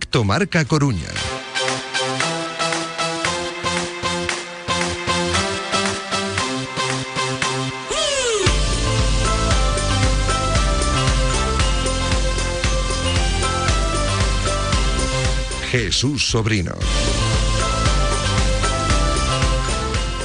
Directo Marca Coruña. Jesús Sobrino.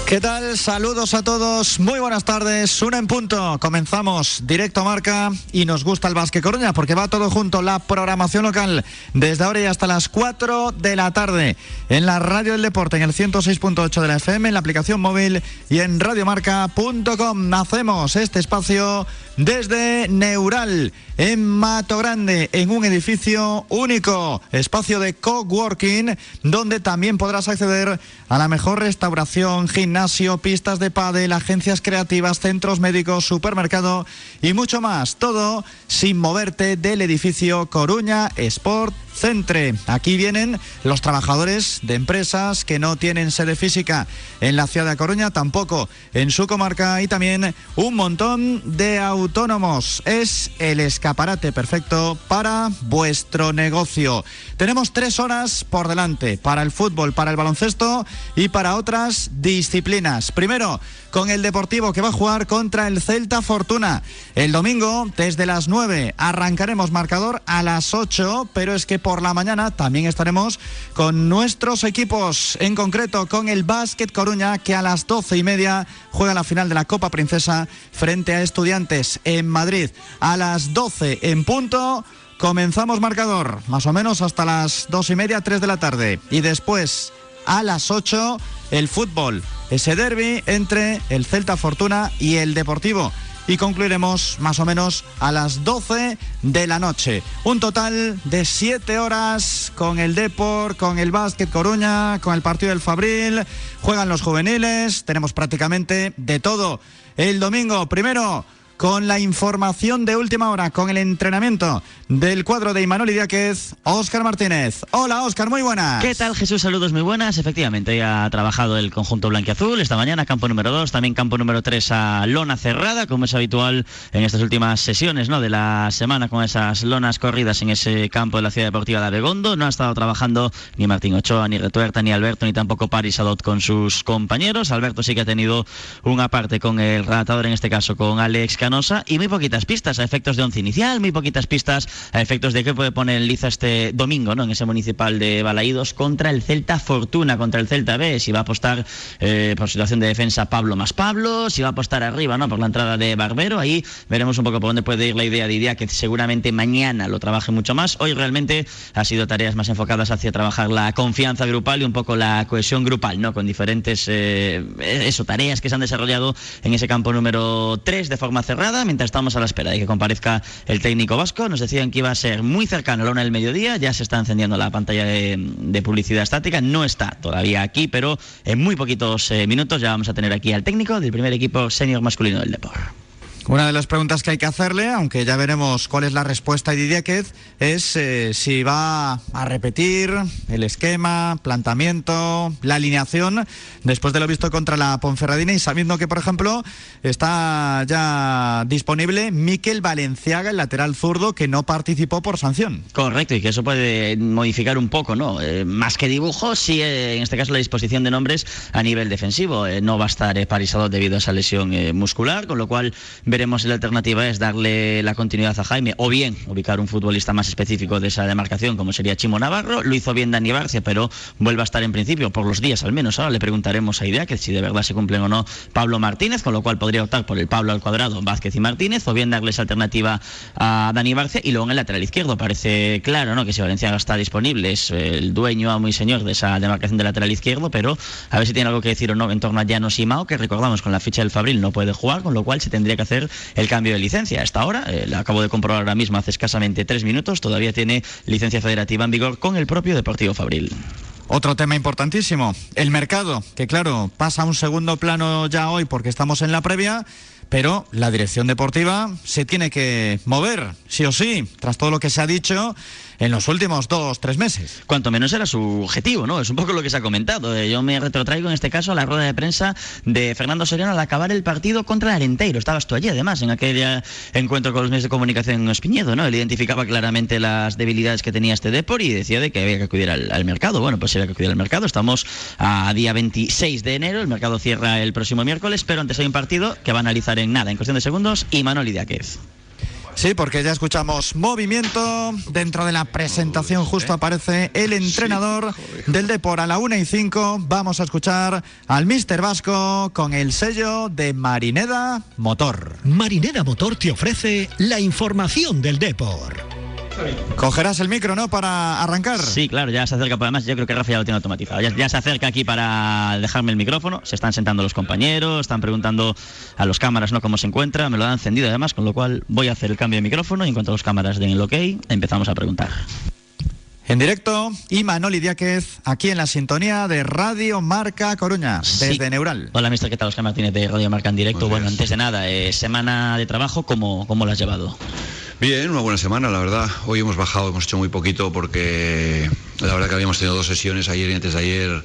¿Qué tal? Saludos a todos. Muy buenas tardes. Una en punto. Comenzamos directo marca y nos gusta el Básquet Coruña porque va todo junto. La programación local desde ahora y hasta las 4 de la tarde en la Radio del Deporte en el 106.8 de la FM, en la aplicación móvil y en radiomarca.com. Hacemos este espacio desde Neural, en Mato Grande, en un edificio único, espacio de coworking, donde también podrás acceder a la mejor restauración, gimnasio, pistas de pádel, agencias creativas, centros médicos, supermercado y mucho más. Todo sin moverte del edificio Coruña Sport Centre. Aquí vienen los trabajadores de empresas que no tienen sede física en la ciudad de Coruña, tampoco en su comarca y también un montón de autónomos. Es el escaparate perfecto para vuestro negocio. Tenemos tres horas por delante para el fútbol, para el baloncesto y para otras disciplinas. Primero, con el Deportivo que va a jugar contra el Celta Fortuna. El domingo, desde las 9, arrancaremos marcador a las 8, pero es que por la mañana también estaremos con nuestros equipos, en concreto con el Básquet Coruña, que a las 12 y media juega la final de la Copa Princesa frente a Estudiantes en Madrid. A las 12 en punto. Comenzamos marcador, más o menos hasta las dos y media, 3 de la tarde. Y después, a las 8, el fútbol. Ese derby entre el Celta Fortuna y el Deportivo. Y concluiremos más o menos a las 12 de la noche. Un total de 7 horas con el Deport, con el Básquet Coruña, con el partido del Fabril. Juegan los juveniles, tenemos prácticamente de todo. El domingo, primero, con la información de última hora, con el entrenamiento del cuadro de Imanol Idiáquez, Óscar Martínez. Hola Óscar, muy buenas. ¿Qué tal Jesús? Saludos muy buenas. Efectivamente, ha trabajado el conjunto blanquiazul esta mañana, campo número 2, también campo número 3 a lona cerrada, como es habitual en estas últimas sesiones ¿no? de la semana con esas lonas corridas en ese campo de la Ciudad Deportiva de Abegondo. No ha estado trabajando ni Martín Ochoa, ni Retuerta, ni Alberto, ni tampoco Paris Adot con sus compañeros. Alberto sí que ha tenido una parte con el relatador, en este caso con Alex Canosa, y muy poquitas pistas a efectos de once inicial, muy poquitas pistas a efectos de qué puede poner en liza este domingo ¿no? en ese municipal de Balaídos contra el Celta Fortuna, contra el Celta B, si va a apostar eh, por situación de defensa Pablo más Pablo, si va a apostar arriba ¿no? por la entrada de Barbero, ahí veremos un poco por dónde puede ir la idea de idea que seguramente mañana lo trabaje mucho más. Hoy realmente ha sido tareas más enfocadas hacia trabajar la confianza grupal y un poco la cohesión grupal, ¿no? con diferentes eh, eso, tareas que se han desarrollado en ese campo número 3 de forma cerrada mientras estamos a la espera de que comparezca el técnico vasco. Nos decían que iba a ser muy cercano a la una del mediodía, ya se está encendiendo la pantalla de, publicidad estática, no está todavía aquí, pero en muy poquitos eh, minutos ya vamos a tener aquí al técnico del primer equipo senior masculino del deporte. Una de las preguntas que hay que hacerle, aunque ya veremos cuál es la respuesta de Didiáquez, es eh, si va a repetir el esquema, planteamiento, la alineación, después de lo visto contra la Ponferradina y sabiendo que, por ejemplo, está ya disponible Miquel Valenciaga, el lateral zurdo, que no participó por sanción. Correcto, y que eso puede modificar un poco, ¿no? Eh, más que dibujo, sí, eh, en este caso la disposición de nombres a nivel defensivo. no va a estar parisado debido a esa lesión muscular, con lo cual veremos si la alternativa es darle la continuidad a Jaime o bien ubicar un futbolista más específico de esa demarcación como sería Chimo Navarro. Lo hizo bien Dani Barcia, pero vuelve a estar en principio por los días al menos. Ahora le preguntaremos a Idea que si de verdad se cumplen o no Pablo Martínez, con lo cual podría optar por el Pablo al cuadrado, Vázquez y Martínez, o bien darles alternativa a Dani Barcia y luego en el lateral izquierdo. Parece claro ¿no? que si Valenciaga está disponible, es el dueño, a muy señor de esa demarcación del lateral izquierdo, pero a ver si tiene algo que decir o no en torno a Llanos y Mao, que recordamos con la ficha del Fabril no puede jugar, con lo cual se tendría que hacer el cambio de licencia. Hasta ahora, eh, la acabo de comprobar ahora mismo hace escasamente tres minutos, todavía tiene licencia federativa en vigor con el propio Deportivo Fabril. Otro tema importantísimo, el mercado, que claro, pasa a un segundo plano ya hoy porque estamos en la previa, pero la dirección deportiva se tiene que mover, sí o sí, tras todo lo que se ha dicho en los últimos dos, tres meses. Cuanto menos era su objetivo, ¿no? Es un poco lo que se ha comentado. Eh, yo me retrotraigo en este caso a la rueda de prensa de Fernando Soriano al acabar el partido contra el Arenteiro. Estabas tú allí, además, en aquel encuentro con los medios de comunicación en Espiñedo, ¿no? Él identificaba claramente las debilidades que tenía este Depor y decía de que había que acudir al, mercado. Bueno, pues había que acudir al mercado. Estamos a día 26 de enero, el mercado cierra el próximo miércoles, pero antes hay un partido que va a analizar en nada, en cuestión de segundos, y Manuel Idiáquez. Sí, porque ya escuchamos movimiento. Dentro de la presentación justo aparece el entrenador del Depor a la 1 y 5. Vamos a escuchar al Mister Vasco con el sello de Marineda Motor. Marineda Motor te ofrece la información del Depor. Cogerás el micro, ¿no? Para arrancar. Sí, claro, ya se acerca. Además, yo creo que Rafa ya lo tiene automatizado. Ya, ya, se acerca aquí para dejarme el micrófono. Se están sentando los compañeros, están preguntando a los cámaras, ¿no? Cómo se encuentra. Me lo han encendido además, con lo cual voy a hacer el cambio de micrófono y en cuanto los cámaras den el ok, empezamos a preguntar. En directo, y Manoli Diáquez, aquí en la sintonía de Radio Marca Coruña, desde Sí. Neural. Hola, mister, ¿qué tal? Oscar Martínez de Radio Marca en directo. Bueno, antes de nada, eh, semana de trabajo, ¿cómo, ¿cómo lo has llevado? Bien, una buena semana, la verdad. Hoy hemos bajado, hemos hecho muy poquito porque la verdad que habíamos tenido dos sesiones ayer y antes de ayer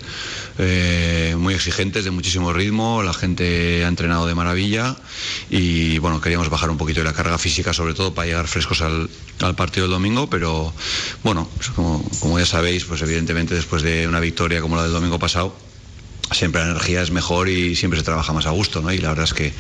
eh, muy exigentes, de muchísimo ritmo. La gente ha entrenado de maravilla y bueno, queríamos bajar un poquito de la carga física, sobre todo para llegar frescos al, al partido del domingo. Pero bueno, pues como, como ya sabéis, pues evidentemente después de una victoria como la del domingo pasado siempre la energía es mejor y siempre se trabaja más a gusto, ¿no? Y la verdad es que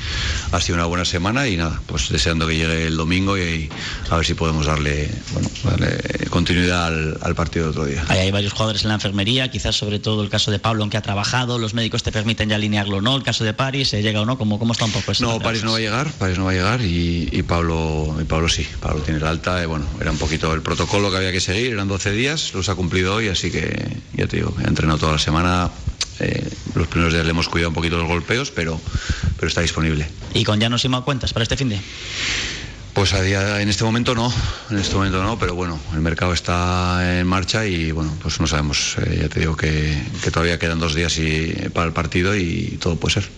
ha sido una buena semana y nada, pues deseando que llegue el domingo y, a ver si podemos darle, bueno, darle continuidad al, al partido del otro día. Ahí hay varios jugadores en la enfermería, quizás sobre todo el caso de Pablo, aunque ha trabajado, los médicos te permiten ya alinearlo o no, el caso de París, ¿se llega o no? ¿Cómo, cómo está un poco eso? No, París no va a llegar, París no va a llegar y, y Pablo, y Pablo sí, Pablo tiene la alta, y bueno, era un poquito el protocolo que había que seguir, eran 12 días, los ha cumplido hoy, así que ya te digo, ha entrenado toda la semana. Eh, los primeros días le hemos cuidado un poquito los golpeos, pero, pero está disponible. ¿Y con Llanos y Mau cuentas para este fin de? Pues a día, en este momento no, en este momento no, pero bueno, el mercado está en marcha y bueno, pues no sabemos, eh, ya te digo que, que todavía quedan dos días y, para el partido y todo puede ser.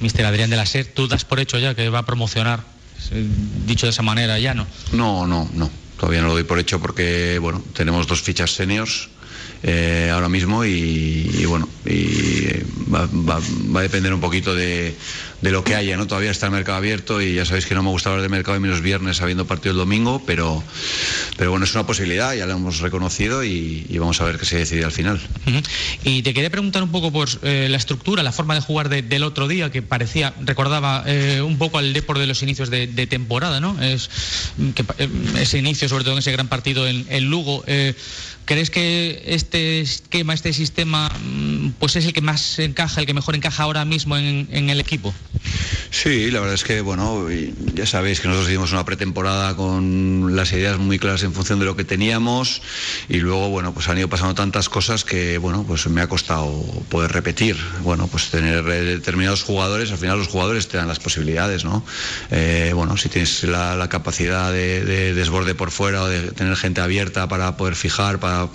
Mister Adrián de la SER, ¿tú das por hecho ya que va a promocionar? Eh, Dicho de esa manera, ya no. No, no, no, todavía no lo doy por hecho porque bueno, tenemos dos fichas seniors eh, ahora mismo y, y bueno, y eh, va, va- va a depender un poquito de, de lo que haya, ¿no? Todavía está el mercado abierto y ya sabéis que no me gusta hablar de mercado y menos viernes habiendo partido el domingo, pero, pero bueno, es una posibilidad, ya lo hemos reconocido y, vamos a ver qué se decide al final. Y te quería preguntar un poco por eh, la estructura, la forma de jugar de- del otro día, que parecía, recordaba eh, un poco al Depor de los inicios de, de temporada, ¿no? Es, que, eh, ese inicio, sobre todo en ese gran partido en, en Lugo. eh, ¿Crees que este esquema, este sistema, mm, pues es el que más encaja, el que mejor encaja ahora mismo en, en el equipo? Sí, la verdad es que, bueno, ya sabéis que nosotros hicimos una pretemporada con las ideas muy claras en función de lo que teníamos y luego, bueno, pues han ido pasando tantas cosas que, bueno, pues me ha costado poder repetir. Bueno, pues tener eh, determinados jugadores, al final los jugadores te dan las posibilidades, ¿no? Eh, bueno, si tienes la, capacidad de, de desborde por fuera o de tener gente abierta para poder fijar, para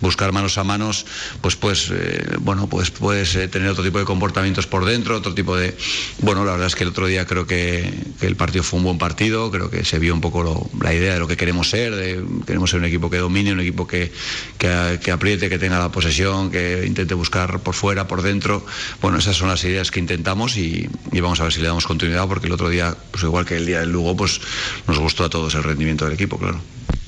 buscar manos a manos, pues pues, bueno, pues puedes eh, tener otro tipo de comportamientos por dentro, otro tipo de... Bueno, la verdad es que el otro día creo que, el partido fue un buen partido, creo que se vio un poco la idea de lo que queremos ser, de, queremos ser un equipo que domine, un equipo que, que, que apriete, que tenga la posesión, que intente buscar por fuera, por dentro. Bueno, esas son las ideas que intentamos y, y vamos a ver si le damos continuidad, porque el otro día, pues igual que el día del Lugo, pues nos gustó a todos el rendimiento del equipo, claro.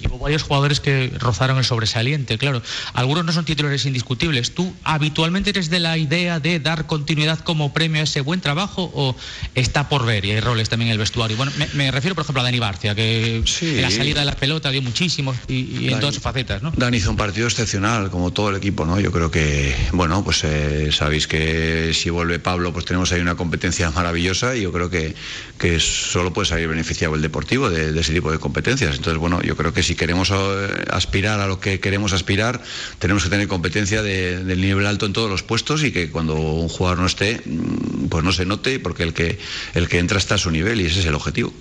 Y hubo varios jugadores que rozaron el sobresaliente, claro. Algunos no son titulares indiscutibles. ¿Tú habitualmente eres de la idea de dar continuidad como premio a ese buen trabajo o está por ver y hay roles también en el vestuario? Bueno, me, me refiero por ejemplo a Dani Barcia, que Sí. en la salida de la pelota dio muchísimo y, y en Dani. todas sus facetas, ¿no? Dan hizo un partido excepcional, como todo el equipo, ¿no? Yo creo que, bueno, pues eh, sabéis que si vuelve Pablo, pues tenemos ahí una competencia maravillosa y yo creo que, que solo puede salir beneficiado el deportivo de, de ese tipo de competencias. Entonces, bueno, yo creo que si queremos eh, aspirar a lo que queremos aspirar, tenemos que tener competencia de- del nivel alto en todos los puestos y que cuando un jugador no esté, mm, pues no se note, porque el que, el que entra está a su nivel y ese es el objetivo.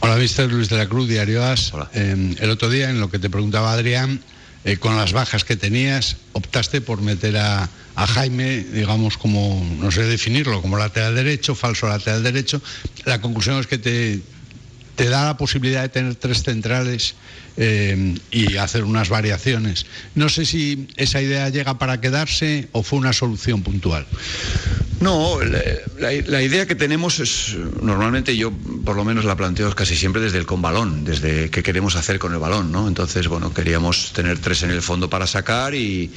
Hola, mister Luis de la Cruz, Diario As. Hola. Eh, el otro día, en lo que te preguntaba Adrián, eh, con las bajas que tenías, optaste por meter a, a Jaime, digamos, como, no sé definirlo, como lateral derecho, falso lateral derecho. La conclusión es que te, te da la posibilidad de tener tres centrales eh, y hacer unas variaciones. No sé si esa idea llega para quedarse o fue una solución puntual. No, la, idea que tenemos es, normalmente yo por lo menos la planteo casi siempre desde el con balón, desde qué queremos hacer con el balón, ¿no? Entonces, bueno, queríamos tener tres en el fondo para sacar y,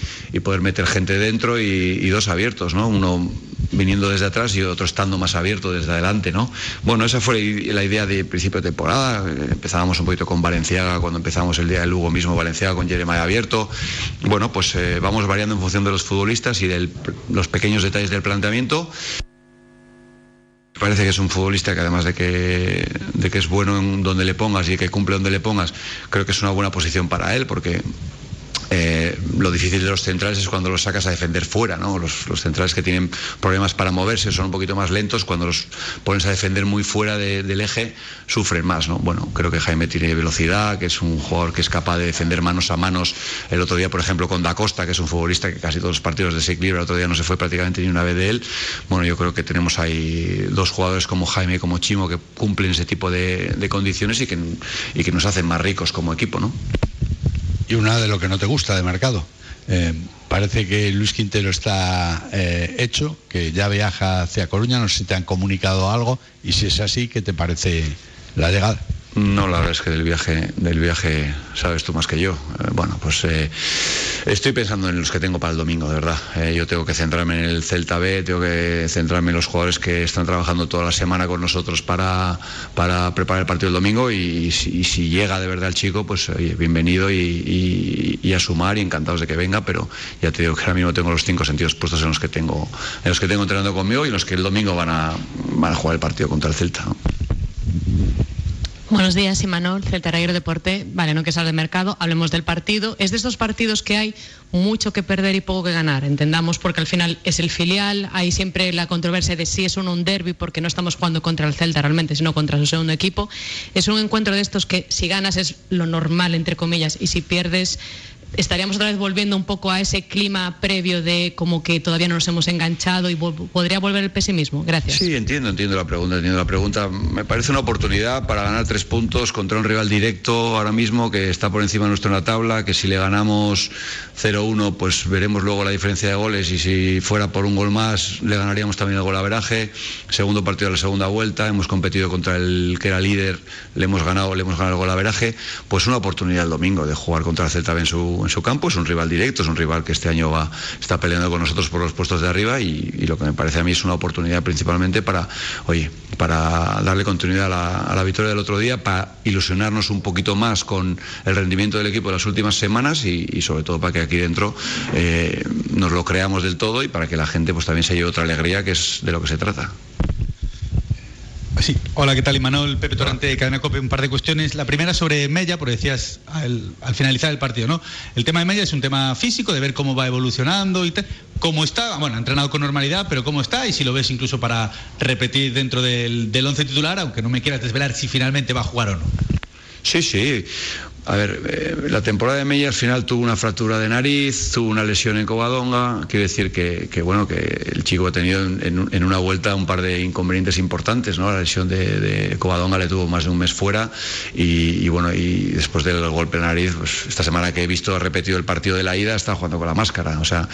poder meter gente dentro y, y, dos abiertos, ¿no? Uno viniendo desde atrás y otro estando más abierto desde adelante, ¿no? Bueno, esa fue la idea de principio de temporada. Empezábamos un poquito con Valenciaga cuando empezamos el día de Lugo mismo, Valenciaga con Jeremiah abierto. Bueno, pues eh, vamos variando en función de los futbolistas y de los pequeños detalles del planteamiento parece que es un futbolista que además de que, de que es bueno en donde le pongas y que cumple donde le pongas, creo que es una buena posición para él porque eh, lo difícil de los centrales es cuando los sacas a defender fuera, ¿no? Los, centrales que tienen problemas para moverse son un poquito más lentos, cuando los pones a defender muy fuera del eje sufren más, ¿no? Bueno, creo que Jaime tiene velocidad, que es un jugador que es capaz de defender manos a manos. El otro día, por ejemplo, con Da Costa, que es un futbolista que casi todos los partidos de ese equilibrio, el otro día no se fue prácticamente ni una vez de él. Bueno, yo creo que tenemos ahí dos jugadores como Jaime y como Chimo que cumplen ese tipo de, condiciones y que, y que nos hacen más ricos como equipo, ¿no? Y una de lo que no te gusta de mercado. Eh, parece que Luis Quintero está eh, hecho, que ya viaja hacia Coruña, no sé si te han comunicado algo y si es así, ¿qué te parece la llegada? No, la verdad es que del viaje, del viaje sabes tú más que yo. Eh, bueno, pues eh, estoy pensando en los que tengo para el domingo, de verdad. Eh, yo tengo que centrarme en el Celta B, tengo que centrarme en los jugadores que están trabajando toda la semana con nosotros para, para preparar el partido del domingo y, si llega de verdad el chico, pues bienvenido y, a sumar y encantados de que venga, pero ya te digo que ahora mismo tengo los cinco sentidos puestos en los que tengo, en los que tengo entrenando conmigo y en los que el domingo van a, van a jugar el partido contra el Celta. Buenos días, Imanol, Celta Deporte. Vale, no que sale de mercado, hablemos del partido. Es de estos partidos que hay mucho que perder y poco que ganar, entendamos, porque al final es el filial, hay siempre la controversia de si es uno un derby, porque no estamos jugando contra el Celta realmente, sino contra su segundo equipo. Es un encuentro de estos que si ganas es lo normal, entre comillas, y si pierdes estaríamos otra vez volviendo un poco a ese clima previo de como que todavía no nos hemos enganchado y podría volver el pesimismo. Gracias. Sí, entiendo, entiendo la pregunta, entiendo la pregunta. Me parece una oportunidad para ganar tres puntos contra un rival directo ahora mismo que está por encima de nuestro en la tabla, que si le ganamos 0-1, pues veremos luego la diferencia de goles y si fuera por un gol más, le ganaríamos también el gol a veraje. Segundo partido de la segunda vuelta, hemos competido contra el que era líder, le hemos ganado, le hemos ganado el gol a veraje. Pues una oportunidad el domingo de jugar contra el Celta en su en su campo, es un rival directo, es un rival que este año va, está peleando con nosotros por los puestos de arriba y, lo que me parece a mí es una oportunidad principalmente para, oye, para darle continuidad a la, victoria del otro día, para ilusionarnos un poquito más con el rendimiento del equipo de las últimas semanas y, sobre todo para que aquí dentro eh, nos lo creamos del todo y para que la gente pues también se lleve otra alegría que es de lo que se trata. Sí, hola, ¿qué tal? Imanol, Pepe Torrente, Cadena Cope, un par de cuestiones. La primera sobre Mella, porque decías al, finalizar el partido, ¿no? El tema de Mella es un tema físico, de ver cómo va evolucionando y tal. ¿Cómo está? Bueno, ha entrenado con normalidad, pero ¿cómo está? Y si lo ves incluso para repetir dentro del, del once titular, aunque no me quieras desvelar si finalmente va a jugar o no. Sí, sí. A ver, eh, la temporada de Mella al final tuvo una fractura de nariz, tuvo una lesión en Covadonga, quiere decir que, bueno, que el chico ha tenido en, una vuelta un par de inconvenientes importantes, ¿no? La lesión de, Covadonga le tuvo más de un mes fuera y, bueno, y después del golpe de nariz, pues esta semana que he visto ha repetido el partido de la ida, está jugando con la máscara, o sea,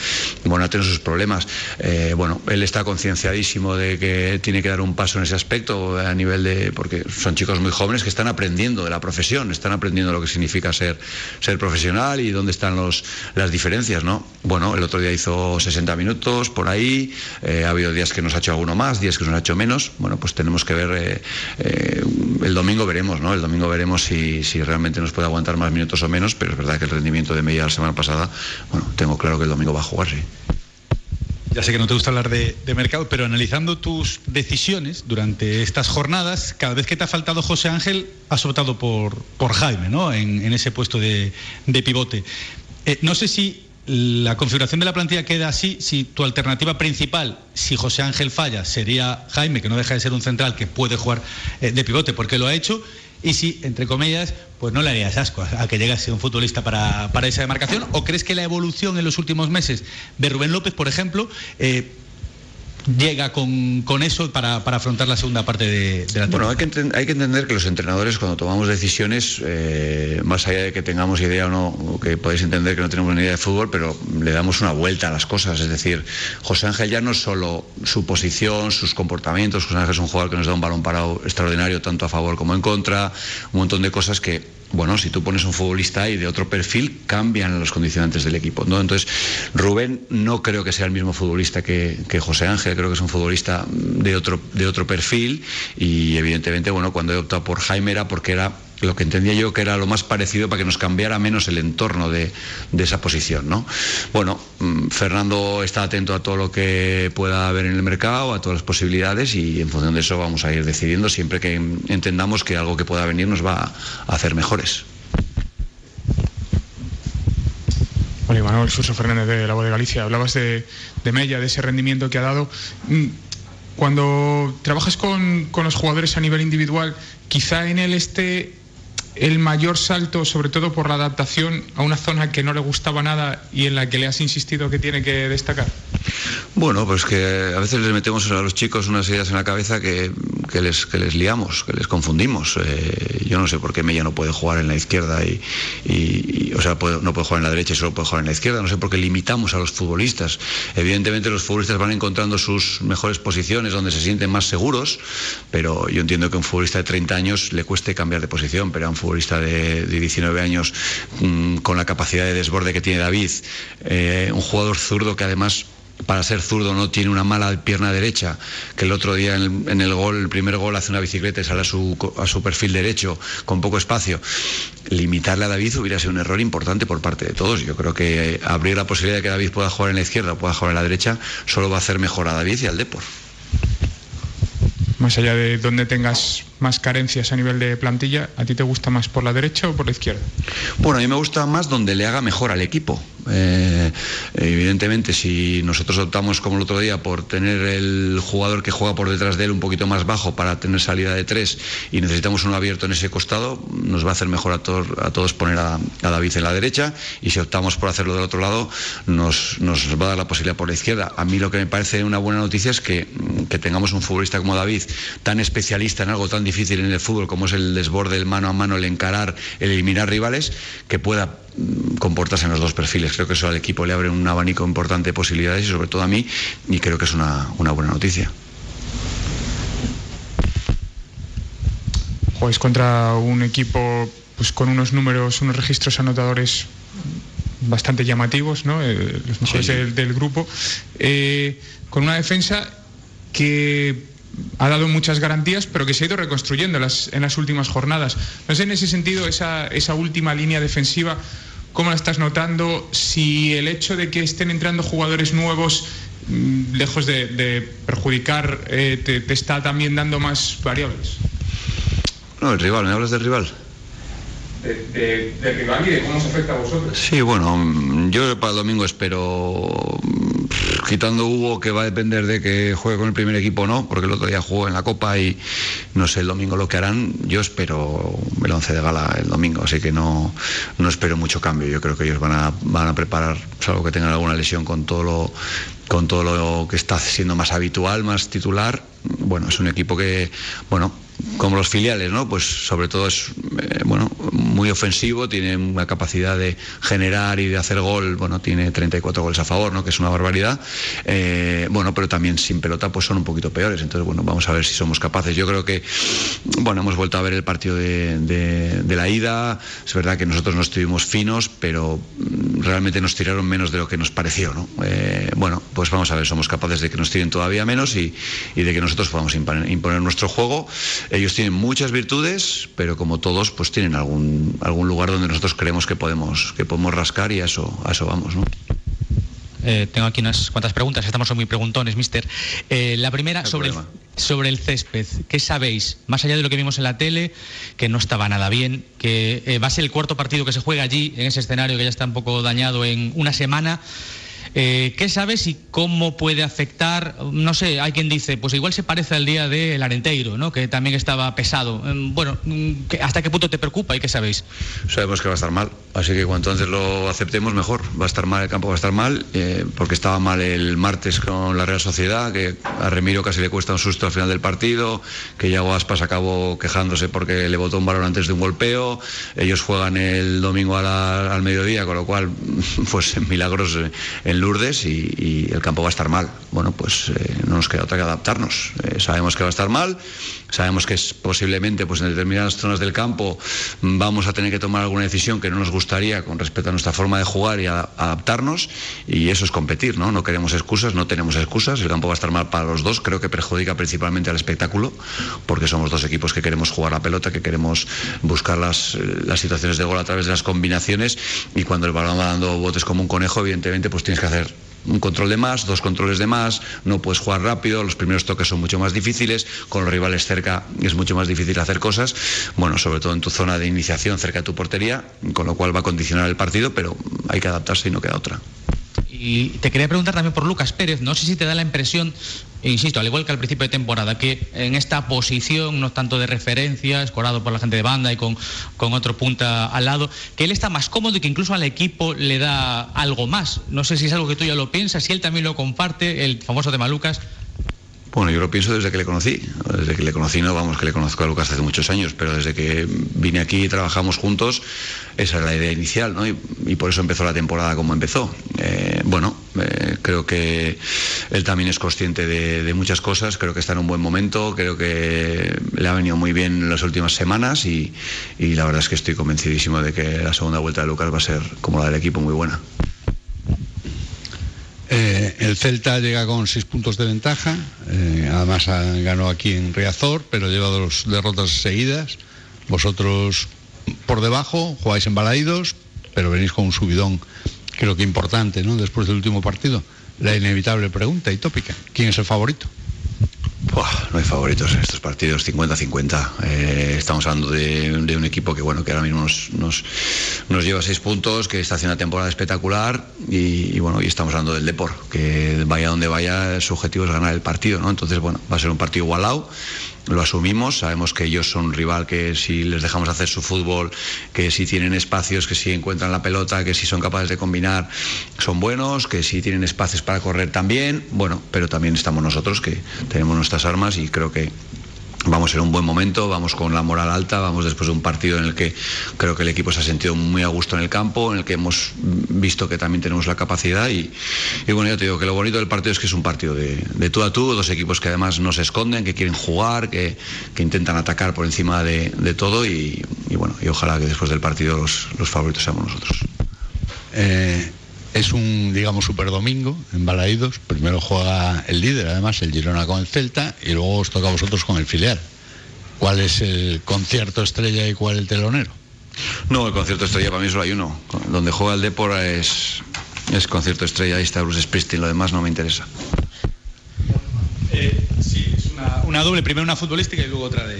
bueno, ha tenido sus problemas. Eh, bueno, él está concienciadísimo de que tiene que dar un paso en ese aspecto a nivel de, porque son chicos muy jóvenes que están aprendiendo de la profesión, están aprendiendo lo que significa ser, ser profesional y dónde están los, las diferencias, ¿no? Bueno, el otro día hizo 60 minutos por ahí, eh, ha habido días que nos ha hecho alguno más, días que nos ha hecho menos, bueno, pues tenemos que ver, eh, eh, el domingo veremos, ¿no? El domingo veremos si, si realmente nos puede aguantar más minutos o menos, pero es verdad que el rendimiento de media la semana pasada, bueno, tengo claro que el domingo va a jugar, sí. Ya sé que no te gusta hablar de, mercado, pero analizando tus decisiones durante estas jornadas, cada vez que te ha faltado José Ángel, has optado por, por Jaime, ¿no? En, ese puesto de, pivote. Eh, no sé si la configuración de la plantilla queda así, si tu alternativa principal, si José Ángel falla, sería Jaime, que no deja de ser un central que puede jugar eh, de pivote porque lo ha hecho, y si, entre comillas, pues no le harías asco a que llegase un futbolista para, esa demarcación? ¿O crees que la evolución en los últimos meses de Rubén López, por ejemplo, eh, llega con, con eso para, para, afrontar la segunda parte de, de la temporada? Bueno, hay que, hay que, entender que los entrenadores cuando tomamos decisiones, eh, más allá de que tengamos idea o no, o que podéis entender que no tenemos ni idea de fútbol, pero le damos una vuelta a las cosas. Es decir, José Ángel ya no es solo su posición, sus comportamientos, José Ángel es un jugador que nos da un balón parado extraordinario tanto a favor como en contra, un montón de cosas que bueno, si tú pones un futbolista ahí de otro perfil, cambian los condicionantes del equipo. ¿no? Entonces, Rubén no creo que sea el mismo futbolista que, José Ángel, creo que es un futbolista de otro, de otro perfil y evidentemente, bueno, cuando he optado por Jaime era porque era lo que entendía yo que era lo más parecido para que nos cambiara menos el entorno de, esa posición. ¿no? Bueno, mm, Fernando está atento a todo lo que pueda haber en el mercado, a todas las posibilidades y en función de eso vamos a ir decidiendo siempre que entendamos que algo que pueda venir nos va a hacer mejores. Hola, Manuel Suso Fernández de la Voz de Galicia. Hablabas de, Mella, de ese rendimiento que ha dado. Mm, cuando trabajas con, con los jugadores a nivel individual, quizá en él esté el mayor salto, sobre todo por la adaptación a una zona que no le gustaba nada y en la que le has insistido que tiene que destacar? Bueno, pues que a veces les metemos a los chicos unas ideas en la cabeza que, les, que les liamos, que les confundimos. Eh, yo no sé por qué Mella no puede jugar en la izquierda y, o sea, no puede jugar en la derecha y solo puede jugar en la izquierda. No sé por qué limitamos a los futbolistas. Evidentemente los futbolistas van encontrando sus mejores posiciones donde se sienten más seguros, pero yo entiendo que a un futbolista de 30 años le cueste cambiar de posición, pero a un futbolista de, 19 años mm, con la capacidad de desborde que tiene David, eh, un jugador zurdo que además para ser zurdo no tiene una mala pierna derecha, que el otro día en el, gol, el primer gol hace una bicicleta y sale a su, a su, perfil derecho con poco espacio. Limitarle a David hubiera sido un error importante por parte de todos. Yo creo que abrir la posibilidad de que David pueda jugar en la izquierda o pueda jugar en la derecha solo va a hacer mejor a David y al Depor. Más allá de donde tengas más carencias a nivel de plantilla, ¿a ti te gusta más por la derecha o por la izquierda? Bueno, a mí me gusta más donde le haga mejor al equipo. Eh, evidentemente, si nosotros optamos como el otro día por tener el jugador que juega por detrás de él un poquito más bajo para tener salida de tres y necesitamos uno abierto en ese costado, nos va a hacer mejor a, a todos poner a, David en la derecha y si optamos por hacerlo del otro lado, nos, va a dar la posibilidad por la izquierda. A mí lo que me parece una buena noticia es que, que tengamos un futbolista como David, tan especialista en algo tan difícil en el fútbol como es el desborde, el mano a mano, el encarar, el eliminar rivales, que pueda mm, comportarse en los dos perfiles. Creo que eso al equipo le abre un abanico importante de posibilidades y sobre todo a mí, y creo que es una, buena noticia. Juegues contra un equipo pues, con unos números, unos registros anotadores bastante llamativos, ¿no? Eh, los mejores del, grupo, eh, con una defensa que ha dado muchas garantías, pero que se ha ido reconstruyendo en las, en las últimas jornadas. No sé en ese sentido, esa, esa última línea defensiva, ¿cómo la estás notando? Si el hecho de que estén entrando jugadores nuevos, mm, lejos de, perjudicar, eh, te, está también dando más variables. No, el rival, ¿me hablas del rival? De, rival y de cómo se afecta a vosotros. Sí, bueno, yo para el domingo espero quitando Hugo, que va a depender de que juegue con el primer equipo o no, porque el otro día jugó en la Copa y no sé el domingo lo que harán. Yo espero el once de gala el domingo, así que no, no espero mucho cambio. Yo creo que ellos van a, van a preparar, salvo que tengan alguna lesión con todo lo con todo lo que está siendo más habitual, más titular. Bueno, es un equipo que, bueno, como los filiales, ¿no? Pues sobre todo es eh, bueno, muy ofensivo, tiene una capacidad de generar y de hacer gol, bueno, tiene 34 goles a favor, ¿no? Que es una barbaridad. Eh, bueno, pero también sin pelota pues son un poquito peores. Entonces, bueno, vamos a ver si somos capaces. Yo creo que, bueno, hemos vuelto a ver el partido de, la ida. Es verdad que nosotros no estuvimos finos, pero mm, realmente nos tiraron menos de lo que nos pareció, ¿no? Eh, bueno, pues vamos a ver, somos capaces de que nos tiren todavía menos y, y de que nosotros podamos imponer nuestro juego. Ellos tienen muchas virtudes, pero como todos, pues tienen algún, algún lugar donde nosotros creemos que podemos, que podemos rascar y a eso, a eso vamos. ¿no? Eh, tengo aquí unas cuantas preguntas, estamos muy preguntones, mister. Eh, la primera sobre el, sobre el césped. ¿Qué sabéis? Más allá de lo que vimos en la tele, que no estaba nada bien, que eh, va a ser el cuarto partido que se juega allí, en ese escenario que ya está un poco dañado en una semana. Eh, ¿Qué sabes y cómo puede afectar? No sé, hay quien dice, pues igual se parece al día del Arenteiro, ¿no? que también estaba pesado. Em, bueno, ¿hasta qué punto te preocupa y qué sabéis? Sabemos que va a estar mal, así que cuanto antes lo aceptemos, mejor. Va a estar mal, el campo va a estar mal, eh, porque estaba mal el martes con la Real Sociedad, que a Remiro casi le cuesta un susto al final del partido, que Yago Aspas acabó quejándose porque le botó un balón antes de un golpeo. Ellos juegan el domingo al mediodía, con lo cual, pues milagros en Lourdes y, el campo va a estar mal. Bueno, pues eh, no nos queda otra que adaptarnos. Eh, sabemos que va a estar mal, sabemos que es posiblemente pues, en determinadas zonas del campo vamos a tener que tomar alguna decisión que no nos gustaría con respecto a nuestra forma de jugar y adaptarnos y eso es competir, ¿no? No queremos excusas, no tenemos excusas, el campo va a estar mal para los dos, creo que perjudica principalmente al espectáculo porque somos dos equipos que queremos jugar la pelota, que queremos buscar las, las situaciones de gol a través de las combinaciones y cuando el balón va dando botes como un conejo, evidentemente pues tienes que hacer un control de más, dos controles de más, no puedes jugar rápido, los primeros toques son mucho más difíciles, con los rivales cerca es mucho más difícil hacer cosas, bueno, sobre todo en tu zona de iniciación cerca de tu portería, con lo cual va a condicionar el partido, pero hay que adaptarse y no queda otra. Y te quería preguntar también por Lucas Pérez, no sé si te da la impresión, insisto, al igual que al principio de temporada, que en esta posición, no tanto de referencia, escorado por la gente de banda y con, con otro punta al lado, que él está más cómodo y que incluso al equipo le da algo más. No sé si es algo que tú ya lo piensas, si él también lo comparte, el famoso de Malucas. Bueno, yo lo pienso desde que le conocí. Desde que le conocí, no vamos, que le conozco a Lucas hace muchos años, pero desde que vine aquí y trabajamos juntos, esa era la idea inicial, ¿no? Y, por eso empezó la temporada como empezó. Eh, bueno, eh, creo que él también es consciente de, muchas cosas, creo que está en un buen momento, creo que le ha venido muy bien en las últimas semanas y, y la verdad es que estoy convencidísimo de que la segunda vuelta de Lucas va a ser, como la del equipo, muy buena. Eh, el Celta llega con seis puntos de ventaja, eh, además ganó aquí en Riazor, pero lleva dos derrotas seguidas. Vosotros por debajo jugáis en Balaídos, pero venís con un subidón, creo que importante, ¿no? Después del último partido. La inevitable pregunta y tópica, ¿quién es el favorito? No hay favoritos en estos partidos, 50-50. Eh, estamos hablando de, un equipo que bueno que ahora mismo nos, nos, lleva seis puntos, que está haciendo una temporada espectacular y, bueno, y estamos hablando del Deport, que vaya donde vaya, su objetivo es ganar el partido, ¿no? Entonces, bueno, va a ser un partido igualado lo asumimos, sabemos que ellos son un rival que si les dejamos hacer su fútbol, que si tienen espacios, que si encuentran la pelota, que si son capaces de combinar, son buenos, que si tienen espacios para correr también, bueno, pero también estamos nosotros que tenemos nuestras armas y creo que Vamos en un buen momento, vamos con la moral alta, vamos después de un partido en el que creo que el equipo se ha sentido muy a gusto en el campo, en el que hemos visto que también tenemos la capacidad y, bueno, yo te digo que lo bonito del partido es que es un partido de, tú a tú, dos equipos que además no se esconden, que quieren jugar, que, intentan atacar por encima de, todo y, bueno, y ojalá que después del partido los, favoritos seamos nosotros. Eh, es un, digamos, super domingo en Balaídos. Primero juega el líder, además, el Girona con el Celta, y luego os toca a vosotros con el filial. ¿Cuál es el concierto estrella y cuál el telonero? No, el concierto estrella para mí solo hay uno. Donde juega el Depor es, es concierto estrella, ahí está Bruce Springsteen, lo demás no me interesa. Eh, sí, es una, una doble, primero una futbolística y luego otra de,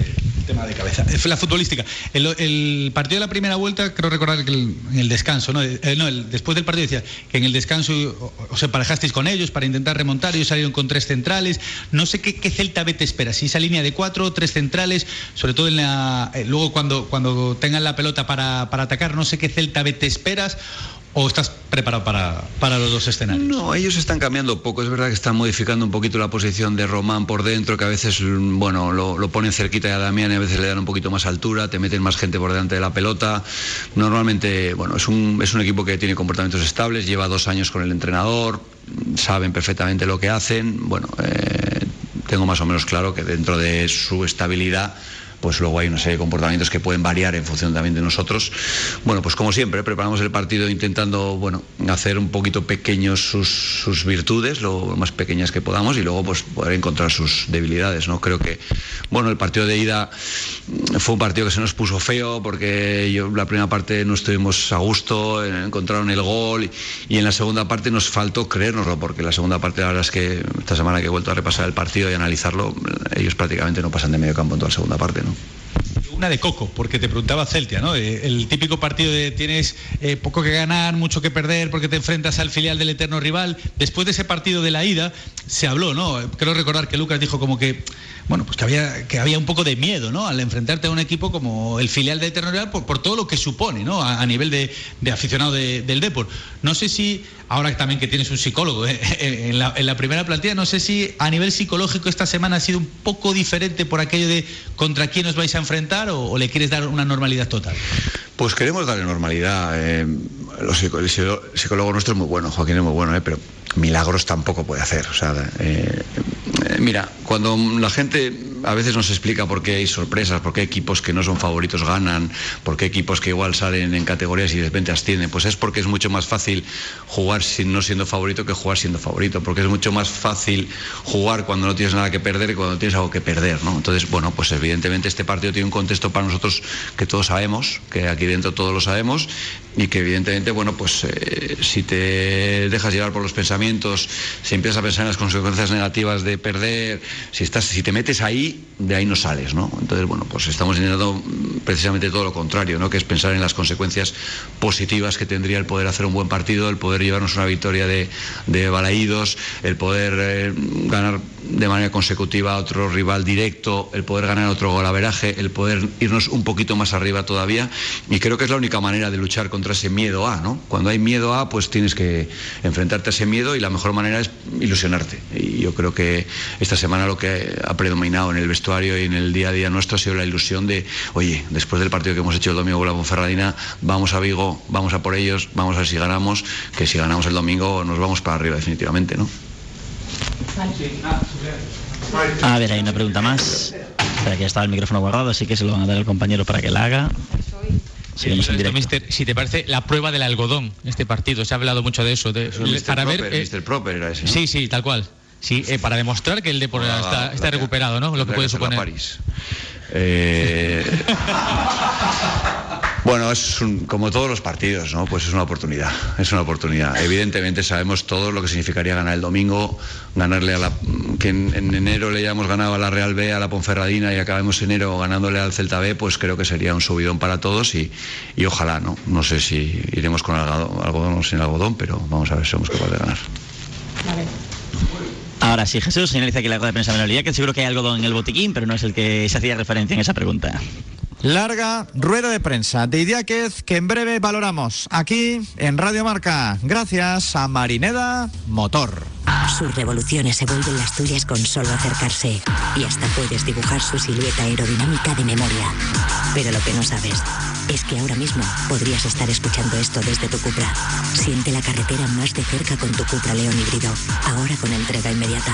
tema de cabeza. La futbolística. El, partido de la primera vuelta, creo recordar que en el descanso, ¿no? Eh, no después del partido decía que en el descanso os emparejasteis con ellos para intentar remontar, ellos salieron con tres centrales. No sé qué, Celta B te espera, si esa línea de cuatro, tres centrales, sobre todo en la, eh, luego cuando, cuando tengan la pelota para, para atacar, no sé qué Celta B te esperas ¿O estás preparado para, para, los dos escenarios? No, ellos están cambiando poco. Es verdad que están modificando un poquito la posición de Román por dentro, que a veces, bueno, lo, lo ponen cerquita de Damián y a veces le dan un poquito más altura, te meten más gente por delante de la pelota. Normalmente, bueno, es un, es un equipo que tiene comportamientos estables, lleva dos años con el entrenador, saben perfectamente lo que hacen. Bueno, eh, tengo más o menos claro que dentro de su estabilidad pues luego hay una serie de comportamientos que pueden variar en función también de nosotros. Bueno, pues como siempre, preparamos el partido intentando, bueno, hacer un poquito pequeños sus, virtudes, lo más pequeñas que podamos, y luego pues poder encontrar sus debilidades, ¿no? Creo que, bueno, el partido de ida fue un partido que se nos puso feo porque yo, la primera parte no estuvimos a gusto, encontraron el gol y, en la segunda parte nos faltó creérnoslo porque la segunda parte la verdad es que esta semana que he vuelto a repasar el partido y analizarlo, ellos prácticamente no pasan de medio campo en toda la segunda parte, ¿no? Una de coco, porque te preguntaba Celtia, ¿no? Eh, el típico partido de tienes eh, poco que ganar, mucho que perder, porque te enfrentas al filial del eterno rival. Después de ese partido de la ida, se habló, ¿no? Creo recordar que Lucas dijo como que bueno, pues que había, que había un poco de miedo, ¿no? Al enfrentarte a un equipo como el filial de Eterno Real por, por todo lo que supone, ¿no? A, nivel de, aficionado del Deport. No sé si, ahora también que tienes un psicólogo ¿eh? en, la, primera plantilla, no sé si a nivel psicológico esta semana ha sido un poco diferente por aquello de contra quién os vais a enfrentar o, le quieres dar una normalidad total. Pues queremos darle normalidad. Eh, el psicólogo nuestro es muy bueno, Joaquín es muy bueno, ¿eh? pero milagros tampoco puede hacer. O sea, eh, eh, mira, cuando la gente a veces nos explica por qué hay sorpresas, por qué equipos que no son favoritos ganan, por qué equipos que igual salen en categorías y de repente ascienden, pues es porque es mucho más fácil jugar sin, no siendo favorito que jugar siendo favorito, porque es mucho más fácil jugar cuando no tienes nada que perder que cuando tienes algo que perder, ¿no? Entonces, bueno, pues evidentemente este partido tiene un contexto para nosotros que todos sabemos, que aquí dentro todos lo sabemos, y que evidentemente, bueno, pues eh, si te dejas llevar por los pensamientos, si empiezas a pensar en las consecuencias negativas de perder, si estás, si te metes ahí, de ahí no sales, ¿no? Entonces, bueno, pues estamos intentando precisamente todo lo contrario, ¿no? Que es pensar en las consecuencias positivas que tendría el poder hacer un buen partido, el poder llevarnos una victoria de, de balaídos, el poder eh, ganar de manera consecutiva a otro rival directo, el poder ganar otro golaveraje, el poder irnos un poquito más arriba todavía. Y creo que es la única manera de luchar contra ese miedo a, ¿no? Cuando hay miedo a, pues tienes que enfrentarte a ese miedo y la mejor manera es ilusionarte. Y yo creo que esta semana lo que ha predominado en el vestuario y en el día a día nuestro ha sido la ilusión de, oye, después del partido que hemos hecho el domingo con la Ponferradina, vamos a Vigo, vamos a por ellos, vamos a ver si ganamos, que si ganamos el domingo nos vamos para arriba definitivamente, ¿no? A ver, hay una pregunta más. Espera, que ya estaba el micrófono guardado, así que se lo van a dar al compañero para que la haga. Seguimos en directo. si te parece la prueba del algodón, este partido, se ha hablado mucho de eso. De, para ver, eh, Proper era ese. Sí, sí, tal cual. Sí, eh, para demostrar que el deporte está, está recuperado, ¿no? Lo que puede suponer. París. Eh... Bueno, es como todos los partidos, ¿no? Pues es una oportunidad, es una oportunidad. Evidentemente sabemos todo lo que significaría ganar el domingo, ganarle a la que en, enero le hayamos ganado a la Real B, a la Ponferradina y acabemos enero ganándole al Celta B, pues creo que sería un subidón para todos y, ojalá, ¿no? No sé si iremos con algodón, o sin algodón, pero vamos a ver si somos capaces de ganar. Ahora sí, Jesús, señaliza aquí la rueda de prensa de que seguro que hay algodón en el botiquín, pero no es el que se hacía referencia en esa pregunta. Larga rueda de prensa de Idiáquez que en breve valoramos aquí en Radio Marca, gracias a Marineda Motor. Sus revoluciones se vuelven las tuyas con solo acercarse y hasta puedes dibujar su silueta aerodinámica de memoria. Pero lo que no sabes es que ahora mismo podrías estar escuchando esto desde tu Cupra. Siente la carretera más de cerca con tu Cupra León híbrido, ahora con entrega inmediata.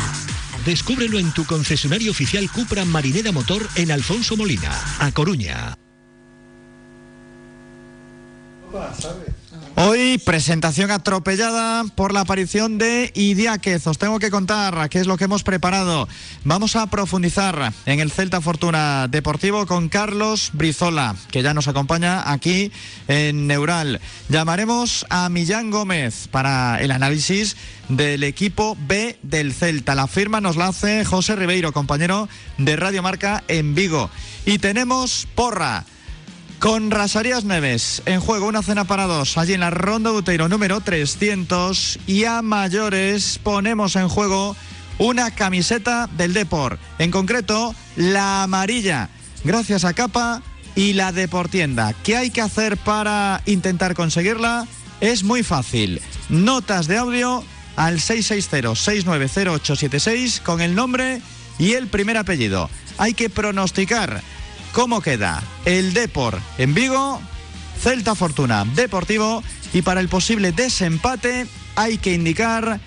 Descúbrelo en tu concesionario oficial Cupra Marinera Motor en Alfonso Molina, a Coruña. Hoy presentación atropellada por la aparición de Idiáquez. Os tengo que contar qué es lo que hemos preparado. Vamos a profundizar en el Celta Fortuna Deportivo con Carlos Brizola, que ya nos acompaña aquí en Neural. Llamaremos a Millán Gómez para el análisis del equipo B del Celta. La firma nos la hace José Ribeiro, compañero de Radio Marca en Vigo. Y tenemos porra con Rasarías Neves en juego una cena para dos allí en la Ronda Buteiro número 300 y a mayores ponemos en juego una camiseta del Deport, en concreto la amarilla, gracias a Capa y la Deportienda. ¿Qué hay que hacer para intentar conseguirla? Es muy fácil. Notas de audio al 660-690-876 con el nombre y el primer apellido. Hay que pronosticar cómo queda el Depor en Vigo, Celta Fortuna Deportivo y para el posible desempate hay que indicar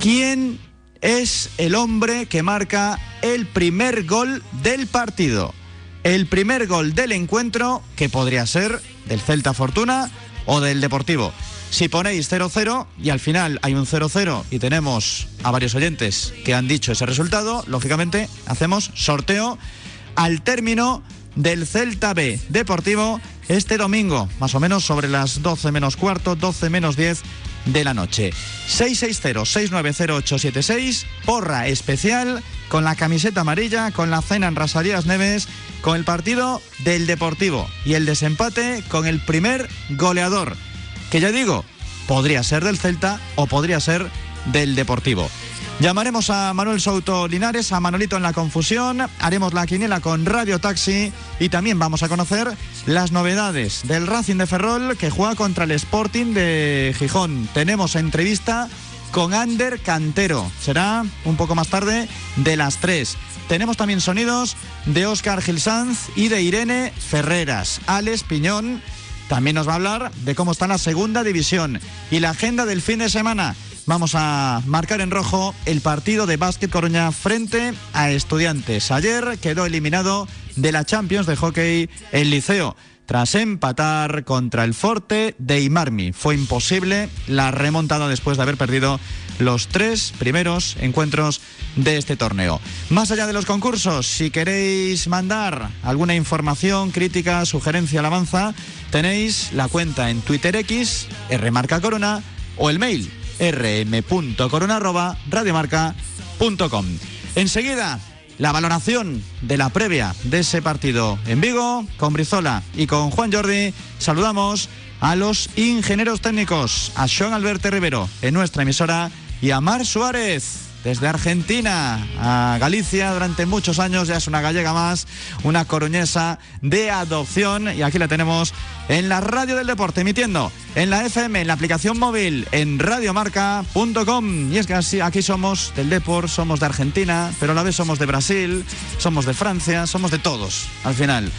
quién es el hombre que marca el primer gol del partido. El primer gol del encuentro que podría ser del Celta Fortuna o del Deportivo. Si ponéis 0-0 y al final hay un 0-0 y tenemos a varios oyentes que han dicho ese resultado, lógicamente hacemos sorteo al término del Celta B Deportivo este domingo, más o menos sobre las 12 menos cuarto, 12 menos 10 de la noche. 660-690-876, porra especial con la camiseta amarilla, con la cena en Rasarías Neves, con el partido del Deportivo y el desempate con el primer goleador, que ya digo, podría ser del Celta o podría ser del Deportivo. Llamaremos a Manuel Souto Linares, a Manolito en la confusión, haremos la quiniela con Radio Taxi y también vamos a conocer las novedades del Racing de Ferrol que juega contra el Sporting de Gijón. Tenemos entrevista con Ander Cantero. Será un poco más tarde de las 3. Tenemos también sonidos de Óscar Gilsanz y de Irene Ferreras. Alex Piñón también nos va a hablar de cómo está la segunda división y la agenda del fin de semana. Vamos a marcar en rojo el partido de Básquet Coruña frente a Estudiantes. Ayer quedó eliminado de la Champions de hockey el Liceo tras empatar contra el Forte de Imarmi. Fue imposible la remontada después de haber perdido los tres primeros encuentros de este torneo. Más allá de los concursos, si queréis mandar alguna información, crítica, sugerencia, alabanza, tenéis la cuenta en Twitter X, Rmarca Corona, o el mail rm.corona.radiomarca.com. Enseguida, la valoración de la previa de ese partido en Vigo con Brizola y con Juan Jordi. Saludamos a los ingenieros técnicos, a Sean Alberto Rivero en nuestra emisora y a Mar Suárez desde Argentina a Galicia durante muchos años, ya es una gallega más, una coruñesa de adopción y aquí la tenemos en la radio del deporte, emitiendo en la FM, en la aplicación móvil, en radiomarca.com. Y es que aquí somos del deporte, somos de Argentina, pero a la vez somos de Brasil, somos de Francia, somos de todos, al final.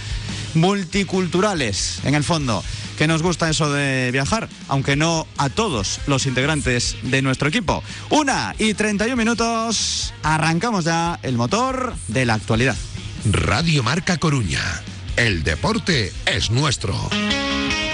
Multiculturales, en el fondo que nos gusta eso de viajar, aunque no a todos los integrantes de nuestro equipo. Una y 31 minutos, arrancamos ya el motor de la actualidad. Radio Marca Coruña. El deporte es nuestro.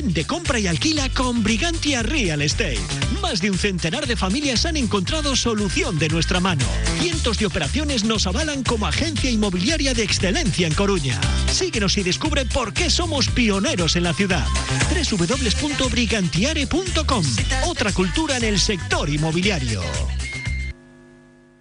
Vende, compra y alquila con Brigantia Real Estate. Más de un centenar de familias han encontrado solución de nuestra mano. Cientos de operaciones nos avalan como agencia inmobiliaria de excelencia en Coruña. Síguenos y descubre por qué somos pioneros en la ciudad. www.brigantiare.com. Otra cultura en el sector inmobiliario.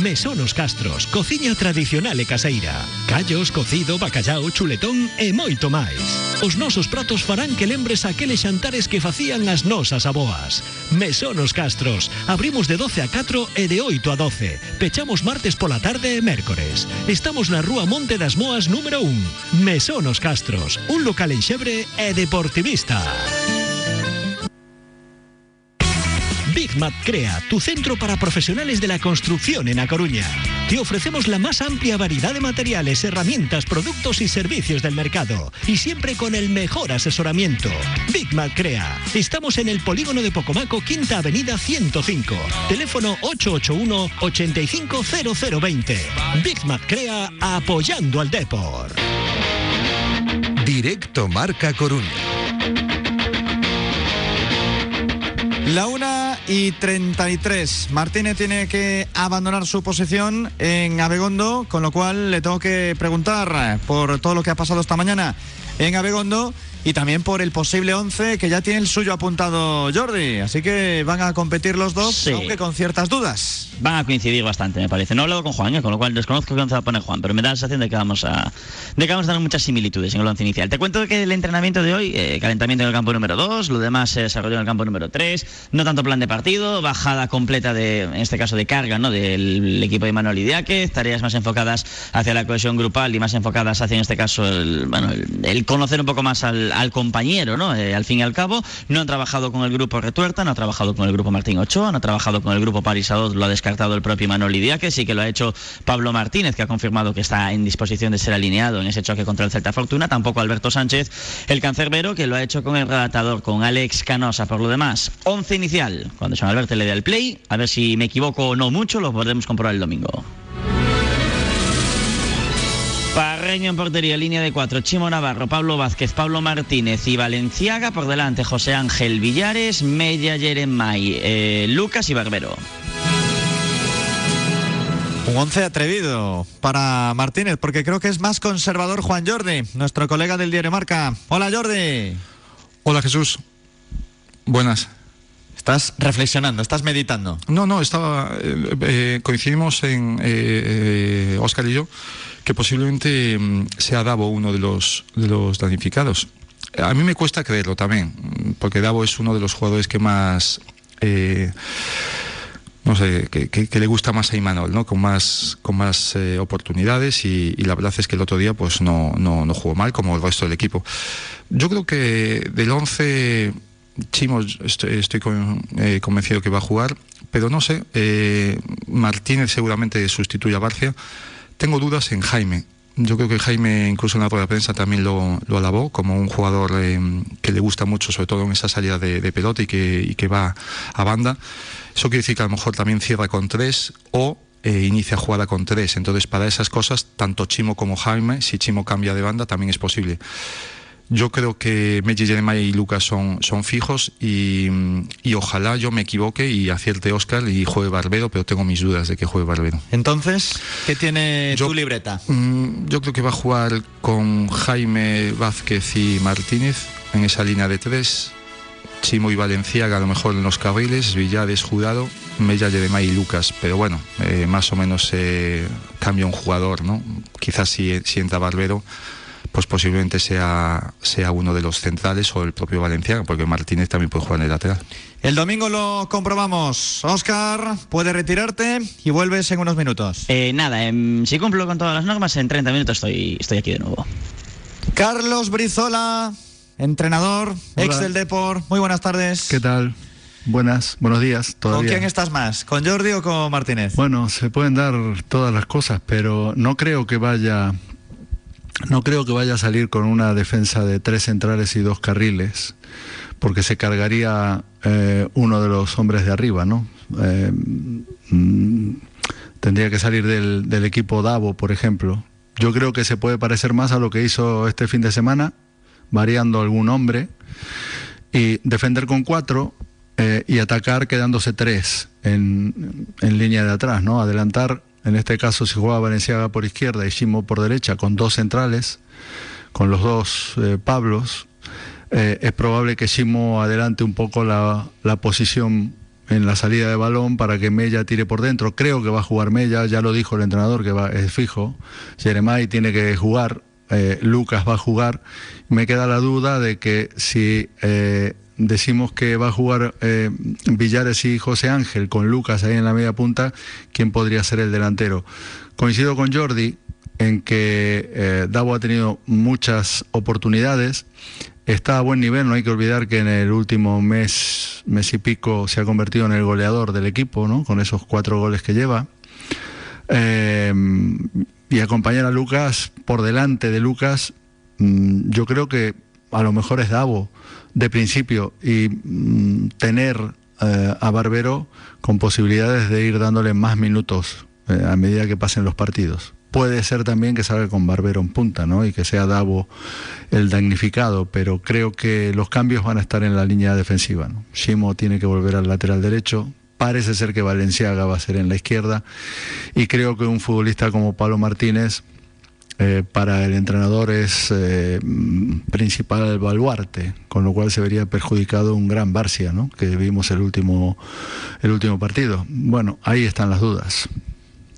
Mesonos Castros, cociña tradicional e caseira. Callos, cocido, bacallao, chuletón e moito máis. Os nosos pratos farán que lembres aqueles xantares que facían as nosas aboas. Mesonos Castros, abrimos de 12 a 4 e de 8 a 12. Pechamos martes pola tarde e mércores. Estamos na Rúa Monte das Moas número 1. Mesonos Castros, un local enxebre e deportivista. Big Mat Crea, tu centro para profesionales de la construcción en A Coruña. Te ofrecemos la más amplia variedad de materiales, herramientas, productos y servicios del mercado. Y siempre con el mejor asesoramiento. Big Mat Crea. Estamos en el polígono de Pocomaco, Quinta Avenida 105. Teléfono 881-850020. Big Mat Crea, apoyando al Depor. Directo Marca Coruña. La una y 33. Martínez tiene que abandonar su posición en Abegondo, con lo cual le tengo que preguntar por todo lo que ha pasado esta mañana en Abegondo y también por el posible 11 que ya tiene el suyo apuntado Jordi. Así que van a competir los dos, aunque con ciertas dudas. Van a coincidir bastante, me parece. No he hablado con Juan, ¿eh? con lo cual desconozco qué once va a poner Juan, pero me da la sensación de que vamos a, de que vamos a tener muchas similitudes en el once inicial. Te cuento que el entrenamiento de hoy, eh, calentamiento en el campo número 2, lo demás se desarrolló en el campo número 3, no tanto plan de partido, bajada completa de, en este caso de carga, ¿no? del equipo de Manuel Idiáquez, tareas más enfocadas hacia la cohesión grupal y más enfocadas hacia, en este caso, el, bueno, el, conocer un poco más al, compañero, ¿no? Eh, al fin y al cabo, no han trabajado con el grupo Retuerta, no ha trabajado con el grupo Martín Ochoa, no ha trabajado con el grupo Parisadot, lo ha descartado el propio Manuel Idiáquez, sí que lo ha hecho Pablo Martínez, que ha confirmado que está en disposición de ser alineado en ese choque contra el Celta Fortuna, tampoco Alberto Sánchez, el cancerbero, que lo ha hecho con el relatador, con Alex Canosa, por lo demás. 11 inicial, cuando Sean Alberto le dé el play, a ver si me equivoco o no mucho, lo podremos comprobar el domingo. Parreño en portería, línea de cuatro, Chimo Navarro, Pablo Vázquez, Pablo Martínez y Valenciaga. Por delante, José Ángel Villares, Mella Yeremay, eh, Lucas y Barbero. Un once atrevido para Martínez, porque creo que es más conservador Juan Jordi, nuestro colega del diario Marca. Hola Jordi. Hola Jesús. Buenas. Estás reflexionando, estás meditando. No, no, estaba. Eh, eh, coincidimos en eh, Oscar y yo que posiblemente mm, sea Davo uno de los, de los damnificados. A mí me cuesta creerlo también, porque Davo es uno de los jugadores que más no sé, que, le gusta más a Imanol, ¿no? Con más, con más oportunidades y, la verdad es que el otro día pues no, no, no, jugó mal como el resto del equipo. Yo creo que del 11 Chimo estoy, eh, convencido que va a jugar, pero no sé, eh, Martínez seguramente sustituye a Barcia. Tengo dudas en Jaime. Yo creo que Jaime, incluso en la rueda de prensa, también lo, alabó como un jugador eh, que le gusta mucho, sobre todo en esa salida de, pelota y que, va a banda. Eso quiere decir que a lo mejor también cierra con tres o inicia jugada con tres. Entonces, para esas cosas, tanto Chimo como Jaime, si Chimo cambia de banda, también es posible. Yo creo que Jeremiah y Lucas son, son fijos y, ojalá yo me equivoque y acierte Oscar y juegue Barbero, pero tengo mis dudas de que juegue Barbero. Entonces, ¿qué tiene tu libreta? Mm, yo creo que va a jugar con Jaime Vázquez y Martínez en esa línea de tres. Chimo y Valenciaga a lo mejor en los carriles, Villares jurado, Mella Jeremiah y Lucas, pero bueno, eh, más o menos se cambia un jugador, ¿no? Quizás si, si entra Barbero pues posiblemente sea, sea uno de los centrales o el propio Valenciano, porque Martínez también puede jugar en el lateral. El domingo lo comprobamos. Oscar, puede retirarte y vuelves en unos minutos. Eh, nada, em, si cumplo con todas las normas, en 30 minutos estoy, estoy aquí de nuevo. Carlos Brizola, entrenador, ex del Deport. Muy buenas tardes. ¿Qué tal? Buenas, buenos días. ¿Con quién estás más? ¿Con Jordi o con Martínez? Bueno, se pueden dar todas las cosas, pero no creo que vaya no creo que vaya a salir con una defensa de tres centrales y dos carriles, porque se cargaría eh, uno de los hombres de arriba, ¿no? Eh, mm, tendría que salir del, equipo Davo, por ejemplo. Yo creo que se puede parecer más a lo que hizo este fin de semana, variando algún hombre, y defender con cuatro eh, y atacar quedándose tres en línea de atrás, ¿no? Adelantar en este caso si jugaba Valenciaga por izquierda y Shimo por derecha, con dos centrales, con los dos eh, Pablos, eh, es probable que Shimo adelante un poco la, posición en la salida de balón para que Mella tire por dentro. Creo que va a jugar Mella, ya lo dijo el entrenador que va, es fijo. Jeremai tiene que jugar, eh, Lucas va a jugar. Me queda la duda de que si decimos que va a jugar eh, Villares y José Ángel con Lucas ahí en la media punta, ¿quién podría ser el delantero? Coincido con Jordi en que eh, Davo ha tenido muchas oportunidades, está a buen nivel, no hay que olvidar que en el último mes, mes y pico se ha convertido en el goleador del equipo, ¿no? con esos cuatro goles que lleva. Eh, y acompañar a Lucas por delante de Lucas, mm, yo creo que a lo mejor es Davo de principio y mm, tener eh, a Barbero con posibilidades de ir dándole más minutos eh, a medida que pasen los partidos. Puede ser también que salga con Barbero en punta, ¿no? Y que sea Davo el damnificado, pero creo que los cambios van a estar en la línea defensiva, ¿no? Shimo tiene que volver al lateral derecho, parece ser que Valenciaga va a ser en la izquierda, y creo que un futbolista como Pablo Martínez eh, para el entrenador es eh, principal el baluarte, con lo cual se vería perjudicado un gran Barcia, ¿no? que vimos el último, el último partido. Bueno, ahí están las dudas.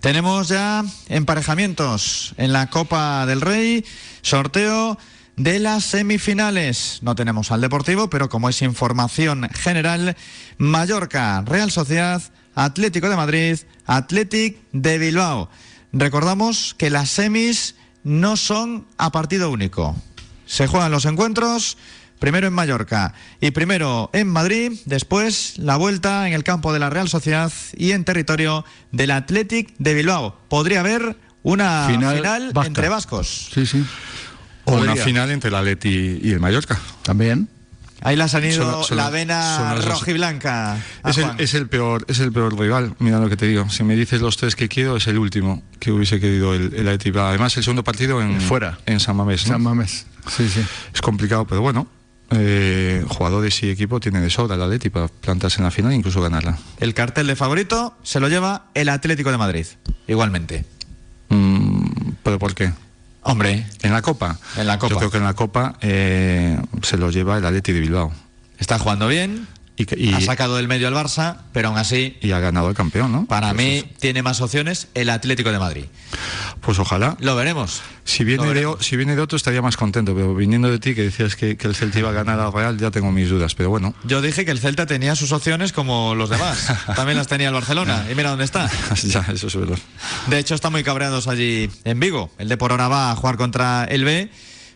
Tenemos ya emparejamientos en la Copa del Rey, sorteo de las semifinales. No tenemos al Deportivo, pero como es información general, Mallorca, Real Sociedad, Atlético de Madrid, Athletic de Bilbao. Recordamos que las semis no son a partido único. Se juegan los encuentros primero en Mallorca y primero en Madrid, después la vuelta en el campo de la Real Sociedad y en territorio del Athletic de Bilbao. Podría haber una final, entre vascos. Sí, sí. O una final entre el Atleti y el Mallorca. También. Ahí le ha salido la vena rojiblanca. Es el, es el, peor, es el peor rival, mira lo que te digo. Si me dices los tres que quiero, es el último que hubiese querido el, el Atleti. Además, el segundo partido en fuera en San Mamés. San Mamés. Sí, sí. Es complicado, pero bueno. Eh, jugadores y equipo tienen de sobra el Atleti para plantarse en la final e incluso ganarla. El cartel de favorito se lo lleva el Atlético de Madrid, igualmente. Mm, ¿Pero por qué? Hombre. ¿En la Copa? En la Copa. Yo creo que en la Copa eh, se lo lleva el Atleti de Bilbao. Está jugando bien. Y, ha sacado del medio al Barça, pero aún así. Y ha ganado el campeón, ¿no? Para pues mí tiene más opciones el Atlético de Madrid. Pues ojalá. Lo veremos. Si viene, de, si viene de otro estaría más contento, pero viniendo de ti que decías que, el Celta iba a ganar al Real, ya tengo mis dudas, pero bueno. Yo dije que el Celta tenía sus opciones como los demás. También las tenía el Barcelona. Y mira dónde está. ya, eso es verdad. De hecho, están muy cabreados allí en Vigo. El de por ahora va a jugar contra el B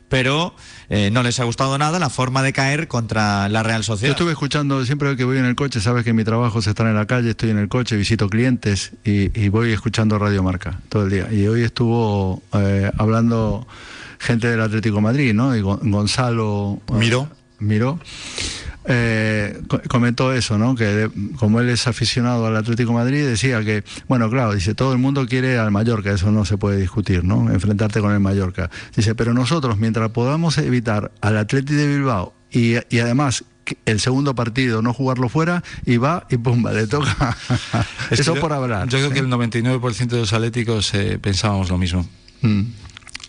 pero eh, no les ha gustado nada la forma de caer contra la Real Sociedad. Yo estuve escuchando, siempre que voy en el coche, sabes que mi trabajo se está en la calle, estoy en el coche, visito clientes y, voy escuchando Radio Marca todo el día. Y hoy estuvo eh, hablando gente del Atlético Madrid, ¿no? Y Gonzalo... Miro. Miro eh, comentó eso, ¿no? Que como él es aficionado al Atlético Madrid, decía que, bueno, claro, dice, todo el mundo quiere al Mallorca, eso no se puede discutir, ¿no? Enfrentarte con el Mallorca. Dice, pero nosotros, mientras podamos evitar al Atlético de Bilbao y, además el segundo partido no jugarlo fuera y va y pumba, le toca. Eso por hablar. Yo creo que el 99% de los atléticos eh, pensábamos lo mismo. Mm.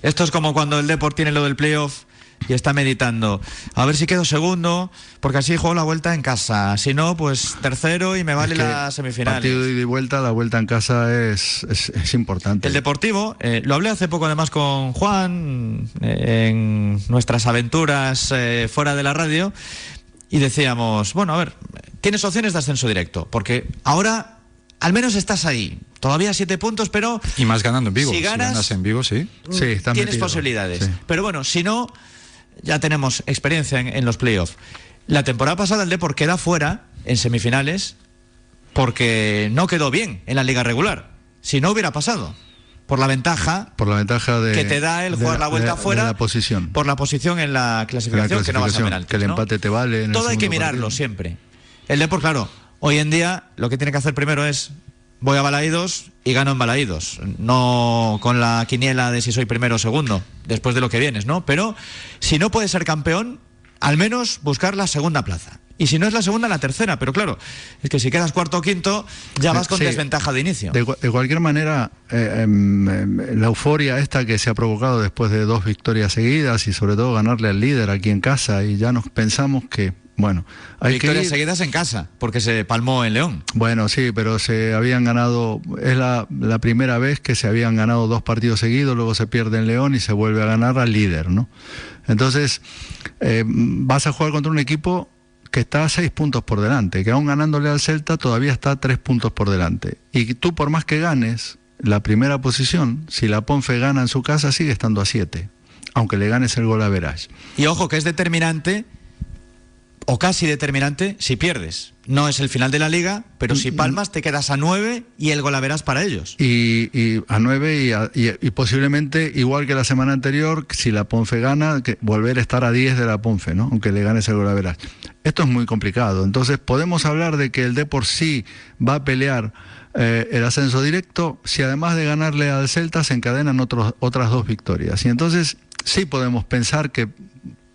Esto es como cuando el Deport tiene lo del playoff y está meditando. A ver si quedo segundo, porque así juego la vuelta en casa. Si no, pues tercero y me vale la semifinal. Partido de vuelta, la vuelta en casa es, es, importante. El Deportivo, eh, lo hablé hace poco además con Juan eh, en nuestras aventuras eh, fuera de la radio y decíamos, bueno, a ver, tienes opciones de ascenso directo, porque ahora al menos estás ahí. Todavía siete puntos, pero... Y más ganando en vivo. Si ganas, en vivo, sí. sí tienes posibilidades. Pero bueno, si no ya tenemos experiencia en, los playoffs. La temporada pasada el Depor queda fuera en semifinales porque no quedó bien en la liga regular. Si no hubiera pasado. Por la ventaja, por la ventaja de, que te da el jugar la, vuelta fuera. la posición. Por la posición en la clasificación, que no vas a penaltis, Que el empate te vale. Todo hay que mirarlo siempre. El Depor, claro, hoy en día lo que tiene que hacer primero es voy a Balaídos y gano en Balaídos. No con la quiniela de si soy primero o segundo, después de lo que vienes, ¿no? Pero si no puedes ser campeón, al menos buscar la segunda plaza. Y si no es la segunda, la tercera. Pero claro, es que si quedas cuarto o quinto, ya vas con desventaja de inicio. De, cualquier manera, eh, em, em, la euforia esta que se ha provocado después de dos victorias seguidas y sobre todo ganarle al líder aquí en casa, y ya nos pensamos que bueno, hay victorias seguidas en casa, porque se palmó en León. Bueno, sí, pero se habían ganado, es la, primera vez que se habían ganado dos partidos seguidos, luego se pierde en León y se vuelve a ganar al líder, ¿no? Entonces, eh, vas a jugar contra un equipo que está a seis puntos por delante, que aún ganándole al Celta todavía está a tres puntos por delante. Y tú por más que ganes la primera posición, si la Ponfe gana en su casa, sigue estando a siete, aunque le ganes el gol a Verás. Y ojo que es determinante o casi determinante si pierdes. No es el final de la liga, pero si mm, mm. palmas te quedas a nueve y el verás para ellos. Y, a nueve y, posiblemente, igual que la semana anterior, si la Ponfe gana, que volver a estar a diez de la Ponfe, ¿no? aunque le ganes el verás. Esto es muy complicado. Entonces, podemos hablar de que el de por sí va a pelear eh, el ascenso directo si además de ganarle al Celta se encadenan otros, otras dos victorias. Y entonces sí podemos pensar que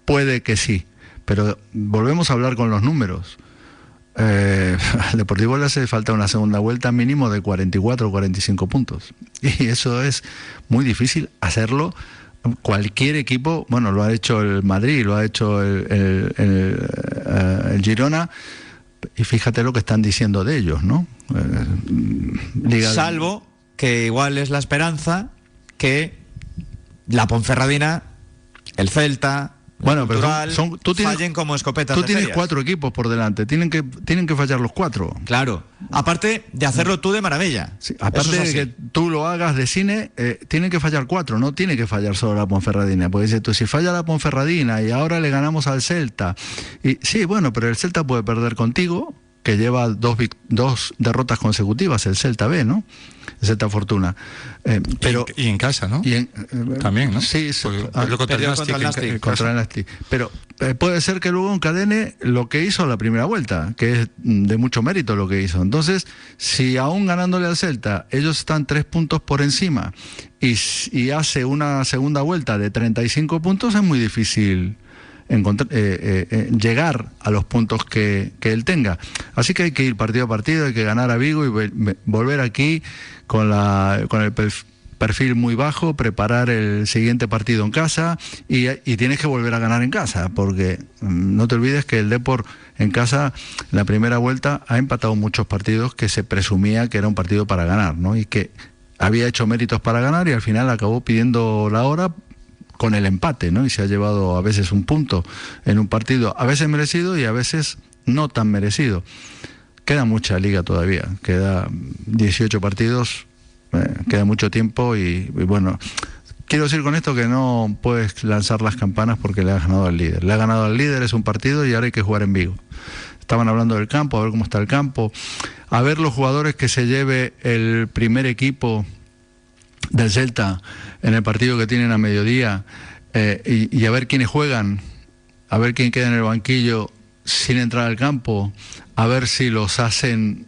puede que sí pero volvemos a hablar con los números. eh, al Deportivo le hace falta una segunda vuelta mínimo de 44 o 45 puntos. Y eso es muy difícil hacerlo. Cualquier equipo, bueno, lo ha hecho el Madrid, lo ha hecho el, el- el, eh, Girona, y fíjate lo que están diciendo de ellos, ¿no? Eh, Salvo que igual es la esperanza que la Ponferradina, el Celta, Bueno, pero son- tú tienes- fallen como escopetas Tú tienes cuatro equipos por delante, tienen que, tienen que fallar los cuatro. Claro. Aparte de hacerlo tú de maravilla. Aparte es de que tú lo hagas de cine, eh, tienen que fallar cuatro, no tiene que fallar solo la Ponferradina. Porque dices tú, si falla la Ponferradina y ahora le ganamos al Celta, y sí, bueno, pero el Celta puede perder contigo, que lleva dos, vic- dos derrotas consecutivas, el Celta B, ¿no? El Celta Fortuna. Eh, pero, y, en, casa, ¿no? y en- También, ¿no? Sí, sí. Ah, contra el Nastic contra el. Pero eh, puede ser que luego encadene lo que hizo la primera vuelta, que es de mucho mérito lo que hizo. Entonces, si aún ganándole al Celta, ellos están tres puntos por encima y, y hace una segunda vuelta de 35 puntos, es muy difícil encontrar, eh, eh, eh, llegar a los puntos que, que él tenga. Así que hay que ir partido a partido, hay que ganar a Vigo y ve- ve- volver aquí con, la, con el perf- perfil muy bajo, preparar el siguiente partido en casa y, y tienes que volver a ganar en casa, porque mm, no te olvides que el Deport en casa, la primera vuelta, ha empatado muchos partidos que se presumía que era un partido para ganar, ¿no? Y que había hecho méritos para ganar y al final acabó pidiendo la hora con el empate, ¿no? Y se ha llevado a veces un punto en un partido, a veces merecido y a veces no tan merecido. Queda mucha liga todavía, queda 18 partidos, eh, queda mucho tiempo y, bueno, quiero decir con esto que no puedes lanzar las campanas porque le has ganado al líder. Le ha ganado al líder, es un partido y ahora hay que jugar en Vigo. Estaban hablando del campo, a ver cómo está el campo, a ver los jugadores que se lleve el primer equipo del Celta en el partido que tienen a mediodía eh, y, a ver quiénes juegan, a ver quién queda en el banquillo sin entrar al campo, a ver si los hacen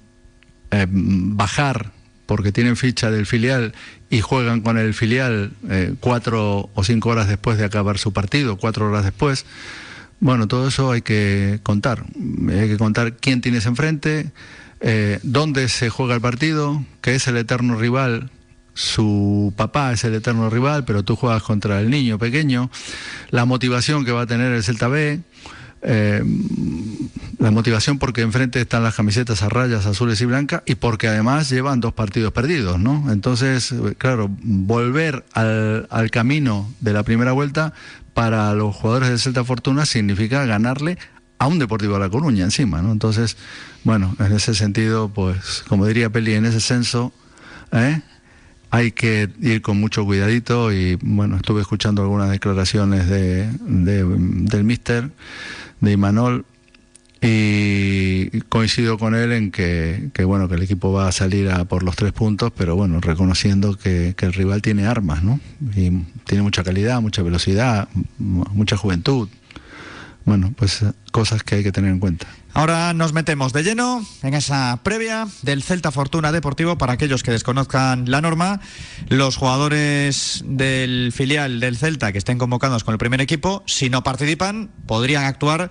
eh, bajar porque tienen ficha del filial y juegan con el filial eh, cuatro o cinco horas después de acabar su partido, cuatro horas después. Bueno, todo eso hay que contar. Hay que contar quién tienes enfrente, dónde se juega el partido, que es el eterno rival. Su papá es el eterno rival, pero tú juegas contra el niño pequeño. La motivación que va a tener el Celta B. eh, la motivación porque enfrente están las camisetas a rayas azules y blancas y porque además llevan dos partidos perdidos, ¿no? Entonces, claro, volver al, camino de la primera vuelta para los jugadores del Celta Fortuna significa ganarle a un Deportivo de La Coruña encima, ¿no? Entonces, bueno, en ese sentido, pues, como diría Peli, en ese censo, ¿eh? Hay que ir con mucho cuidadito y bueno, estuve escuchando algunas declaraciones de, de- del mister, de Imanol, y coincido con él en que, que, bueno que el equipo va a salir a por los tres puntos, pero bueno, reconociendo que, el rival tiene armas, ¿no? Y tiene mucha calidad, mucha velocidad, mucha juventud. Bueno, pues cosas que hay que tener en cuenta. Ahora nos metemos de lleno en esa previa del Celta Fortuna Deportivo. Para aquellos que desconozcan la norma, los jugadores del filial del Celta que estén convocados con el primer equipo, si no participan, podrían actuar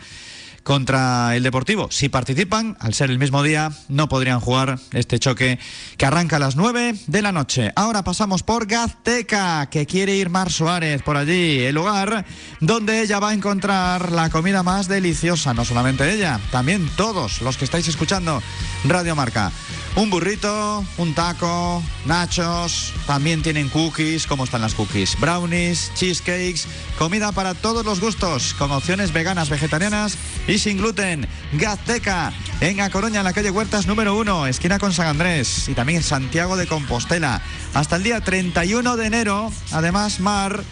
contra el Deportivo. Si participan, al ser el mismo día, no podrían jugar este choque que arranca a las 9 de la noche. Ahora pasamos por Gazteca, que quiere ir Mar Suárez por allí, el lugar donde ella va a encontrar la comida más deliciosa. No solamente ella, también todos los que estáis escuchando Radio Marca. Un burrito, un taco, nachos, también tienen cookies, ¿cómo están las cookies? Brownies, cheesecakes, comida para todos los gustos, con opciones veganas, vegetarianas y sin gluten. Gazteca, en A Coruña, en la calle Huertas número 1, esquina con San Andrés, y también Santiago de Compostela. Hasta el día 31 de enero, además, Mar,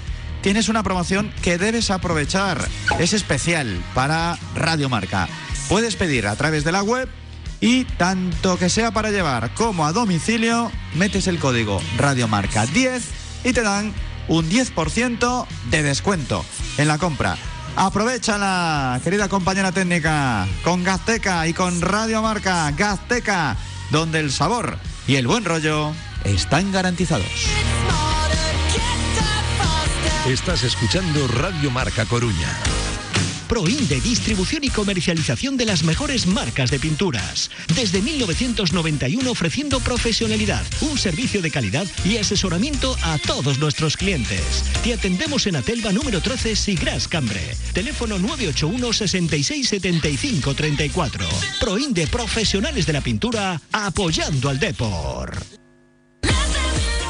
tienes una promoción que debes aprovechar. Es especial para Radio Marca. Puedes pedir a través de la web y tanto que sea para llevar como a domicilio, metes el código Radiomarca 10 y te dan un 10% de descuento en la compra. Aprovechala, querida compañera técnica, con Gazteca y con Radiomarca Gazteca, donde el sabor y el buen rollo están garantizados. Estás escuchando Radio Marca Coruña. Proinde, distribución y comercialización de las mejores marcas de pinturas. Desde 1991 ofreciendo profesionalidad, un servicio de calidad y asesoramiento a todos nuestros clientes. Te atendemos en Atelva número 13 Sigras Cambre. Teléfono 981 66 75 34. Proinde, profesionales de la pintura, apoyando al Depor.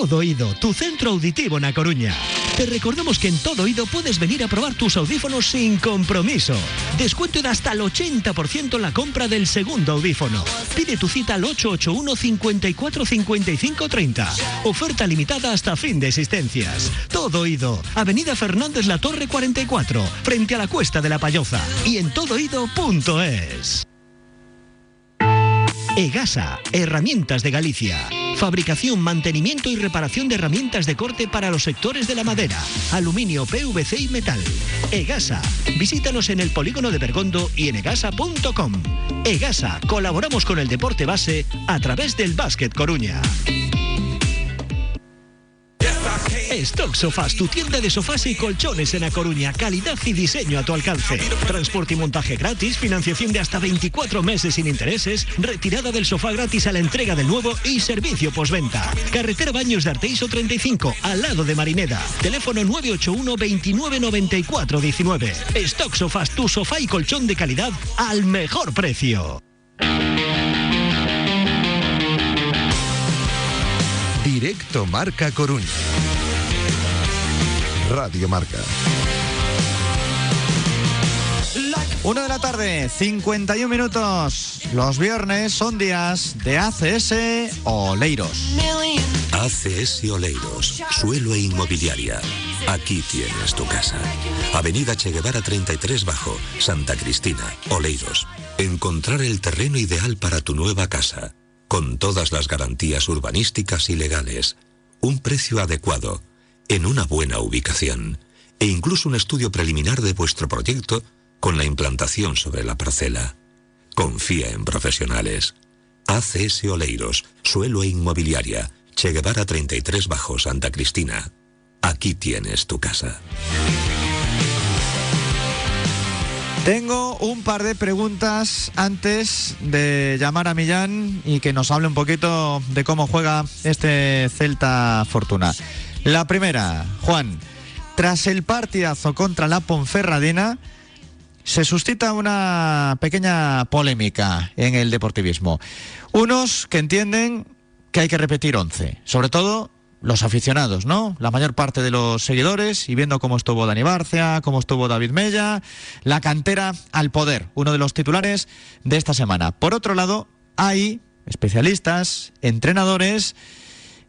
Todo Oído, tu centro auditivo en A Coruña. Te recordamos que en Todo Oído puedes venir a probar tus audífonos sin compromiso. Descuento de hasta el 80% en la compra del segundo audífono. Pide tu cita al 881 54 55 30. Oferta limitada hasta fin de existencias. Todo Oído, Avenida Fernández La Torre 44, frente a la Cuesta de la Payoza y en todoido.es. EGASA, Herramientas de Galicia. Fabricación, mantenimiento y reparación de herramientas de corte para los sectores de la madera, aluminio, PVC y metal. EGASA. Visítanos en el polígono de Bergondo y en egasa.com. EGASA. Colaboramos con el deporte base a través del Básquet Coruña. Stock Sofás, tu tienda de sofás y colchones en A Coruña. Calidad y diseño a tu alcance. Transporte y montaje gratis, financiación de hasta 24 meses sin intereses, retirada del sofá gratis a la entrega del nuevo y servicio postventa. Carretera Baños de Arteiso 35, al lado de Marineda. Teléfono 981 29 94 19. Stock Sofás, tu sofá y colchón de calidad al mejor precio. Directo Marca Coruña. Radio Marca. Una de la tarde, 51 minutos. Los viernes son días de ACS Oleiros. ACS Oleiros, suelo e inmobiliaria. Aquí tienes tu casa. Avenida Che Guevara 33 Bajo, Santa Cristina, Oleiros. Encontrar el terreno ideal para tu nueva casa, con todas las garantías urbanísticas y legales. Un precio adecuado, en una buena ubicación. E incluso un estudio preliminar de vuestro proyecto con la implantación sobre la parcela. Confía en profesionales. ACS Oleiros, suelo e inmobiliaria. Che Guevara 33 Bajo, Santa Cristina. Aquí tienes tu casa. Tengo un par de preguntas antes de llamar a Millán y que nos hable un poquito de cómo juega este Celta Fortuna. La primera, Juan, tras el partidazo contra la Ponferradina, se suscita una pequeña polémica en el deportivismo. Unos que entienden que hay que repetir 11, sobre todo los aficionados, ¿no? La mayor parte de los seguidores y viendo cómo estuvo Dani Barcia, cómo estuvo David Mella, la cantera al poder, uno de los titulares de esta semana. Por otro lado, hay especialistas, entrenadores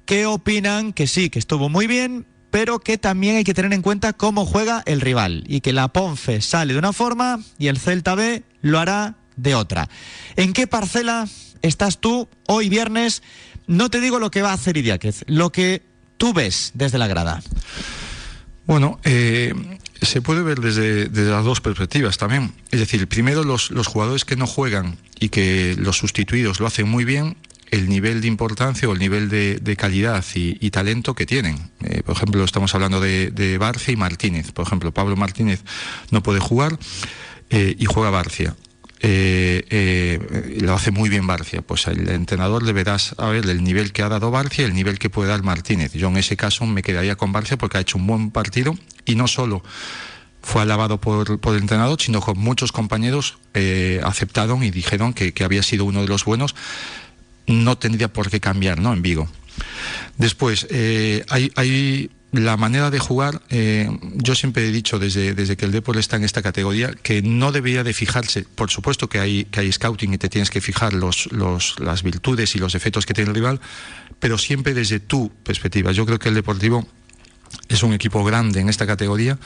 que opinan que sí, que estuvo muy bien, pero que también hay que tener en cuenta cómo juega el rival y que la Ponfe sale de una forma y el Celta B lo hará de otra. ¿En qué parcela estás tú hoy viernes? No te digo lo que va a hacer Idiáquez, lo que tú ves desde la grada. Bueno, eh, se puede ver desde, las dos perspectivas también. Es decir, primero los, los jugadores que no juegan y que los sustituidos lo hacen muy bien el nivel de importancia o el nivel de, calidad y, talento que tienen. Eh, por ejemplo, estamos hablando de, de, Barcia y Martínez. Por ejemplo, Pablo Martínez no puede jugar eh, y juega Barcia. Eh, lo hace muy bien Barcia. Pues el entrenador deberás a ver el nivel que ha dado Barcia y el nivel que puede dar Martínez. Yo en ese caso me quedaría con Barcia porque ha hecho un buen partido y no solo fue alabado por, el entrenador, sino que muchos compañeros eh, aceptaron y dijeron que, había sido uno de los buenos no tendría por qué cambiar, ¿no? En Vigo. Después, eh, hay la manera de jugar, eh, yo siempre he dicho desde, desde que el deporte está en esta categoría que no debería de fijarse, por supuesto que hay, que hay scouting y te tienes que fijar los, los, las virtudes y los defectos que tiene el rival, pero siempre desde tu perspectiva. Yo creo que el Deportivo es un equipo grande en esta categoría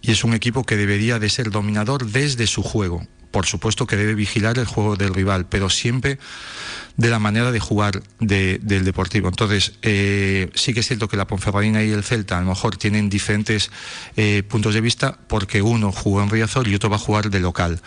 y es un equipo que debería de ser dominador desde su juego. Por supuesto que debe vigilar el juego del rival, pero siempre de la manera de jugar de- del Deportivo. Entonces, eh, sí que es cierto que la Ponferradina y el Celta a lo mejor tienen diferentes eh, puntos de vista porque uno jugó en Riazor y otro va a jugar de local.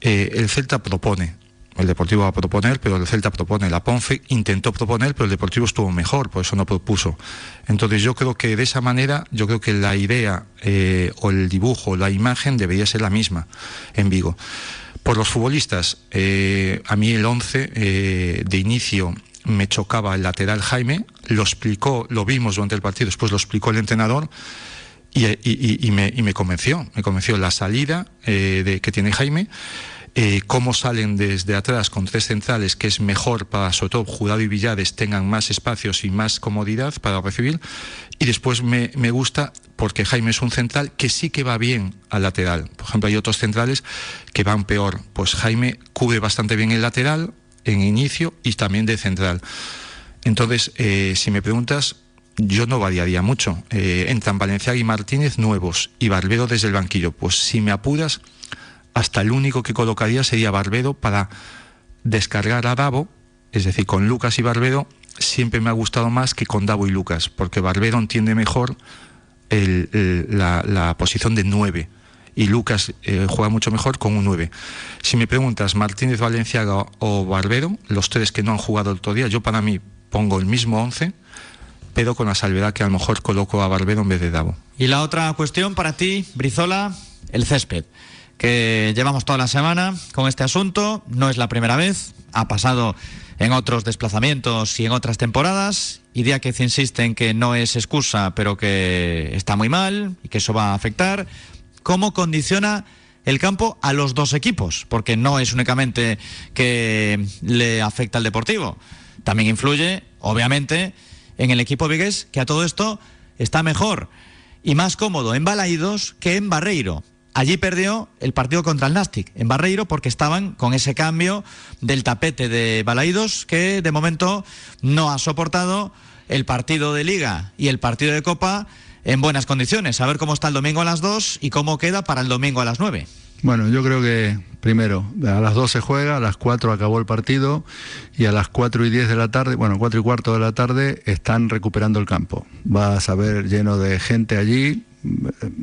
Eh, el Celta propone, el Deportivo va a proponer, pero el Celta propone. La Ponfe intentó proponer, pero el Deportivo estuvo mejor, por eso no propuso. Entonces yo creo que de esa manera, yo creo que la idea eh, o el dibujo, la imagen debería ser la misma en Vigo. Por los futbolistas, eh, a mí el 11 eh, de inicio me chocaba el lateral Jaime, lo explicó, lo vimos durante el partido, después lo explicó el entrenador y, me, convenció, me convenció la salida que tiene Jaime, eh, cómo salen desde atrás con tres centrales, que es mejor para todo Jurado y Villades tengan más espacios y más comodidad para recibir. Y después me, me gusta porque Jaime es un central que sí que va bien al lateral. Por ejemplo, hay otros centrales que van peor. Pues Jaime cubre bastante bien el lateral en inicio y también de central. Entonces, eh, si me preguntas, yo no variaría mucho. Eh, entran Valenciaga y Martínez nuevos y Barbero desde el banquillo. Pues si me apuras, hasta el único que colocaría sería Barbero para descargar a Davo, es decir, con Lucas y Barbero siempre me ha gustado más que con Davo y Lucas, porque Barbero entiende mejor la posición de 9 y Lucas eh, juega mucho mejor con un 9. Si me preguntas Martínez Valenciaga o Barbero, los tres que no han jugado el otro día, yo para mí pongo el mismo 11, pero con la salvedad que a lo mejor coloco a Barbero en vez de Davo. Y la otra cuestión para ti, Brizola, el césped, que llevamos toda la semana con este asunto, no es la primera vez, ha pasado en otros desplazamientos y en otras temporadas, y Diáquez insiste en que no es excusa, pero que está muy mal y que eso va a afectar. ¿Cómo condiciona el campo a los dos equipos? Porque no es únicamente que le afecta al Deportivo, también influye, obviamente, en el equipo vigués, que a todo esto está mejor y más cómodo en Balaídos que en Barreiro. Allí perdió el partido contra el Nastic, en Barreiro, porque estaban con ese cambio del tapete de Balaídos que de momento no ha soportado el partido de Liga y el partido de Copa en buenas condiciones. A ver cómo está el domingo a las 2 y cómo queda para el domingo a las 9. Bueno, yo creo que primero, a las 2 se juega, a las 4 acabó el partido y a las 4 y 10 de la tarde, bueno, 4 y cuarto de la tarde están recuperando el campo. Vas a ver lleno de gente allí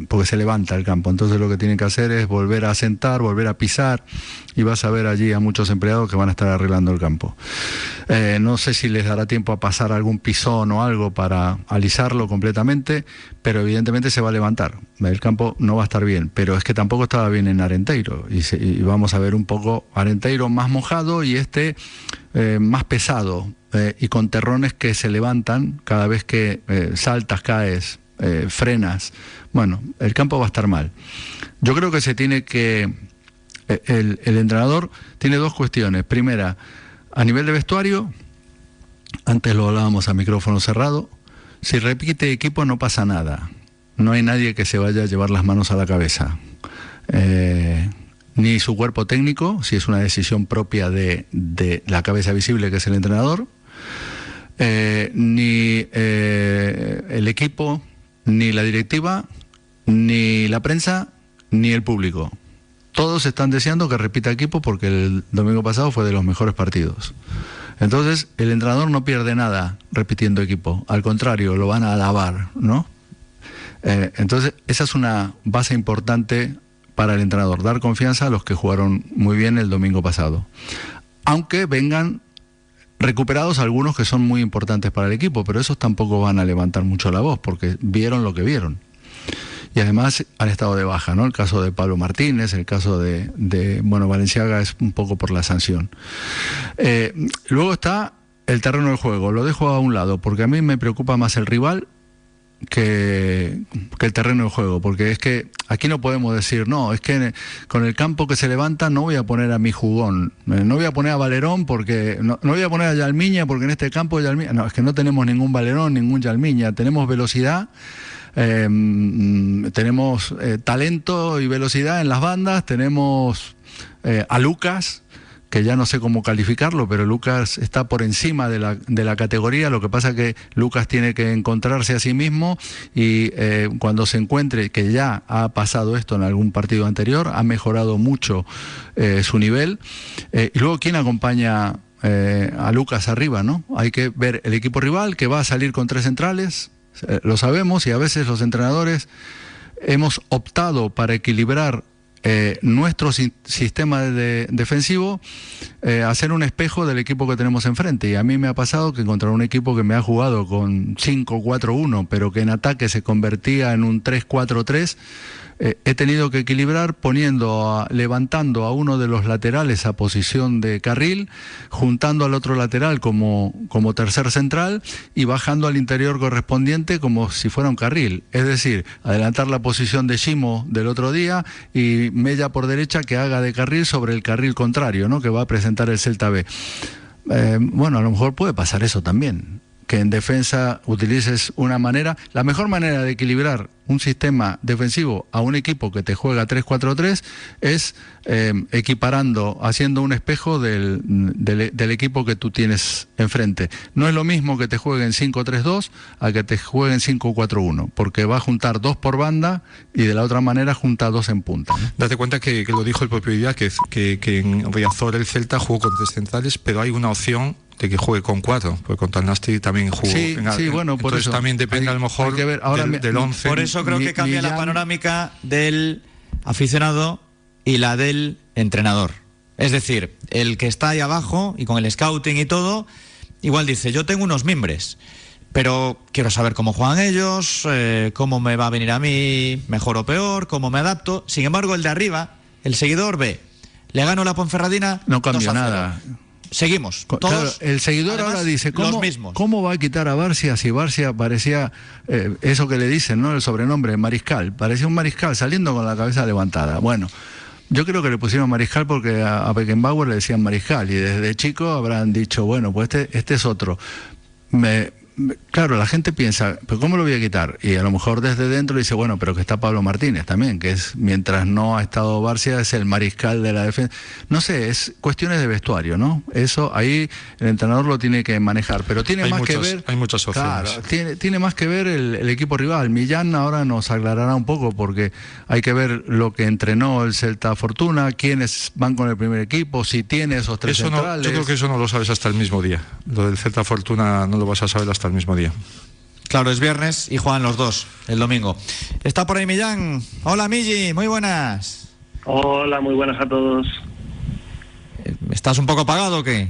porque se levanta el campo. Entonces lo que tienen que hacer es volver a sentar, volver a pisar y vas a ver allí a muchos empleados que van a estar arreglando el campo. Eh, no sé si les dará tiempo a pasar algún pisón o algo para alisarlo completamente, pero evidentemente se va a levantar. El campo no va a estar bien, pero es que tampoco estaba bien en Arenteiro y, se- y vamos a ver un poco Arenteiro más mojado y este eh, más pesado eh, y con terrones que se levantan cada vez que saltas, caes, eh, frenas. Bueno, el campo va a estar mal. Yo creo que se tiene que eh, el, entrenador tiene dos cuestiones. Primera, a nivel de vestuario, antes lo hablábamos a micrófono cerrado, si repite equipo no pasa nada. No hay nadie que se vaya a llevar las manos a la cabeza. Eh, ni su cuerpo técnico, si es una decisión propia de, de la cabeza visible que es el entrenador, ni el equipo, ni la directiva, ni la prensa, ni el público. Todos están deseando que repita equipo porque el domingo pasado fue de los mejores partidos. Entonces, el entrenador no pierde nada repitiendo equipo, al contrario, lo van a alabar, ¿no? Eh, entonces, esa es una base importante para el entrenador, dar confianza a los que jugaron muy bien el domingo pasado. Aunque vengan recuperados algunos que son muy importantes para el equipo, pero esos tampoco van a levantar mucho la voz porque vieron lo que vieron. Y además han estado de baja, ¿no? El caso de Pablo Martínez, el caso de, de, bueno, Valenciaga es un poco por la sanción. Eh, luego está el terreno del juego, lo dejo a un lado porque a mí me preocupa más el rival que, el terreno de juego, porque es que aquí no podemos decir, no, es que con el campo que se levanta no voy a poner a mi jugón, eh, no voy a poner a Valerón porque, no, voy a poner a Yalmiña porque en este campo Yalmiña, no, es que no tenemos ningún Valerón, ningún Yalmiña, tenemos velocidad. Eh, mm, tenemos eh, talento y velocidad en las bandas, tenemos a Lucas, que ya no sé cómo calificarlo, pero Lucas está por encima de la, de la categoría. Lo que pasa es que Lucas tiene que encontrarse a sí mismo y eh, cuando se encuentre que ya ha pasado esto en algún partido anterior, ha mejorado mucho eh, su nivel. Eh, y luego, ¿quién acompaña a Lucas arriba? ¿no? Hay que ver el equipo rival que va a salir con tres centrales, lo sabemos, y a veces los entrenadores hemos optado para equilibrar eh, nuestro sistema de defensivo eh, hacer un espejo del equipo que tenemos enfrente. Y a mí me ha pasado que encontrar un equipo que me ha jugado con 5-4-1, pero que en ataque se convertía en un 3-4-3, eh, he tenido que equilibrar poniendo, levantando a uno de los laterales a posición de carril, juntando al otro lateral como, como tercer central y bajando al interior correspondiente como si fuera un carril. Es decir, adelantar la posición de Shimo del otro día y Mella por derecha que haga de carril sobre el carril contrario, ¿no? que va a presentar el Celta B. Eh, bueno, a lo mejor puede pasar eso también que en defensa utilices una manera, la mejor manera de equilibrar un sistema defensivo a un equipo que te juega 3-4-3 es eh, equiparando, haciendo un espejo del, del, equipo que tú tienes enfrente. No es lo mismo que te jueguen 5-3-2 a que te jueguen 5-4-1, porque va a juntar dos por banda y de la otra manera junta dos en punta. Date cuenta que, lo dijo el propio día, que, que, que en Riazor el Celta jugó con tres centrales, pero hay una opción de que juegue con cuatro, porque con Talnasti también jugó. Sí, sí bueno, por eso. también depende a lo mejor que ver, ahora del, 11. Por eso creo que cambia la panorámica del aficionado y la del entrenador. Es decir, el que está ahí abajo y con el scouting y todo, igual dice, yo tengo unos mimbres, pero quiero saber cómo juegan ellos, eh, cómo me va a venir a mí, mejor o peor, cómo me adapto. Sin embargo, el de arriba, el seguidor ve, le gano la Ponferradina. No cambia nada. Seguimos. Todos, el seguidor ahora dice, ¿cómo, ¿cómo va a quitar a Barcia si Barcia parecía eh, eso que le dicen, ¿no? El sobrenombre, mariscal. Parecía un mariscal saliendo con la cabeza levantada. Bueno, yo creo que le pusieron mariscal porque a, a Beckenbauer le decían mariscal y desde chico habrán dicho, bueno, pues este, este es otro. Me, claro, la gente piensa, ¿pero cómo lo voy a quitar? Y a lo mejor desde dentro dice, bueno, pero que está Pablo Martínez también, que es, mientras no ha estado Barcia, es el mariscal de la defensa. No sé, es cuestiones de vestuario, ¿no? Eso ahí el entrenador lo tiene que manejar, pero tiene más que ver... Hay muchas opciones. Claro, tiene, tiene más que ver el, equipo rival. Millán ahora nos aclarará un poco, porque hay que ver lo que entrenó el Celta Fortuna, quiénes van con el primer equipo, si tiene esos tres eso centrales. yo creo que eso no lo sabes hasta el mismo día. Lo del Celta Fortuna no lo vas a saber hasta el mismo día. Claro, es viernes y juegan los dos el domingo. Está por ahí Millán. Hola Milli, muy buenas. Hola, muy buenas a todos. ¿Estás un poco apagado o qué?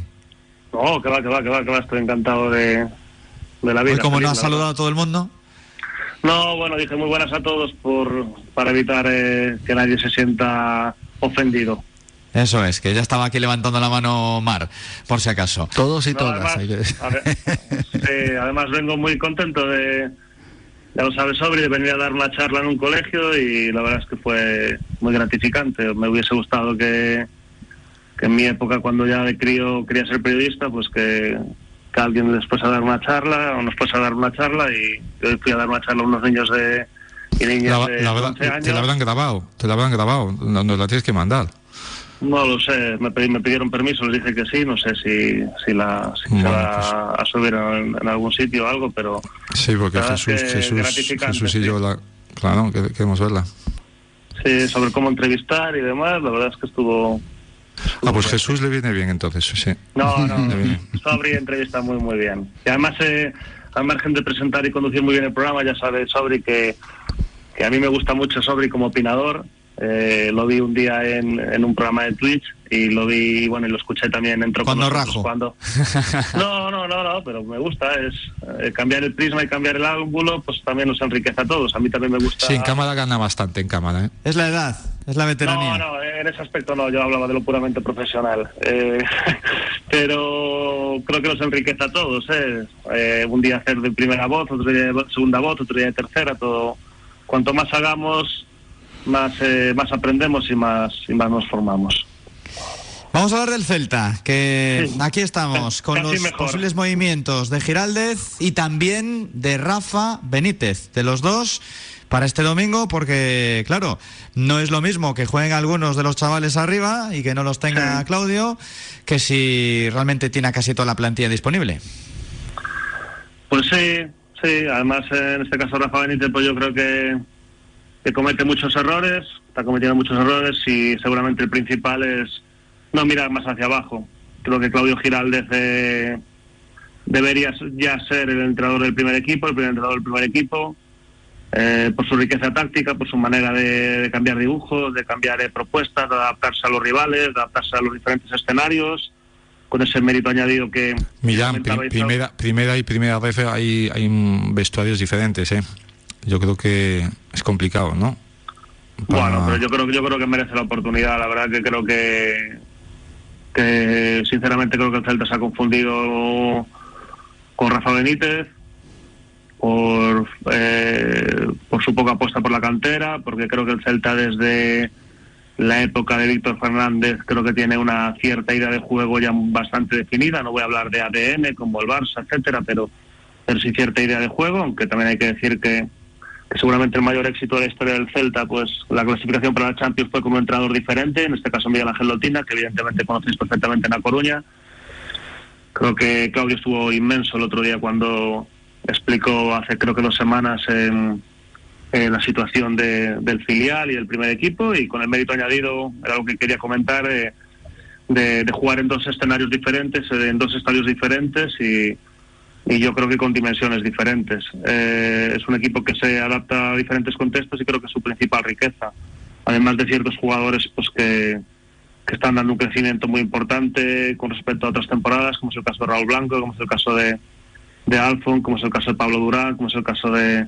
No, que va, que va, que va, que va. Estoy encantado de, la vida. ¿Y cómo no has saludado a todo el mundo? No, bueno, dije muy buenas a todos por para evitar eh, que nadie se sienta ofendido. Eso es, que ya estaba aquí levantando la mano Mar, por si acaso. Todos y todas. Además, vengo muy contento de, ya lo sabes, sobre de venir a dar una charla en un colegio y la verdad es que fue muy gratificante. Me hubiese gustado que, en mi época, cuando ya de crío quería ser periodista, pues que, alguien les fuese a dar una charla o nos fuese a dar una charla y yo fui a dar una charla a unos niños de... Y niñas de años. Te la habrán grabado, te la habrán grabado, nos la tienes que mandar. No lo sé, me, pidieron permiso, les dije que sí, no sé si, si, la, si se va pues a subir en, algún sitio o algo, pero... Sí, porque Jesús, Jesús, Jesús, y yo, la, claro, queremos verla. Sí, sobre cómo entrevistar y demás, la verdad es que estuvo... ah, pues Jesús le viene bien entonces, sí. No, no, Sobri entrevista muy, muy bien. Y además, eh, al margen de presentar y conducir muy bien el programa, ya sabe Sobri que, que a mí me gusta mucho Sobri como opinador eh, lo vi un día en, en, un programa de Twitch y lo vi, bueno, y lo escuché también. Entró cuando rajo. Cuando... No, no, no, no, pero me gusta. Es eh, cambiar el prisma y cambiar el ángulo, pues también nos enriquece a todos. A mí también me gusta. Sí, en cámara gana bastante en cámara. ¿eh? Es la edad, es la veteranía. No, no, en ese aspecto no. Yo hablaba de lo puramente profesional. Eh, pero creo que nos enriquece a todos. ¿eh? Eh, un día hacer de primera voz, otro día de segunda voz, otro día de tercera. Todo. Cuanto más hagamos, más, eh, más aprendemos y más, y más nos formamos. Vamos a hablar del Celta, que aquí estamos con Casi los mejor. posibles movimientos de Giraldez y también de Rafa Benítez, de los dos para este domingo, porque claro, no es lo mismo que jueguen algunos de los chavales arriba y que no los tenga Claudio, que si realmente tiene casi toda la plantilla disponible. Pues sí, sí. Además, eh, en este caso Rafa Benítez, pues yo creo que, que comete muchos errores, está cometiendo muchos errores y seguramente el principal es no mirar más hacia abajo. Creo que Claudio Giraldez eh, debería ya ser el entrenador del primer equipo, el primer entrenador del primer equipo, eh, por su riqueza táctica, por su manera de, de cambiar dibujos, de cambiar eh, propuestas, de adaptarse a los rivales, de adaptarse a los diferentes escenarios, con ese mérito añadido que... Comentabais, primera, primera y primera vez hay, hay vestuarios diferentes, ¿eh? Yo creo que es complicado, ¿no? Para- Bueno, pero yo creo que yo creo que merece la oportunidad. La verdad que creo que que sinceramente creo que el Celta se ha confundido con Rafa Benítez por eh, por su poca apuesta por la cantera, porque creo que el Celta desde la época de Víctor Fernández creo que tiene una cierta idea de juego ya bastante definida. No voy a hablar de ADN como el Barça, etcétera, pero pero sí cierta idea de juego, aunque también hay que decir que seguramente el mayor éxito de la historia del Celta, pues la clasificación para la Champions fue como entrenador diferente, en este caso Miguel Ángel Lotina, que evidentemente conocéis perfectamente en La Coruña. Creo que Claudio estuvo inmenso el otro día cuando explicó hace creo que dos semanas la situación de- del filial y del primer equipo y con el mérito añadido, era algo que quería comentar, eh, de, de jugar en dos escenarios diferentes, eh, en dos estadios diferentes y, y yo creo que con dimensiones diferentes. Eh, es un equipo que se adapta a diferentes contextos y creo que es su principal riqueza. Además de ciertos jugadores pues que, que están dando un crecimiento muy importante con respecto a otras temporadas, como es el caso de Raúl Blanco, como es el caso de, de Alfon, como es el caso de Pablo Durán, como es el caso de,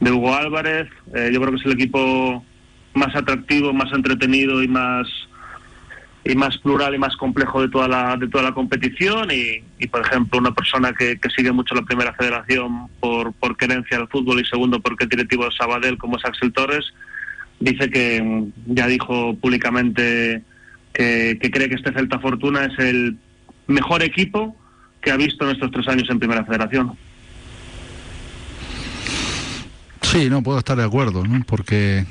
de Hugo Álvarez. Eh, yo creo que es el equipo más atractivo, más entretenido y más y más plural y más complejo de toda la de toda la competición y, y, por ejemplo una persona que, que sigue mucho la primera federación por, por querencia al fútbol y segundo porque es directivo de Sabadell como es Axel Torres dice que mm, ya dijo públicamente que, que cree que este Celta Fortuna es el mejor equipo que ha visto en estos tres años en primera federación Sí, no puedo estar de acuerdo, ¿no? porque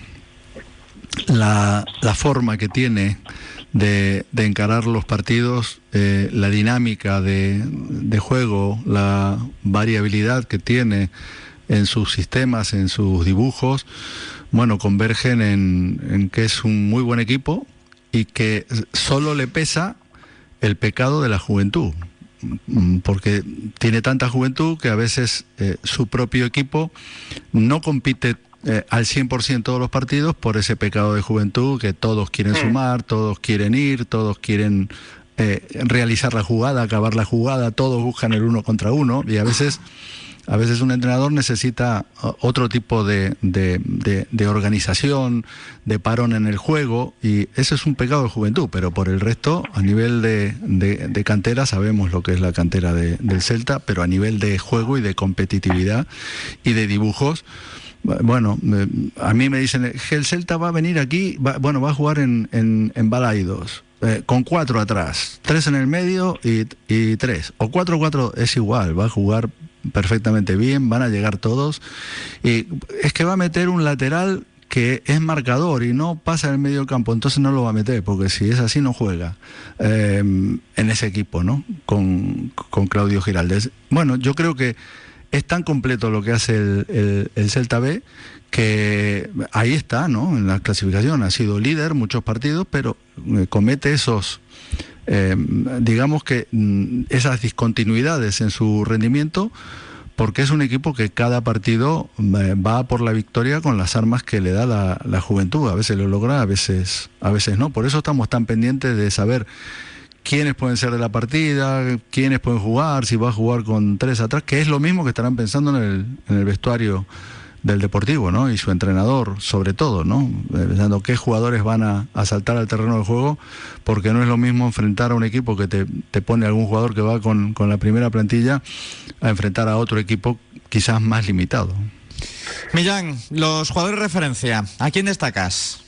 la, la forma que tiene de, encarar los partidos, eh, la dinámica de, de juego, la variabilidad que tiene en sus sistemas, en sus dibujos, bueno, convergen en, en que es un muy buen equipo y que solo le pesa el pecado de la juventud, porque tiene tanta juventud que a veces eh, su propio equipo no compite eh, al 100% todos los partidos por ese pecado de juventud que todos quieren sumar, todos quieren ir, todos quieren eh, realizar la jugada, acabar la jugada, todos buscan el uno contra uno y a veces a veces un entrenador necesita otro tipo de, de- de- de organización, de parón en el juego, y eso es un pecado de juventud, pero por el resto, a nivel de, de- de cantera, sabemos lo que es la cantera de- del Celta, pero a nivel de juego y de competitividad y de dibujos, bueno, eh, a mí me dicen que el Celta va a venir aquí, va- bueno, va a jugar en, en, en Balaidos, eh, con cuatro atrás, tres en el medio y, y tres. O cuatro, cuatro es igual, va a jugar perfectamente bien, van a llegar todos. Y es que va a meter un lateral que es marcador y no pasa en el medio campo, entonces no lo va a meter, porque si es así no juega eh, en ese equipo, ¿no? Con, con Claudio Giraldes. Bueno, yo creo que es tan completo lo que hace el, el- el Celta B que ahí está, ¿no? En la clasificación ha sido líder muchos partidos, pero eh, comete esos, eh, digamos que mm, esas discontinuidades en su rendimiento, porque es un equipo que cada partido eh, va por la victoria con las armas que le da la, la juventud. A veces lo logra, a veces, a veces no. Por eso estamos tan pendientes de saber quiénes pueden ser de la partida, quiénes pueden jugar, si va a jugar con tres atrás, que es lo mismo que estarán pensando en el, en el vestuario del Deportivo, ¿no? Y su entrenador, sobre todo, ¿no? Eh, pensando qué jugadores van a, a, saltar al terreno de juego, porque no es lo mismo enfrentar a un equipo que te, te pone algún jugador que va con, con, la primera plantilla a enfrentar a otro equipo quizás más limitado. Millán, los jugadores de referencia, ¿a quién destacas?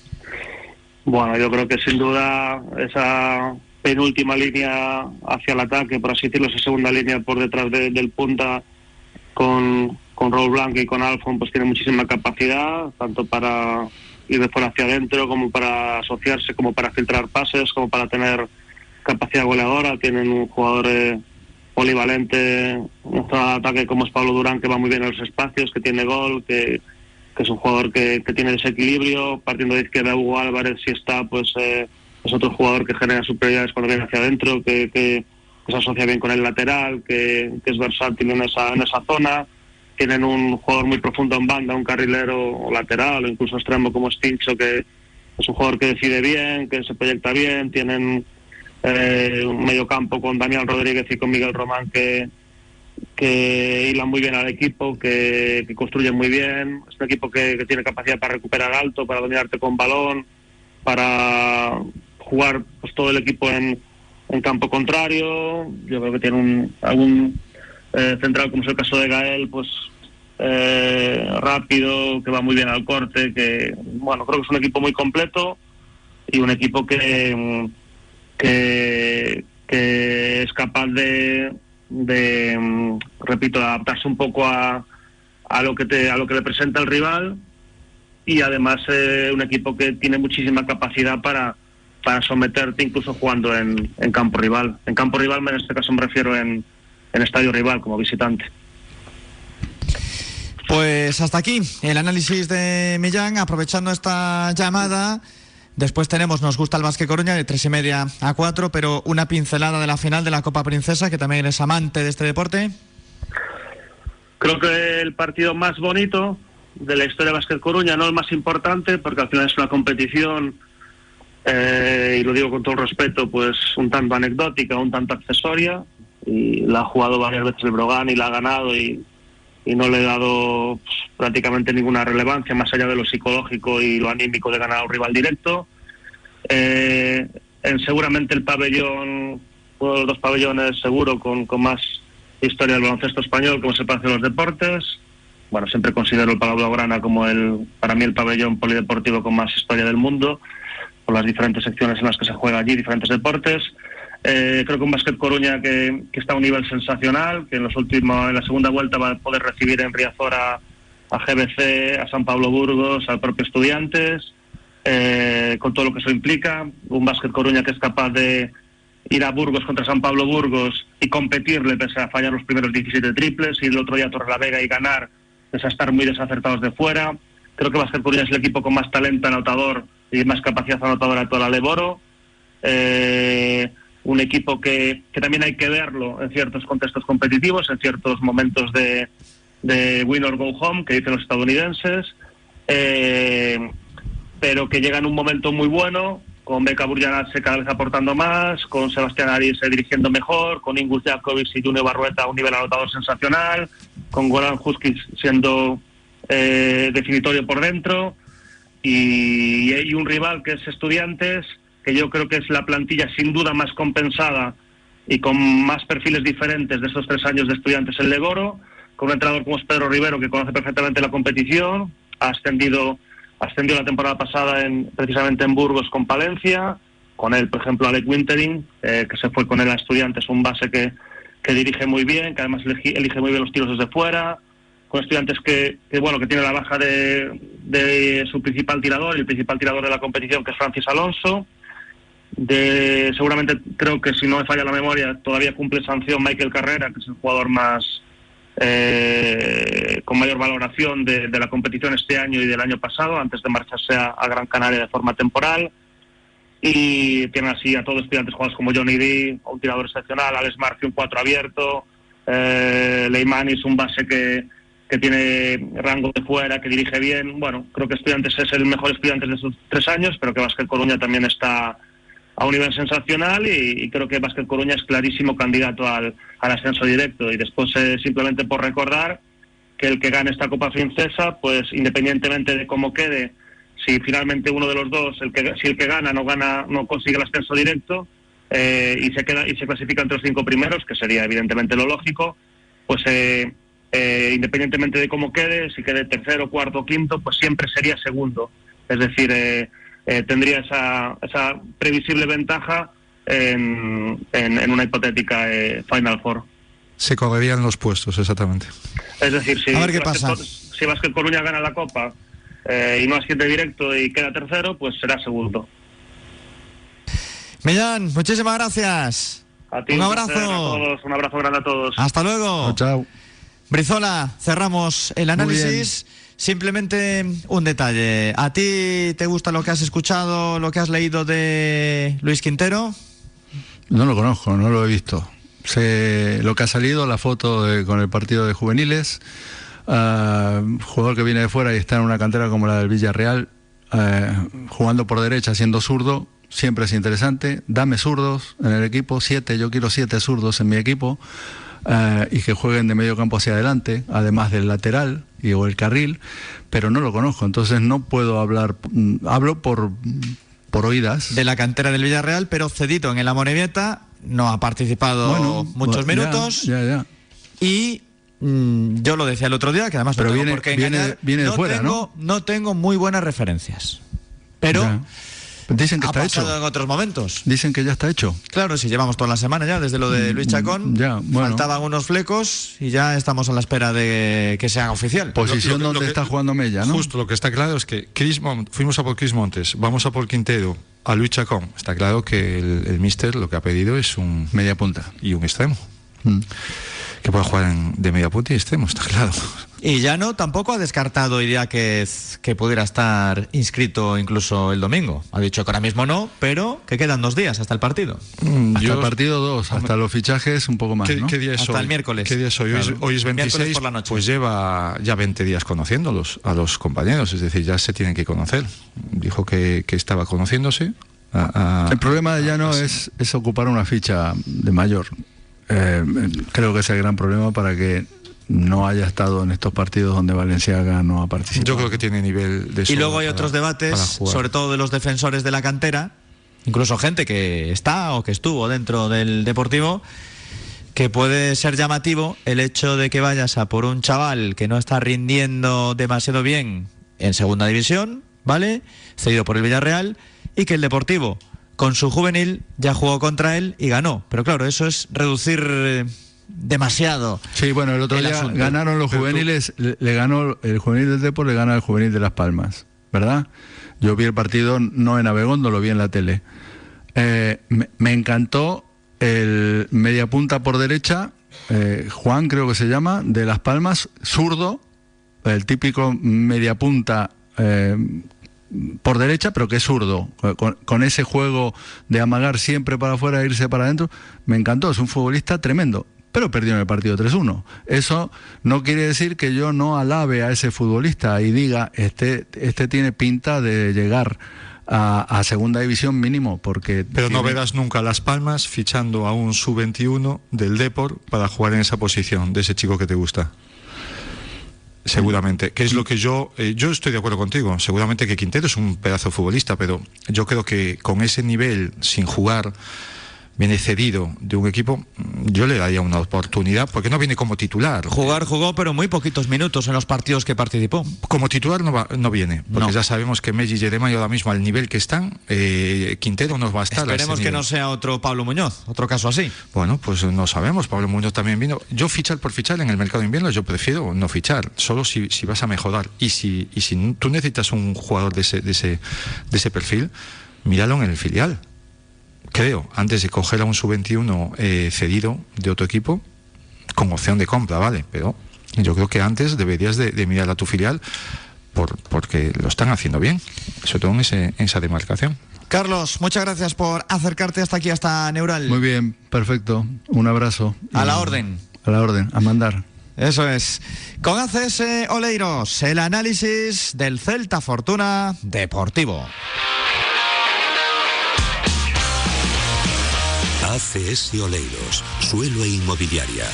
Bueno, yo creo que sin duda esa penúltima línea hacia el ataque, por así decirlo, esa segunda línea por detrás de, del punta con, con Raúl Blanco y con Alfon, pues tiene muchísima capacidad, tanto para ir de fuera hacia adentro, como para asociarse, como para filtrar pases, como para tener capacidad goleadora. Tienen un jugador eh, polivalente, un ataque como es Pablo Durán, que va muy bien en los espacios, que tiene gol, que, que es un jugador que, que, tiene desequilibrio. Partiendo de izquierda, Hugo Álvarez, si está, pues eh, es otro jugador que genera superioridades cuando viene hacia adentro, que, que se asocia bien con el lateral, que, es versátil en esa, en esa zona. Tienen un jugador muy profundo en banda, un carrilero lateral o incluso extremo como Stincho, que es un jugador que decide bien, que se proyecta bien, tienen eh, un medio campo con Daniel Rodríguez y con Miguel Román que, que hilan muy bien al equipo, que, construyen muy bien, es un equipo que, tiene capacidad para recuperar alto, para dominarte con balón, para jugar pues todo el equipo en, en campo contrario, yo creo que tiene un, algún eh, central, como es el caso de Gael, pues eh, rápido, que va muy bien al corte, que bueno, creo que es un equipo muy completo y un equipo que, que, es capaz de, de, repito, adaptarse un poco a, a lo que te, a lo que le presenta el rival y además eh, un equipo que tiene muchísima capacidad para para someterte incluso jugando en, en campo rival. En campo rival, en este caso me refiero en, en estadio rival como visitante. Pues hasta aquí el análisis de Millán, aprovechando esta llamada. Después tenemos, nos gusta el Básquet Coruña de tres y media a cuatro, pero una pincelada de la final de la Copa Princesa, que también eres amante de este deporte. Creo que el partido más bonito de la historia de Básquet Coruña, no el más importante, porque al final es una competición, eh, y lo digo con todo respeto, pues un tanto anecdótica, un tanto accesoria, y la ha jugado varias veces el Brogan y la ha ganado y, y no le he dado pues, prácticamente ninguna relevancia más allá de lo psicológico y lo anímico de ganar a un rival directo. Eh, en seguramente el pabellón, uno de los dos pabellones seguro con, con más historia del baloncesto español, como se parece a los deportes. Bueno, siempre considero el Palau Blaugrana como el, para mí el pabellón polideportivo con más historia del mundo, por las diferentes secciones en las que se juega allí, diferentes deportes. Eh, creo que un Básquet Coruña que, está a un nivel sensacional, que en los últimos, en la segunda vuelta va a poder recibir en Riazor a, GBC, a San Pablo Burgos, al propio Estudiantes, eh, con todo lo que eso implica. Un Básquet Coruña que es capaz de ir a Burgos contra San Pablo Burgos y competirle pese a fallar los primeros 17 triples, y el otro día a Torrelavega y ganar pese a estar muy desacertados de fuera. Creo que Básquet Coruña es el equipo con más talento anotador y más capacidad anotadora toda la Leboro. Eh, un equipo que, que, también hay que verlo en ciertos contextos competitivos, en ciertos momentos de, de win or go home, que dicen los estadounidenses, eh, pero que llega en un momento muy bueno, con Beca se cada vez aportando más, con Sebastián Arias dirigiendo mejor, con Ingus Jakovic y Junior Barrueta a un nivel anotador sensacional, con Goran Huskic siendo eh, definitorio por dentro, y, y un rival que es Estudiantes, que yo creo que es la plantilla sin duda más compensada y con más perfiles diferentes de estos tres años de estudiantes en Legoro, con un entrenador como es Pedro Rivero, que conoce perfectamente la competición, ha ascendido, ascendió la temporada pasada en, precisamente en Burgos con Palencia, con él, por ejemplo, Alec Wintering, eh, que se fue con él a estudiantes, un base que, que dirige muy bien, que además elige, elige, muy bien los tiros desde fuera, estudiantes que, que bueno, que tiene la baja de, de su principal tirador, el principal tirador de la competición, que es Francis Alonso, de seguramente creo que si no me falla la memoria todavía cumple sanción Michael Carrera que es el jugador más eh, con mayor valoración de, la competición este año y del año pasado antes de marcharse a, Gran Canaria de forma temporal. Y tiene así a todos estudiantes jugadores como Johnny D un tirador excepcional Alex Murphy un cuatro abierto eh, Leimanis un base que que tiene rango de fuera, que dirige bien. Bueno, creo que Estudiantes es el mejor estudiante de estos tres años, pero que Vázquez Coruña también está a un nivel sensacional y, creo que Vázquez Coruña es clarísimo candidato al, ascenso directo. Y después, eh, simplemente por recordar, que el que gane esta Copa Francesa, pues independientemente de cómo quede, si finalmente uno de los dos, el que, si el que gana no gana, no consigue el ascenso directo eh, y se queda y se clasifica entre los cinco primeros, que sería evidentemente lo lógico, pues eh, eh, independientemente de cómo quede, si quede tercero, cuarto o quinto, pues siempre sería segundo. Es decir, eh, eh, tendría esa, esa previsible ventaja en, en- en una hipotética eh, Final Four. Se correrían los puestos, exactamente. Es decir, si, A ver qué Vázquez pasa. Cor- si Vázquez Coruña gana la Copa eh, y no asciende directo y queda tercero, pues será segundo. Millán, muchísimas gracias. A ti, Un abrazo. a todos, un abrazo grande a todos. Hasta luego. Chao. Brizola, cerramos el análisis. Simplemente un detalle. ¿A ti te gusta lo que has escuchado, lo que has leído de Luis Quintero? No lo conozco, no lo he visto. Sé lo que ha salido, la foto de- con el partido de juveniles. ah, jugador que viene de fuera y está en una cantera como la del Villarreal, ah, jugando por derecha, siendo zurdo, siempre es interesante. Dame zurdos en el equipo, siete, yo quiero siete zurdos en mi equipo. Ah, y que jueguen de medio campo hacia adelante, además del lateral y, o el carril, pero no lo conozco, entonces no puedo hablar, mm, hablo por, por oídas. De la cantera del Villarreal, pero cedido en el Amorebieta. No ha participado Bueno, muchos minutos. ya, ya. Y mm, yo lo decía el otro día, que además Pero no tengo viene- por qué viene- de no fuera, tengo, ¿no? tengo muy buenas referencias. Pero. Dicen que ha está pasado hecho. en otros momentos. Dicen que ya está hecho. Claro, si llevamos toda la semana ya, desde lo de Luis Chacón, Mm, Ya, bueno. faltaban unos flecos y ya estamos a la espera de que se haga oficial. Posición Lo- lo- lo donde que- está jugando Mella, ¿no? Justo, lo que está claro es que Chris Mont- fuimos a por Chris Montes, vamos a por Quintero, a Luis Chacón. Está claro que el, el Mister lo que ha pedido es un media punta y un extremo. Mm. Que pueda jugar en- de media punta y extremo, está claro. Y ya no tampoco ha descartado idea que, que pudiera estar inscrito incluso el domingo. Ha dicho que ahora mismo no, pero que quedan dos días hasta el partido. Hasta Yo- el partido 2, hasta los fichajes un poco más, ¿Qué, ¿no? qué día es Hasta hoy? el miércoles. ¿Qué día es hoy? Hoy es- Claro. Hoy es Miércoles 26, por la noche. pues lleva ya 20 días conociéndolos a los compañeros, es decir, ya se tienen que conocer. Dijo que, que estaba conociéndose. a- a- El problema de Llano es, es ocupar una ficha de mayor. Eh, creo que es el gran problema para que no haya estado en estos partidos donde Valenciaga no ha participado. yo creo que tiene nivel de Y luego hay para- otros debates, sobre todo de los defensores de la cantera, incluso gente que está o que estuvo dentro del Deportivo, que puede ser llamativo el hecho de que vayas a por un chaval que no está rindiendo demasiado bien en segunda división, ¿vale? Cedido por el Villarreal, y que el Deportivo, con su juvenil, ya jugó contra él y ganó. Pero claro, eso es reducir eh, demasiado. Sí, bueno, el otro el día asunto. ganaron los Pero tú- juveniles, le, le ganó el juvenil del Depor, le gana el juvenil de Las Palmas, ¿verdad? Yo vi el partido no en Abegondo, lo vi en la tele. Eh, me, me encantó el media punta por derecha, eh, Juan creo que se llama, de Las Palmas, zurdo, el típico media punta por derecha, pero que es zurdo, con, con ese juego de amagar siempre para afuera e irse para adentro, me encantó, es un futbolista tremendo, pero perdió en el partido 3-1. Eso no quiere decir que yo no alabe a ese futbolista y diga, este, este tiene pinta de llegar a, a segunda división mínimo, porque... Pero no verás nunca Las Palmas fichando a un sub-21 del Depor para jugar en esa posición de ese chico que te gusta. Seguramente, que es lo que yo, eh, yo estoy de acuerdo contigo. Seguramente que Quintero es un pedazo de futbolista, pero yo creo que con ese nivel, sin jugar, viene cedido de un equipo, yo le daría una oportunidad, porque no viene como titular. Jugar jugó, pero muy poquitos minutos en los partidos que participó. Como titular no, va- no viene, porque No. ya sabemos que Messi y Jeremiah ahora mismo al nivel que están, eh, Quintero no va a estar. a Esperemos que no sea otro Pablo Muñoz, otro caso así. Bueno, pues no sabemos. Pablo Muñoz también vino. Yo fichar por fichar en el mercado de invierno, yo prefiero no fichar, solo si, si vas a mejorar. Y si, y si tú necesitas un jugador de ese, de ese, de ese perfil, míralo en el filial. Creo, antes de coger a un sub-21 eh, cedido de otro equipo, con opción de compra, ¿vale? Pero yo creo que antes deberías de, de mirar a tu filial por, porque lo están haciendo bien, sobre todo en, ese- en esa demarcación. Carlos, muchas gracias por acercarte hasta aquí, hasta Neural. Muy bien, perfecto. Un abrazo. A la orden. A la orden, a mandar. Eso es. Con ACS Oleiros, el análisis del Celta Fortuna Deportivo. ACS Oleiros, suelo e inmobiliaria.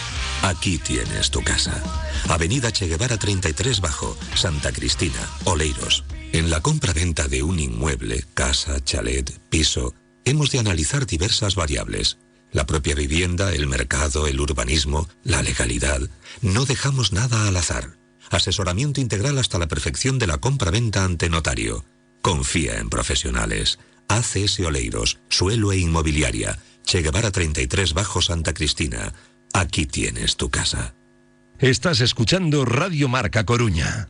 Aquí tienes tu casa. Avenida Che Guevara 33 Bajo, Santa Cristina, Oleiros. En la compra-venta de un inmueble, casa, chalet, piso, hemos de analizar diversas variables. La propia vivienda, el mercado, el urbanismo, la legalidad. No dejamos nada al azar. Asesoramiento integral hasta la perfección de la compra-venta ante notario. Confía en profesionales. ACS Oleiros, Suelo e Inmobiliaria. Che Guevara 33 Bajo Santa Cristina. Aquí tienes tu casa. Estás escuchando Radio Marca Coruña.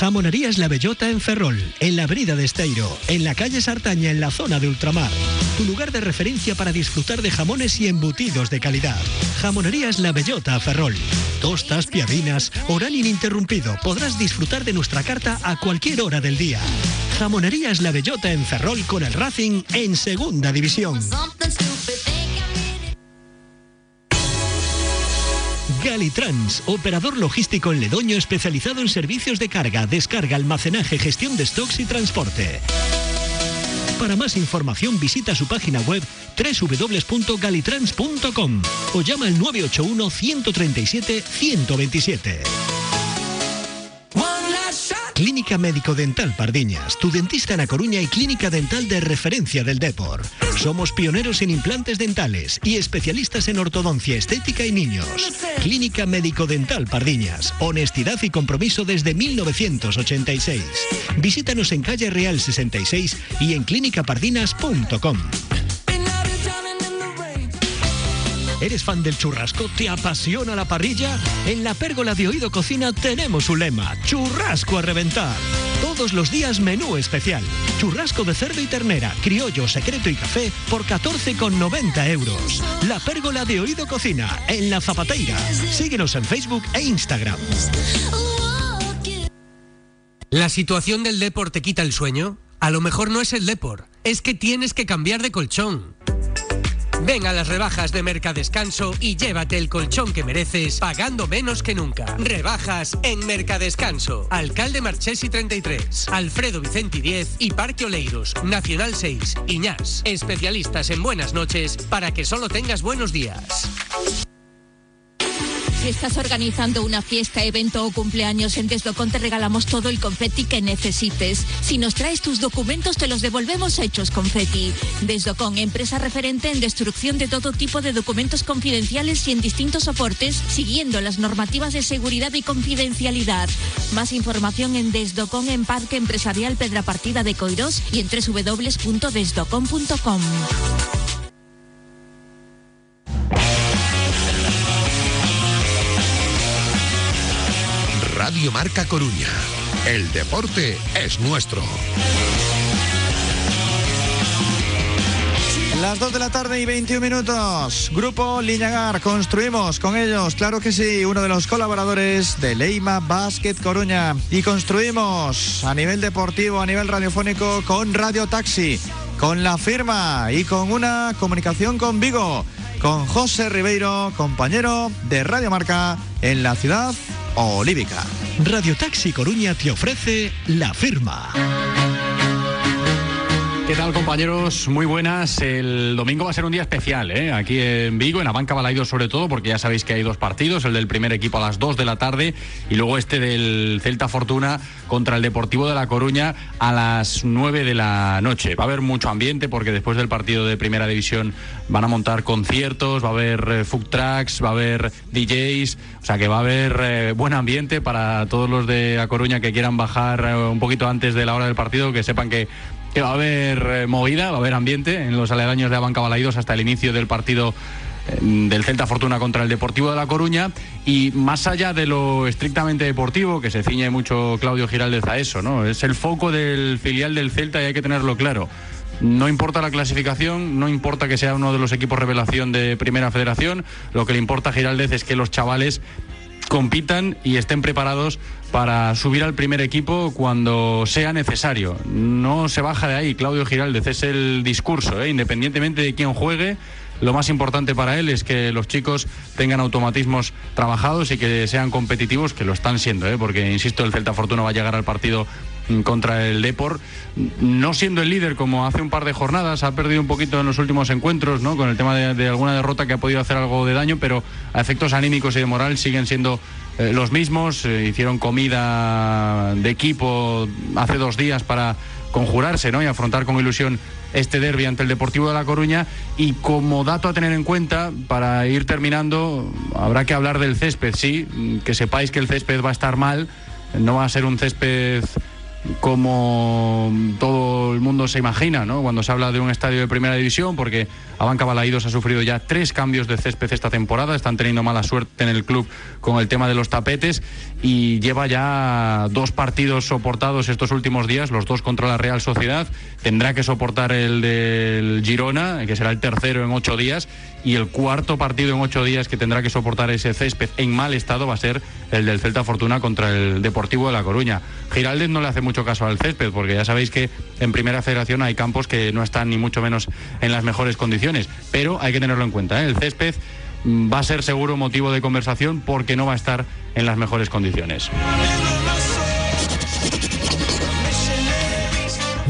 Jamonerías La Bellota en Ferrol, en la avenida de Esteiro, en la calle Sartaña, en la zona de ultramar. Tu lugar de referencia para disfrutar de jamones y embutidos de calidad. Jamonerías La Bellota Ferrol. Tostas, piadinas, oral ininterrumpido. Podrás disfrutar de nuestra carta a cualquier hora del día. Jamonerías La Bellota en Ferrol con el Racing en Segunda División. Galitrans, operador logístico en Ledoño especializado en servicios de carga, descarga, almacenaje, gestión de stocks y transporte. Para más información visita su página web www.galitrans.com o llama al 981 137 127. Clínica Médico Dental Pardiñas, tu dentista en A Coruña y clínica dental de referencia del Depor. Somos pioneros en implantes dentales y especialistas en ortodoncia estética y niños. Clínica Médico Dental Pardiñas, honestidad y compromiso desde 1986. Visítanos en calle Real 66 y en clínicapardinas.com. ¿Eres fan del churrasco? ¿Te apasiona la parrilla? En la pérgola de Oído Cocina tenemos un lema, churrasco a reventar. Todos los días menú especial. Churrasco de cerdo y ternera, criollo, secreto y café por 14,90 euros. La pérgola de Oído Cocina, en La Zapateira. Síguenos en Facebook e Instagram. ¿La situación del Depor te quita el sueño? A lo mejor no es el Depor, es que tienes que cambiar de colchón. Ven a las rebajas de Mercadescanso y llévate el colchón que mereces pagando menos que nunca. Rebajas en Mercadescanso. Alcalde Marchesi 33, Alfredo Vicenti 10 y Parque Oleiros, Nacional 6, Iñás. Especialistas en buenas noches para que solo tengas buenos días. Si estás organizando una fiesta, evento o cumpleaños en Desdocon te regalamos todo el confeti que necesites. Si nos traes tus documentos te los devolvemos hechos confeti. Desdocon, empresa referente en destrucción de todo tipo de documentos confidenciales y en distintos soportes, siguiendo las normativas de seguridad y confidencialidad. Más información en Desdocon en Parque Empresarial Pedra Partida de Coirós y en www.desdocon.com. Radio Marca Coruña. El deporte es nuestro. Las 2 de la tarde y 21 minutos. Grupo Liñagar, construimos con ellos, claro que sí, uno de los colaboradores de Leima Basket Coruña. Y construimos a nivel deportivo, a nivel radiofónico, con Radio Taxi, con la firma y con una comunicación con Vigo, con José Ribeiro, compañero de Radio Marca en la ciudad olívica. Radio Taxi Coruña te ofrece la firma. ¿Qué tal compañeros? Muy buenas. El domingo va a ser un día especial, ¿eh? aquí en Vigo, en la banca Balaidos sobre todo, porque ya sabéis que hay dos partidos, el del primer equipo a las 2 de la tarde y luego este del Celta Fortuna contra el Deportivo de La Coruña a las 9 de la noche. Va a haber mucho ambiente porque después del partido de primera división van a montar conciertos, va a haber eh, food trucks, va a haber DJs, o sea que va a haber eh, buen ambiente para todos los de La Coruña que quieran bajar eh, un poquito antes de la hora del partido, que sepan que que va a haber eh, movida, va a haber ambiente en los aledaños de Abanca Balaidos hasta el inicio del partido eh, del Celta Fortuna contra el Deportivo de La Coruña y más allá de lo estrictamente deportivo, que se ciñe mucho Claudio Giraldez a eso, ¿no? Es el foco del filial del Celta y hay que tenerlo claro. No importa la clasificación, no importa que sea uno de los equipos revelación de Primera Federación, lo que le importa a Giraldez es que los chavales compitan y estén preparados para subir al primer equipo cuando sea necesario. No se baja de ahí, Claudio Giraldez, es el discurso, ¿eh? independientemente de quién juegue, lo más importante para él es que los chicos tengan automatismos trabajados y que sean competitivos, que lo están siendo, ¿eh? porque insisto, el Celta Fortuna va a llegar al partido mm, contra el Deport, no siendo el líder como hace un par de jornadas, ha perdido un poquito en los últimos encuentros, ¿no? con el tema de, de alguna derrota que ha podido hacer algo de daño, pero a efectos anímicos y de moral siguen siendo eh, los mismos, eh, hicieron comida de equipo hace dos días para conjurarse ¿no? y afrontar con ilusión este derby ante el Deportivo de La Coruña y como dato a tener en cuenta para ir terminando habrá que hablar del césped, sí, que sepáis que el césped va a estar mal, no va a ser un césped como todo el mundo se imagina, ¿no? Cuando se habla de un estadio de primera división, porque Abanca Balaídos ha sufrido ya tres cambios de césped esta temporada, están teniendo mala suerte en el club con el tema de los tapetes y lleva ya dos partidos soportados estos últimos días, los dos contra la Real Sociedad, tendrá que soportar el del Girona, que será el tercero en ocho días, y el cuarto partido en ocho días que tendrá que soportar ese césped en mal estado va a ser el del Celta Fortuna contra el Deportivo de La Coruña. Giraldez no le hace mucho caso al césped, porque ya sabéis que en Primera Federación hay campos que no están ni mucho menos en las mejores condiciones, pero hay que tenerlo en cuenta. ¿eh? El césped mm, va a ser seguro motivo de conversación porque no va a estar en las mejores condiciones.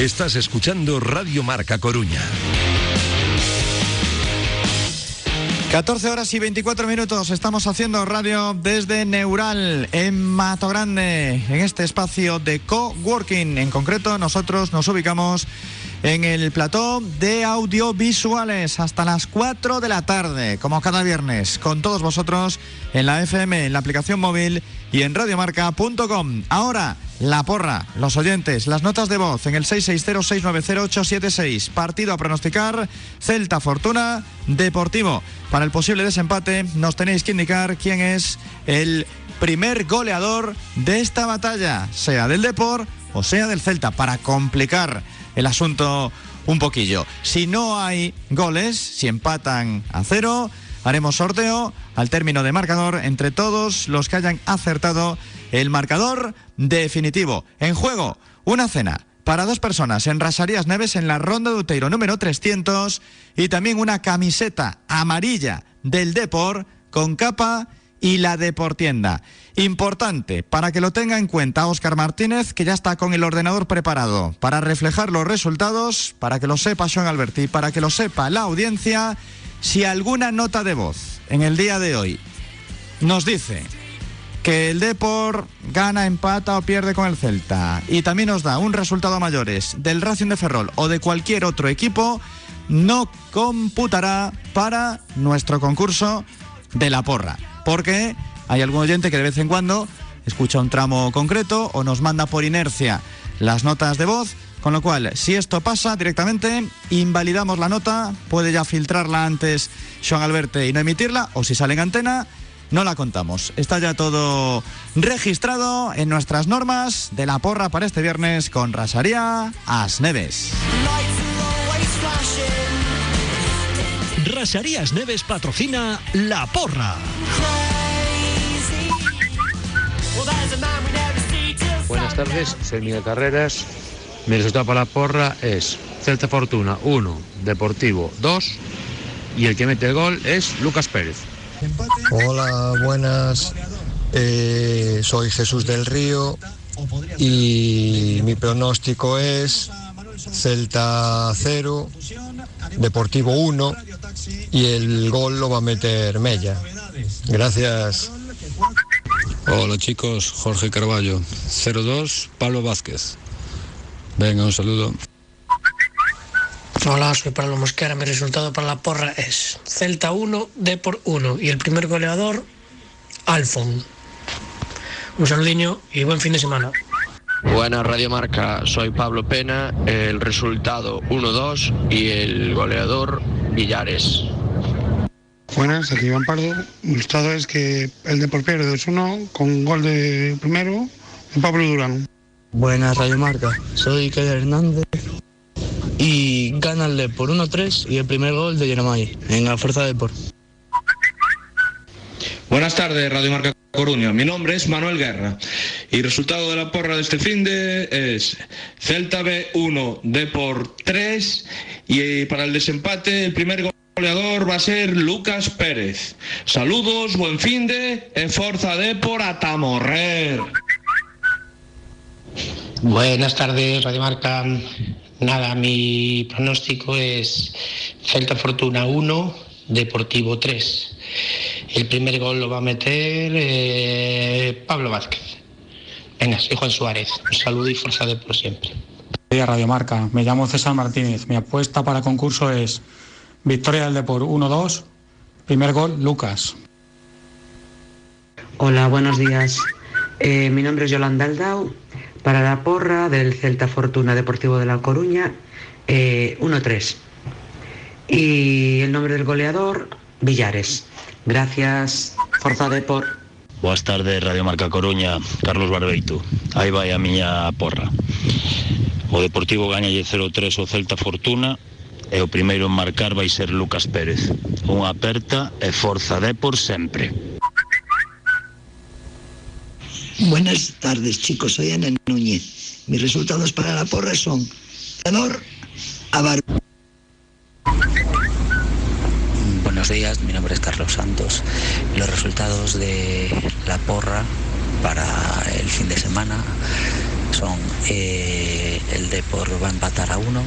Estás escuchando Radio Marca Coruña. 14 horas y 24 minutos. Estamos haciendo radio desde Neural, en Mato Grande, en este espacio de coworking. En concreto, nosotros nos ubicamos en el plató de audiovisuales hasta las 4 de la tarde, como cada viernes, con todos vosotros en la FM, en la aplicación móvil y en radiomarca.com. Ahora, la porra, los oyentes, las notas de voz en el 660-690-876. Partido a pronosticar, Celta Fortuna, Deportivo. Para el posible desempate, nos tenéis que indicar quién es el primer goleador de esta batalla, sea del Deport o sea del Celta, para complicar el asunto un poquillo. Si no hay goles, si empatan a cero, haremos sorteo al término de marcador entre todos los que hayan acertado el marcador definitivo. En juego, una cena para dos personas en Rasarías Neves en la Ronda de Uteiro número 300 y también una camiseta amarilla del Depor con capa y la Deportienda. Importante, para que lo tenga en cuenta Óscar Martínez, que ya está con el ordenador preparado para reflejar los resultados, para que lo sepa Sean Alberti, para que lo sepa la audiencia, si alguna nota de voz en el día de hoy nos dice que el Depor gana, empata o pierde con el Celta y también nos da un resultado mayores del Racing de Ferrol o de cualquier otro equipo, no computará para nuestro concurso de la porra. Porque hay algún oyente que de vez en cuando escucha un tramo concreto o nos manda por inercia las notas de voz. Con lo cual, si esto pasa directamente, invalidamos la nota, puede ya filtrarla antes Joan Alberte y no emitirla, o si sale en antena, no la contamos. Está ya todo registrado en nuestras normas de la porra para este viernes con Rasaría Asneves. Rasarías Neves patrocina La Porra. Buenas tardes, soy Miguel Carreras. Mi resultado para la porra es Celta Fortuna 1, Deportivo 2 y el que mete el gol es Lucas Pérez. Hola, buenas. Eh, soy Jesús del Río y mi pronóstico es Celta 0, Deportivo 1 y el gol lo va a meter Mella. Gracias. Hola chicos, Jorge Carballo, 02, Pablo Vázquez. Venga, un saludo. Hola, soy Pablo Mosquera. Mi resultado para la porra es Celta 1, Depor 1 y el primer goleador, Alfon. Un saludinho y buen fin de semana. Buenas Radio Marca, soy Pablo Pena, el resultado 1-2 y el goleador Villares. Buenas, aquí Iván Pardo. El resultado es que el Depor pierde 2-1 con gol de primero de Pablo Durán. Buenas, Radio Marca. Soy Keller Hernández y gana el Depor 1-3 y el primer gol de Jeremai en la Fuerza Depor. Buenas tardes, Radio Marca Coruña. Mi nombre es Manuel Guerra y resultado de la porra de este fin de es Celta B1, Depor 3 y para el desempate el primer goleador va a ser Lucas Pérez. Saludos, buen fin de e Forza Depor a tamorrer. Buenas tardes, Radio Marca. Nada, mi pronóstico es Celta Fortuna 1, Deportivo 3. El primer gol lo va a meter eh, Pablo Vázquez. Venga, soy Juan Suárez. Un saludo y fuerza de por siempre. Radio Marca. Me llamo César Martínez. Mi apuesta para concurso es victoria del Depor 1-2. Primer gol, Lucas. Hola, buenos días. Eh, mi nombre es Yolanda Aldao. para la porra del Celta Fortuna Deportivo de La Coruña, eh, 1-3. Y el nombre del goleador, Villares. Gracias, Forza Depor. Boas tardes, Radio Marca Coruña, Carlos Barbeito. Aí vai a miña porra. O Deportivo gañalle 0-3 o Celta Fortuna e o primeiro en marcar vai ser Lucas Pérez. Unha aperta e forza Depor sempre. Buenas tardes, chicos. Soy Ana Núñez. Mis resultados para la porra son a Bar Buenos días, mi nombre es Carlos Santos. Los resultados de la porra para el fin de semana son eh, el Depor va a empatar a uno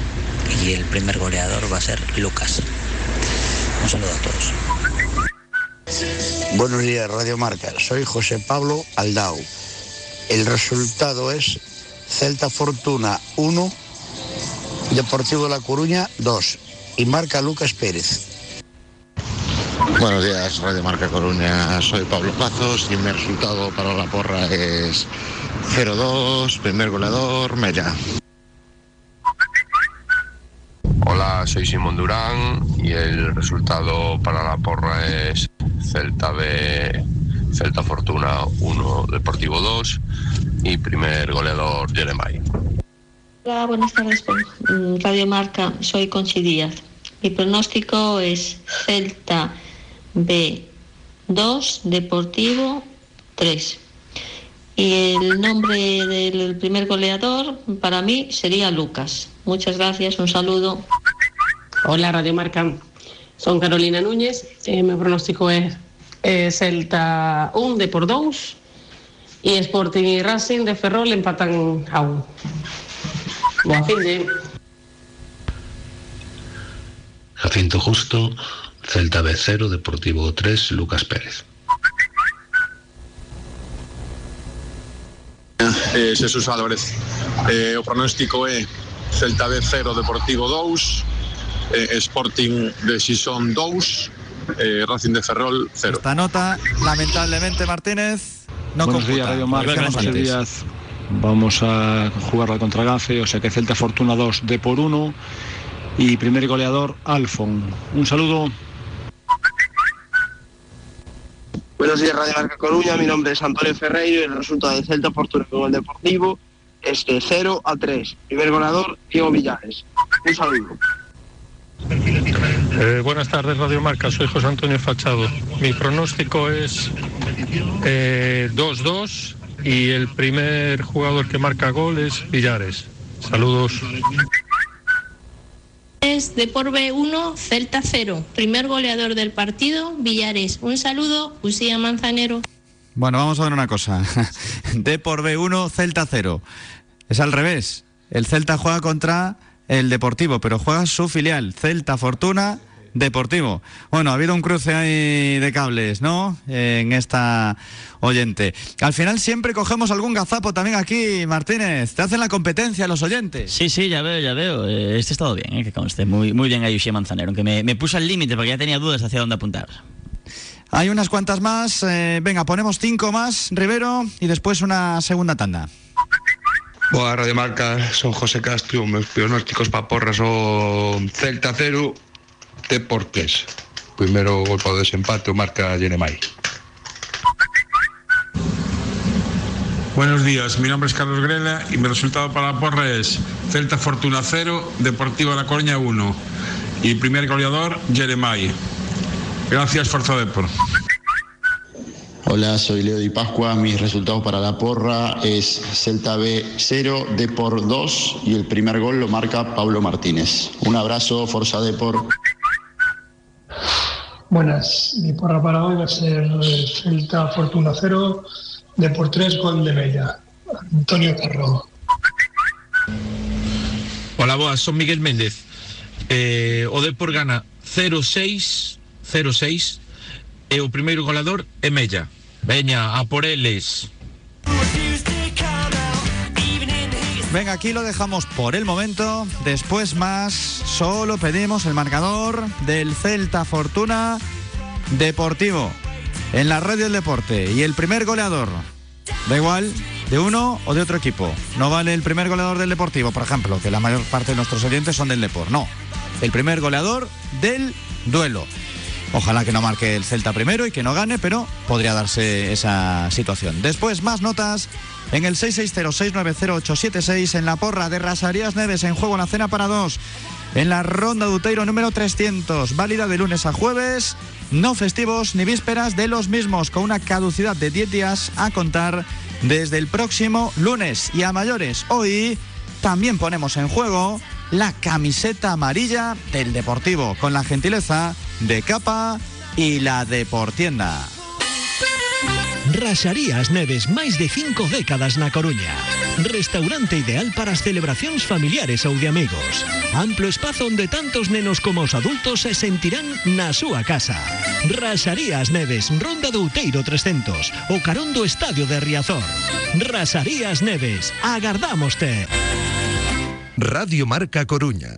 y el primer goleador va a ser Lucas. Un saludo a todos. Buenos días, Radio Marca. Soy José Pablo Aldao. El resultado es Celta Fortuna 1, Deportivo La Coruña 2 y marca Lucas Pérez. Buenos días, Radio Marca Coruña. Soy Pablo Pazos y mi resultado para la porra es 0-2, primer goleador, Mella. Hola, soy Simón Durán y el resultado para la porra es Celta B, Celta Fortuna 1, Deportivo 2 y primer goleador Jeremai. Hola, buenas tardes, mm, Radio Marca. Soy Conchi Díaz. Mi pronóstico es Celta B 2, Deportivo 3. Y el nombre del primer goleador para mí sería Lucas. Muchas gracias, un saludo. Hola, Radio Marca. Son Carolina Núñez. Eh, mi pronóstico es eh, Celta 1 de por 2 y Sporting y Racing de Ferrol empatan a 1. Buen fin de... Jacinto Justo, Celta B0, Deportivo 3, Lucas Pérez. Eh, Jesús Álvarez. Eh, o pronóstico é Celta B 0, Deportivo 2, eh, Sporting de Xisón 2, eh, Racing de Ferrol 0. Esta nota, lamentablemente, Martínez, no Buenos computa. días, Radio Marca. Antes. Díaz. Vamos a jugar la contra Gafe, o sea que Celta Fortuna 2 de por 1 y primer goleador Alfon. Un saludo. Buenos días, Radio Marca Coruña. Mi nombre es Antonio Ferreiro y el resultado de Celta Fortuna con el Deportivo es de 0 a 3. Primer goleador, Diego Villares. Un saludo. Eh, buenas tardes, Radio Marca. Soy José Antonio Fachado. Mi pronóstico es eh, 2-2 y el primer jugador que marca gol es Villares. Saludos. Es de por B1, Celta 0. Primer goleador del partido, Villares. Un saludo, Usía Manzanero. Bueno, vamos a ver una cosa. D por B1, Celta 0. Es al revés. El Celta juega contra el Deportivo, pero juega su filial, Celta Fortuna Deportivo. Bueno, ha habido un cruce ahí de cables, ¿no? En esta oyente. Al final siempre cogemos algún gazapo también aquí, Martínez. Te hacen la competencia los oyentes. Sí, sí, ya veo, ya veo. Eh, este ha estado bien, eh, que conste. Muy, muy bien ahí Manzanero, aunque me, me puso al límite porque ya tenía dudas hacia dónde apuntar. Hay unas cuantas más. eh, venga, ponemos cinco más, Rivero, y después una segunda tanda. Boa Radio Marca, son José Castro, meus pronósticos pa porras o Celta 0, Deportes. Primeiro gol para o desempate o marca Yenemai. Buenos días, mi nombre es Carlos Grela y mi resultado para la porra es Celta Fortuna 0, Deportivo La Coruña 1 y primer goleador Jeremai. Gracias, Forza Depor. Hola, soy Leo Di Pascua. Mis resultados para la porra es Celta B 0, Depor 2 y el primer gol lo marca Pablo Martínez. Un abrazo, Forza Depor. Buenas, mi porra para hoy va a ser el Celta Fortuna 0, Depor 3, gol de Mella. Antonio Carro. Hola, boas, son Miguel Méndez. Eh, o Depor gana 0-6, 0-6 e o primeiro goleador é. Veña, a por eles. Venga, aquí lo dejamos por el momento. Después más, solo pedimos el marcador del Celta Fortuna Deportivo en la radio del deporte. Y el primer goleador, da igual, de uno o de otro equipo. No vale el primer goleador del Deportivo, por ejemplo, que la mayor parte de nuestros oyentes son del Deport. No, el primer goleador del duelo. Ojalá que no marque el Celta primero y que no gane, pero podría darse esa situación. Después, más notas en el 660690876 en la porra de Rasarías Neves en juego la cena para dos. En la ronda de Uteiro número 300, válida de lunes a jueves, no festivos ni vísperas de los mismos, con una caducidad de 10 días a contar desde el próximo lunes. Y a mayores, hoy también ponemos en juego la camiseta amarilla del Deportivo, con la gentileza de Capa y la Deportienda. Raxarías Neves, máis de cinco décadas na Coruña. Restaurante ideal para as celebracións familiares ou de amigos. Amplo espazo onde tantos nenos como os adultos se sentirán na súa casa. Raxarías Neves, Ronda do Outeiro 300, o carón do Estadio de Riazor. Raxarías Neves, agardámoste. Radio Marca Coruña.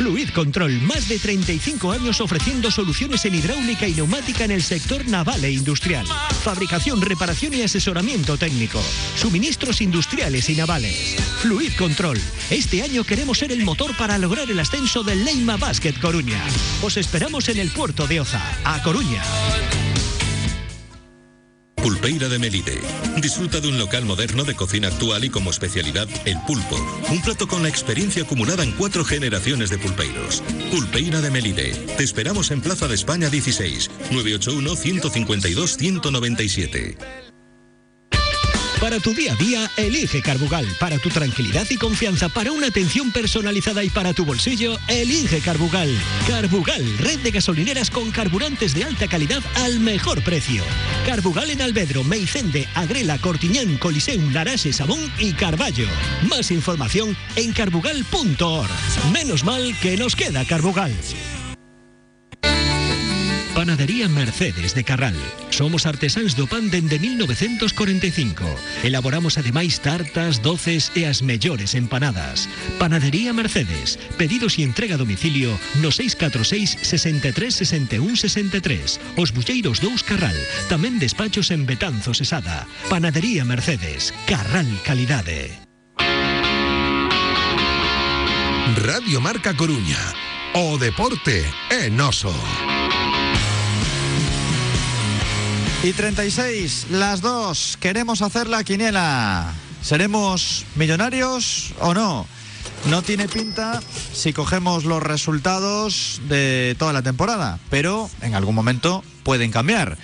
Fluid Control, más de 35 años ofreciendo soluciones en hidráulica y neumática en el sector naval e industrial. Fabricación, reparación y asesoramiento técnico. Suministros industriales y navales. Fluid Control. Este año queremos ser el motor para lograr el ascenso del Leima Basket Coruña. Os esperamos en el puerto de Oza, a Coruña. Pulpeira de Melide. Disfruta de un local moderno de cocina actual y como especialidad el pulpo. Un plato con la experiencia acumulada en cuatro generaciones de pulpeiros. Pulpeira de Melide. Te esperamos en Plaza de España 16, 981 152 197. Para tu día a día, elige Carbugal. Para tu tranquilidad y confianza, para una atención personalizada y para tu bolsillo, elige Carbugal. Carbugal, red de gasolineras con carburantes de alta calidad al mejor precio. Carbugal en Albedro, Meicende, Agrela, Cortiñán, Coliseum, Larache, Sabón y Carballo. Más información en carbugal.org. Menos mal que nos queda Carbugal. Panadería Mercedes de Carral. Somos artesáns do pan dende 1945. Elaboramos ademais tartas, doces e as mellores empanadas. Panadería Mercedes. Pedidos e entrega a domicilio no 646 63 61 63. Os Bulleiros 2 Carral. Tamén despachos en Betanzos Esada. Panadería Mercedes. Carral Calidade. Radio Marca Coruña. O deporte é noso. Y 36, las dos, queremos hacer la quiniela. ¿Seremos millonarios o no? No tiene pinta si cogemos los resultados de toda la temporada, pero en algún momento pueden cambiar.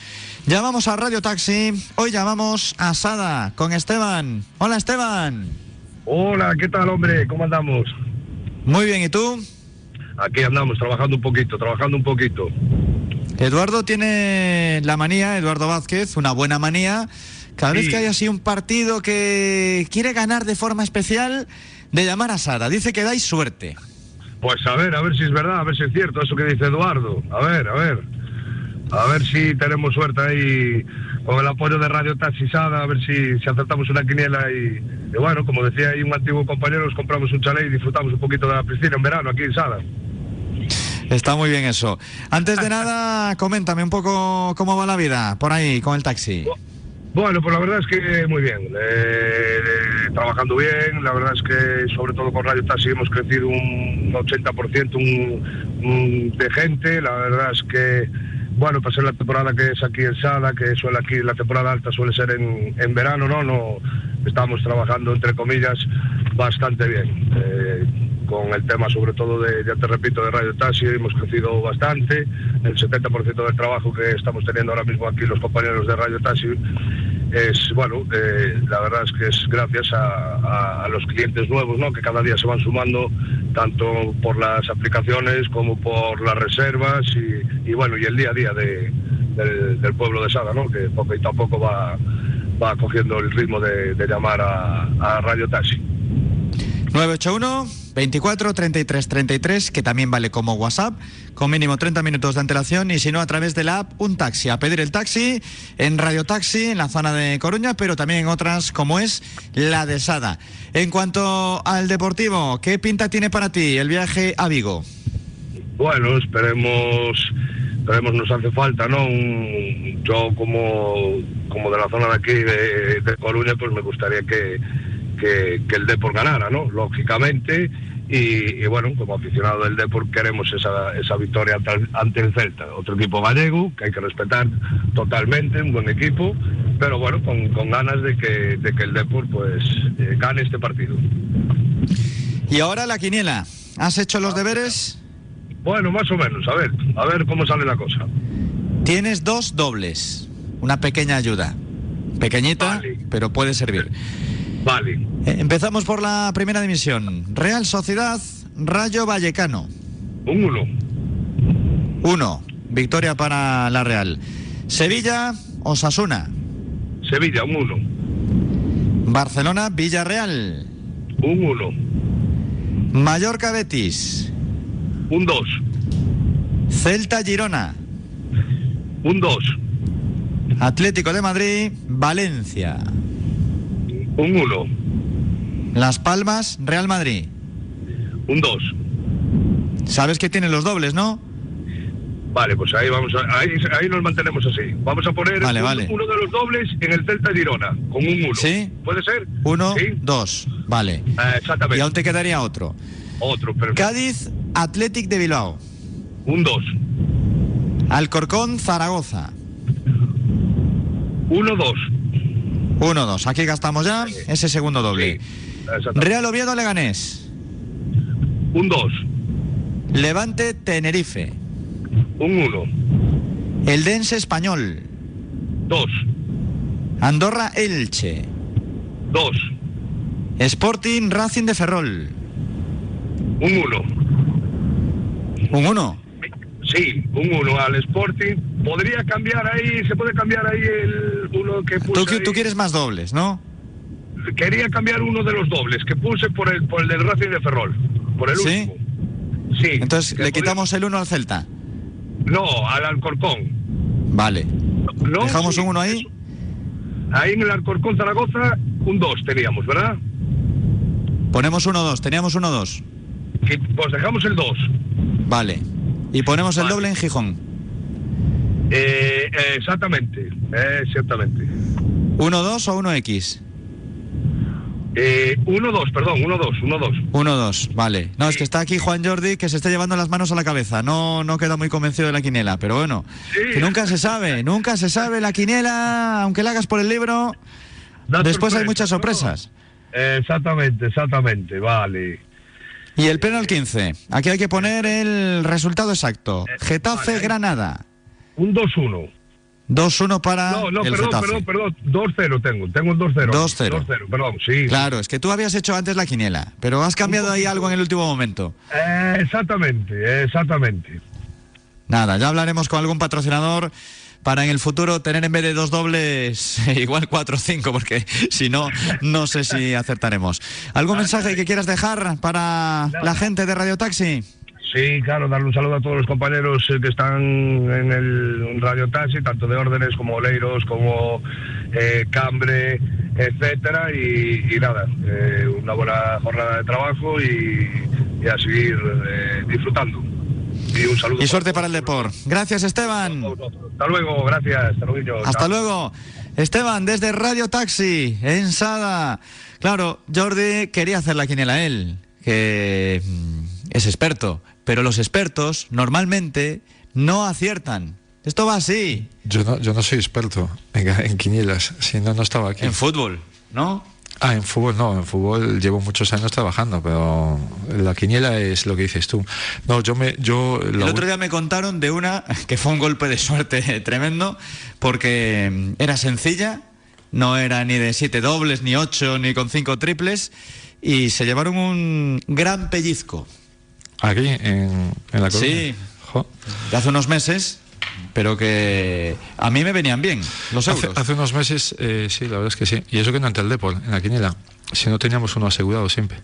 Llamamos a Radio Taxi, hoy llamamos a Sada con Esteban. Hola Esteban. Hola, ¿qué tal hombre? ¿Cómo andamos? Muy bien, ¿y tú? Aquí andamos, trabajando un poquito, trabajando un poquito. Eduardo tiene la manía, Eduardo Vázquez, una buena manía. Cada vez que hay así un partido que quiere ganar de forma especial, de llamar a Sada. Dice que dais suerte. Pues a ver, a ver si es verdad, a ver si es cierto eso que dice Eduardo. A ver, a ver. A ver si tenemos suerte ahí con el apoyo de Radio Taxisada, a ver si, si acertamos una quiniela y, y bueno, como decía ahí un antiguo compañero, nos compramos un chalet y disfrutamos un poquito de la piscina en verano aquí en Sada. Está muy bien eso. Antes de nada, coméntame un poco cómo va la vida por ahí con el taxi. Bueno, pues la verdad es que muy bien. Eh, eh, trabajando bien, la verdad es que sobre todo con Radio Taxi hemos crecido un 80% un- un- de gente. La verdad es que, bueno, para ser la temporada que es aquí en Sada, que suele aquí, la temporada alta suele ser en, en verano, ¿no? no Estamos trabajando, entre comillas, bastante bien. Eh, con el tema sobre todo de, ya te repito, de Radio Taxi, hemos crecido bastante. El 70% del trabajo que estamos teniendo ahora mismo aquí los compañeros de Radio Taxi es, bueno, eh, la verdad es que es gracias a, los clientes nuevos, ¿no? Que cada día se van sumando, tanto por las aplicaciones como por las reservas y, bueno, y el día a día de- del, pueblo de Sada, ¿no? Que poco y tampoco va, va cogiendo el ritmo de, llamar a Radio Taxi. 981 24 33 33, que también vale como WhatsApp, con mínimo 30 minutos de antelación y si no a través de la app Un Taxi. A pedir el taxi en Radio Taxi, en la zona de Coruña, pero también en otras como es la de Sada. En cuanto al deportivo, ¿qué pinta tiene para ti el viaje a Vigo? Bueno, esperemos, esperemos nos hace falta, ¿no? Yo como, como de la zona de aquí, de Coruña, pues me gustaría que, que, que el Depor ganara, ¿no? Lógicamente. Y, y bueno, como aficionado del Depor queremos esa, esa victoria ante, el- Celta, otro equipo gallego que hay que respetar totalmente, un buen equipo, pero bueno, con, con ganas de que, de que el Depor pues eh, gane este partido. Y ahora la quiniela. ¿Has hecho los deberes? Bueno, más o menos, a ver, a ver cómo sale la cosa. Tienes dos dobles. Una pequeña ayuda. Pequeñita, pero puede servir. Vale. Eh, Empezamos por la primera división. Real Sociedad, Rayo Vallecano. Un 1. Uno. Victoria para la Real. Sevilla, Osasuna. Sevilla, un 1. Barcelona, Villarreal. Un 1. Mallorca, Betis. Un 2. Celta, Girona. Un 2. Atlético de Madrid, Valencia. Un 1. Las Palmas, Real Madrid. Un 2. Sabes que tiene los dobles, ¿no? Vale, pues ahí vamos a, ahí, ahí nos mantenemos así. Vamos a poner Vale, un- vale. uno de los dobles en el Celta Girona, con un 1. ¿Sí? ¿Puede ser? Uno, Sí. dos. Vale. Ah, exactamente. Y aún te quedaría otro. Otro, pero Cádiz, Athletic de Bilbao. un 2. Alcorcón, Zaragoza. 1 2. 1-2. Aquí gastamos ya ese segundo doble. Real Oviedo, Leganés. Un 2. Levante, Tenerife. Un 1. Eldense, Español. 2. Andorra, Elche. 2. Sporting, Racing de Ferrol. Un 1. Un 1. Sí, un 1 al Sporting. Podría cambiar ahí, se puede cambiar ahí el uno que puse. Tú, ahí. tú quieres más dobles, ¿no? Quería cambiar uno de los dobles que puse por el, por el del Racing de Ferrol. Por el ¿Sí? último. Sí. Entonces le quitamos el 1 al Celta. No, al Alcorcón. Vale. No, Dejamos sí, un 1 ahí. Ahí en el Alcorcón Zaragoza, un 2 teníamos, ¿verdad? Ponemos 1-2. Teníamos 1-2. Que- Pues dejamos el 2. Vale. Y ponemos el doble en Gijón. Eh, eh, exactamente, eh, exactamente. 1-2 o 1X. Eh, 1-2, perdón, 1-2, 1-2. 1-2, vale. No, es que está aquí Juan Jordi que se está llevando las manos a la cabeza. No, no queda muy convencido de la quiniela, pero bueno. Que nunca se sabe, nunca se sabe la quiniela, aunque la hagas por el libro. Da después hay sorpresa, muchas ¿no? sorpresas. Eh, exactamente, exactamente, vale. Y el pleno al 15. Aquí hay que poner el resultado exacto. Getafe, Granada. Un 2-1. 2-1 para No, no, el perdón, Getafe. perdón, perdón. 2-0 tengo, tengo un 2-0. 2-0. 2-0, perdón, sí. Claro, es que tú habías hecho antes la quiniela, pero has cambiado ahí algo en el último momento. Eh, exactamente, exactamente. Nada, ya hablaremos con algún patrocinador para en el futuro tener en vez de dos dobles igual cuatro o cinco, porque si no, no sé si acertaremos. ¿Algún mensaje que quieras dejar para la gente de Radio Taxi? Sí, claro, darle un saludo a todos los compañeros eh, que están en el Radio Taxi, tanto de órdenes como Oleiros, como eh, Cambre, etcétera, y, nada, eh, una buena jornada de trabajo y, a seguir disfrutando. Y un saludo. Y suerte para el deporte. Gracias, Esteban. Hasta luego, gracias. Hasta luego. Hasta luego. Esteban, desde Radio Taxi, en Sada. Claro, Jordi quería hacer la quiniela él, que mm, es experto, pero los expertos normalmente no aciertan. Esto va así. Yo no, yo no soy experto en, quinielas, si no, no estaba aquí. En fútbol, ¿no? Ah, en fútbol no, en fútbol llevo muchos años trabajando, pero la quiniela es lo que dices tú. No, yo me, yo el otro día me contaron de una que fue un golpe de suerte tremendo, porque mm, era sencilla, no era ni de siete dobles, ni ocho, ni con cinco triples, y se llevaron un gran pellizco. Aquí, en, la Coruña. Sí, de hace unos meses, pero que a mí me venían bien los euros. Hace, unos meses, eh, sí, la verdad es que sí. Y eso que no entré el Depol en la quiniela, si no teníamos uno asegurado siempre.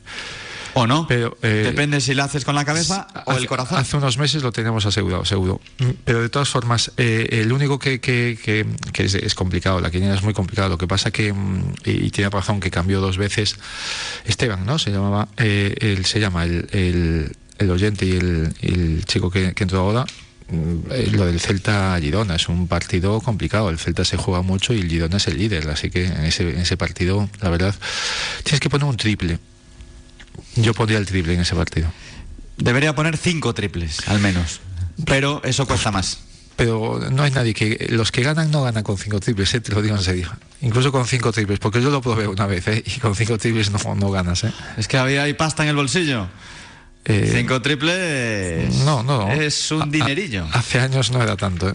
¿O no? Pero, eh, Depende si lo haces con la cabeza o el corazón. Hace unos meses lo teníamos asegurado, seguro. Mm, pero de todas formas, eh, el único que, que, es, complicado, la quiniela es muy complicado. Lo que pasa que, mm, y, tiene razón, que cambió dos veces, Esteban, ¿no? Se llamaba, él se llama el el oyente y el, chico que, entró ahora, eh, lo del Celta Girona es un partido complicado. El Celta se juega mucho y el Girona es el líder, así que en ese, partido, la verdad, tienes que poner un triple. Yo pondría el triple en ese partido. Debería poner cinco triples, al menos. Pero eso cuesta más. Pero no hay nadie que. Los que ganan no ganan con cinco triples, ¿eh? te lo digo en serio. Incluso con cinco triples, porque yo lo probé una vez, ¿eh? y con cinco triples no, no ganas. ¿eh? Es que había ahí pasta en el bolsillo. Eh, Cinco triples. No, no. Es un dinerillo. hace años no era tanto. ¿eh?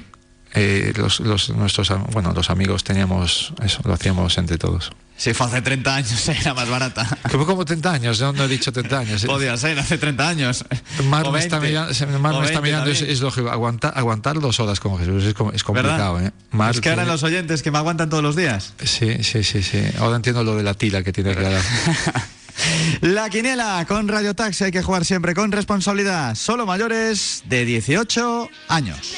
Eh, los, nuestros, bueno, los amigos teníamos eso, lo hacíamos entre todos. Si fue hace 30 años, era más barata. fue como 30 años, yo no he dicho 30 años. Podía ser, hace 30 años. Mar me, está mirando, es, lógico. Aguantar, aguantar dos horas con Jesús es, complicado. ¿eh? es que ahora los oyentes que me aguantan todos los días. Sí, sí, sí, sí. Ahora entiendo lo de la tila que tiene que dar. La quiniela con Radio Taxi hay que jugar siempre con responsabilidad. Solo mayores de 18 años.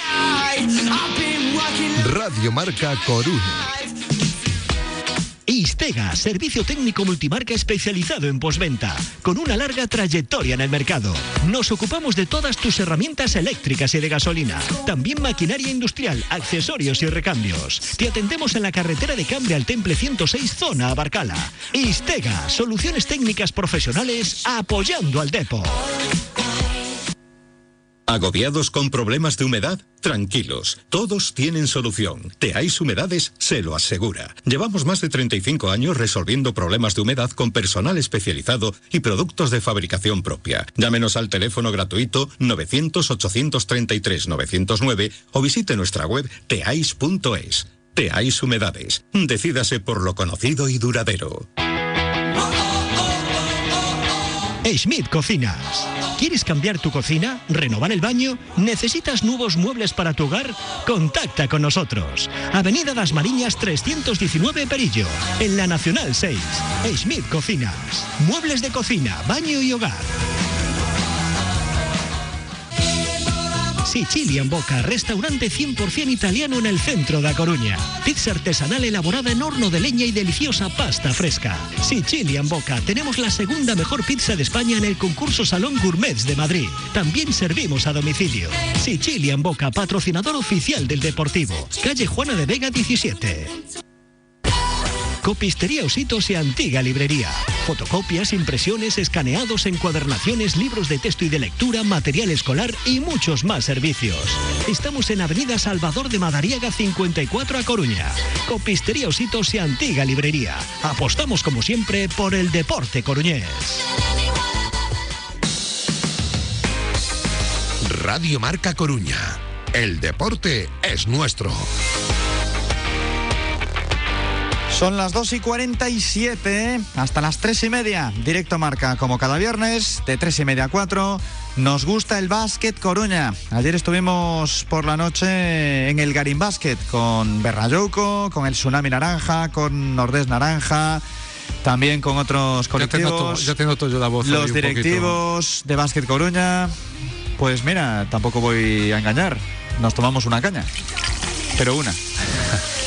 Radio Marca Coruña. Istega, servicio técnico multimarca especializado en posventa, con una larga trayectoria en el mercado. Nos ocupamos de todas tus herramientas eléctricas y de gasolina, también maquinaria industrial, accesorios y recambios. Te atendemos en la carretera de Cambre al Temple 106, zona Abarcala. Istega, soluciones técnicas profesionales apoyando al depo. ¿Agobiados con problemas de humedad? Tranquilos, todos tienen solución. Teais Humedades se lo asegura. Llevamos más de 35 años resolviendo problemas de humedad con personal especializado y productos de fabricación propia. Llámenos al teléfono gratuito 900-833-909 o visite nuestra web teais.es. Teais Humedades. Decídase por lo conocido y duradero. Schmidt Cocinas. ¿Quieres cambiar tu cocina? ¿Renovar el baño? ¿Necesitas nuevos muebles para tu hogar? Contacta con nosotros. Avenida Las Mariñas 319 Perillo, en la Nacional 6. Schmidt Cocinas. Muebles de cocina, baño y hogar. Sicilian Boca, restaurante 100% italiano en el centro de Coruña. Pizza artesanal elaborada en horno de leña y deliciosa pasta fresca. Sicilian Boca, tenemos la segunda mejor pizza de España en el concurso Salón Gourmets de Madrid. También servimos a domicilio. Sicilian Boca, patrocinador oficial del Deportivo. Calle Juana de Vega 17. Copistería Ositos y Antigua Librería. Fotocopias, impresiones, escaneados, encuadernaciones, libros de texto y de lectura, material escolar y muchos más servicios. Estamos en Avenida Salvador de Madariaga 54 a Coruña. Copistería Ositos y Antigua Librería. Apostamos como siempre por el deporte coruñés. Radio Marca Coruña. El deporte es nuestro. Son las 2 y 47, hasta las 3 y media. Directo marca, como cada viernes, de 3 y media a 4. Nos gusta el básquet Coruña. Ayer estuvimos por la noche en el Garín Basket con Berrayouco, con el Tsunami Naranja, con Nordés Naranja. También con otros colectivos. Ya tengo, yo la voz. Los directivos de Básquet Coruña. Pues mira, tampoco voy a engañar. Nos tomamos una caña. Pero una.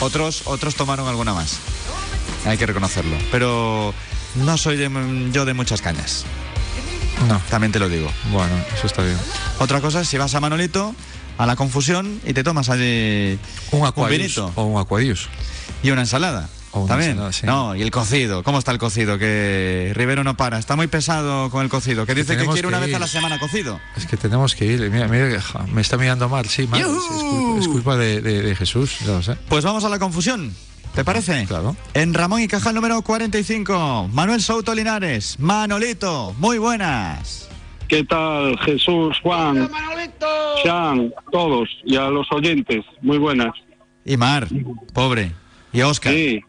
otros, otros tomaron alguna más. Hay que reconocerlo. Pero no soy de- yo de muchas cañas. No. También te lo digo. Bueno, eso está bien. Otra cosa es si vas a Manolito, a la confusión y te tomas allí Un Aquarius vinito o un Aquarius. y una ensalada. O una También. sí. No, y el cocido. ¿Cómo está el cocido? Que Rivero no para. Está muy pesado con el cocido. Que dice que quiere una vez a la semana cocido. Es que tenemos que ir. Mira, mira, me está mirando mal, sí, mal. Es, es culpa, es culpa de, de- de Jesús, ya lo sé. Pues vamos a la confusión. ¿Te parece? Claro. En Ramón y Cajal número 45, Manuel Souto Linares. Manolito, muy buenas. ¿Qué tal, Jesús, Juan, Sean, todos y a los oyentes? Muy buenas. Y Mar, pobre. Y Oscar. Sí,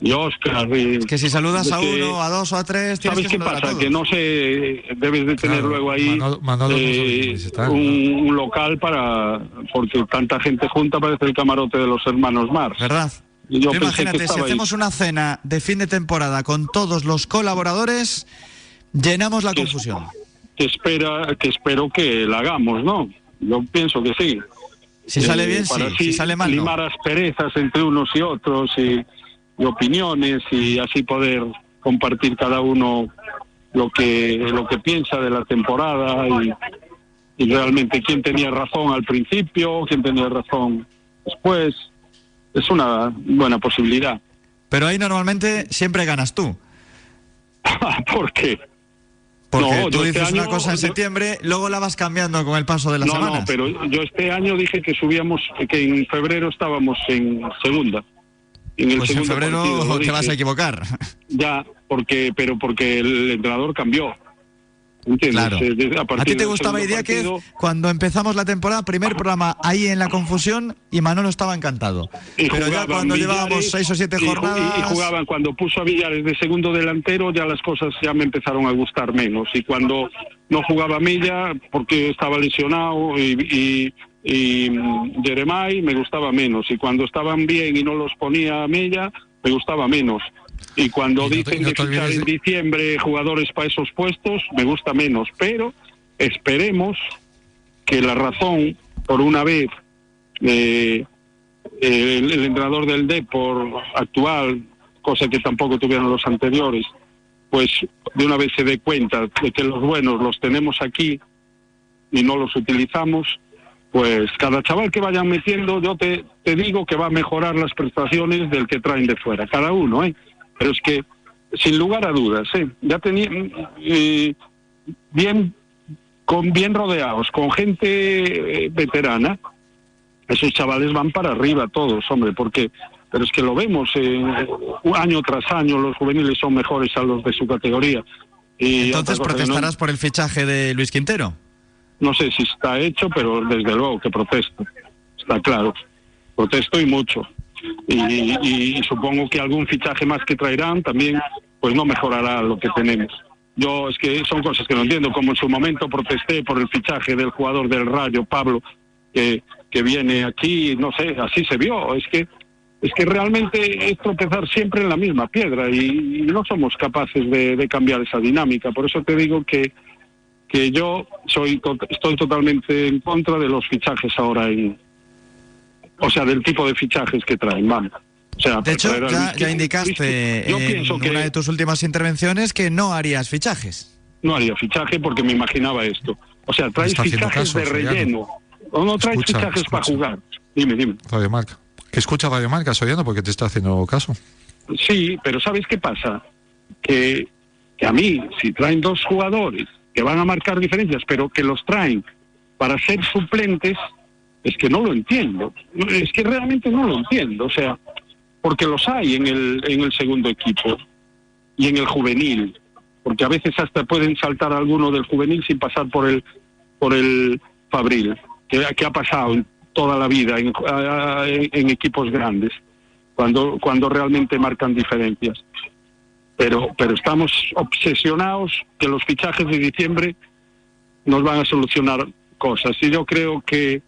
y Oscar. y- Es que si saludas a uno, a dos o a tres, tienes ¿Sabes que qué pasa? Que no sé, debes de tener Claro, luego ahí Manolo- Manolo no sabe eh, un, un local para, porque tanta gente junta parece el camarote de los hermanos Mars. ¿Verdad? Y yo imagínate, si ahí. hacemos una cena de fin de temporada con todos los colaboradores, llenamos la confusión. que espera, que espero que la hagamos, ¿no? Yo pienso que sí. Si sale Eh, bien, sí. para Si así sale mal, no. limar asperezas entre unos y otros y, y opiniones y así poder compartir cada uno lo que lo que piensa de la temporada y, y realmente quién tenía razón al principio, quién tenía razón después. Es una buena posibilidad. Pero ahí normalmente siempre ganas tú. ¿Por qué? Porque No, tú este dices una cosa en yo- septiembre, luego la vas cambiando con el paso de las no, semanas. no, pero yo este año dije que subíamos, que en febrero estábamos en segunda. En el Pues en segundo febrero partido, te dije. vas a equivocar. Ya, porque, pero porque el entrenador cambió. Claro. ¿A partir ti te gustaba idea que cuando empezamos la temporada, primer programa ahí en la confusión y Manolo estaba encantado? y Pero ya cuando Villares, llevábamos seis o siete jornadas... Y, y jugaban, cuando puso a Villares de segundo delantero, ya las cosas ya me empezaron a gustar menos. Y cuando no jugaba Mella, porque estaba lesionado, y, y, y mm, Jeremai, me gustaba menos. Y cuando estaban bien y no los ponía a Mella, me gustaba menos. Y cuando Y no te- dicen y no de fichar en diciembre jugadores para esos puestos, me gusta menos. Pero esperemos que la razón, por una vez, eh, el, el entrenador del Depor actual, cosa que tampoco tuvieron los anteriores, pues de una vez se dé cuenta de que los buenos los tenemos aquí y no los utilizamos, pues cada chaval que vayan metiendo, yo te, te digo que va a mejorar las prestaciones del que traen de fuera, cada uno, ¿eh? Pero es que, sin lugar a dudas, ¿eh? Ya tenía eh, bien con bien rodeados, con gente eh, veterana, esos chavales van para arriba todos, hombre, porque pero es que lo vemos eh, año tras año, los juveniles son mejores a los de su categoría. Y Entonces no- protestarás por el fichaje de Luis Quintero. No sé si está hecho, pero desde luego que protesto. Está claro. Protesto y mucho. Y, supongo que algún fichaje más que traerán también, pues no mejorará lo que tenemos. Yo es que son cosas que no entiendo, como en su momento protesté por el fichaje del jugador del Rayo, Pablo, que, que viene aquí, no sé, así se vio. Es que es que realmente es tropezar siempre en la misma piedra y, no somos capaces de cambiar esa dinámica. Por eso te digo que que yo soy to- estoy totalmente en contra de los fichajes ahora en o sea del tipo de fichajes que traen vamos o sea De hecho, ya, indicaste yo en pienso que una de tus últimas intervenciones que no harías fichajes. no haría fichaje porque me imaginaba esto o sea traes fichajes caso, de relleno o no traes Escucha, fichajes para jugar dime dime Radio Marca. Que escucha Radio Marca, Soriano, porque te está haciendo caso. Sí, pero ¿sabes qué pasa? Que, que a mí, si traen dos jugadores que van a marcar diferencias, pero que los traen para ser suplentes, es que no lo entiendo. Es que realmente no lo entiendo. O sea, porque los hay en el, en el segundo equipo y en el juvenil. Porque a veces hasta pueden saltar alguno del juvenil sin pasar por el, por el Fabril, que, ha pasado toda la vida en- en equipos grandes cuando, cuando realmente marcan diferencias. Pero, pero estamos obsesionados que los fichajes de diciembre nos van a solucionar cosas. Y yo creo que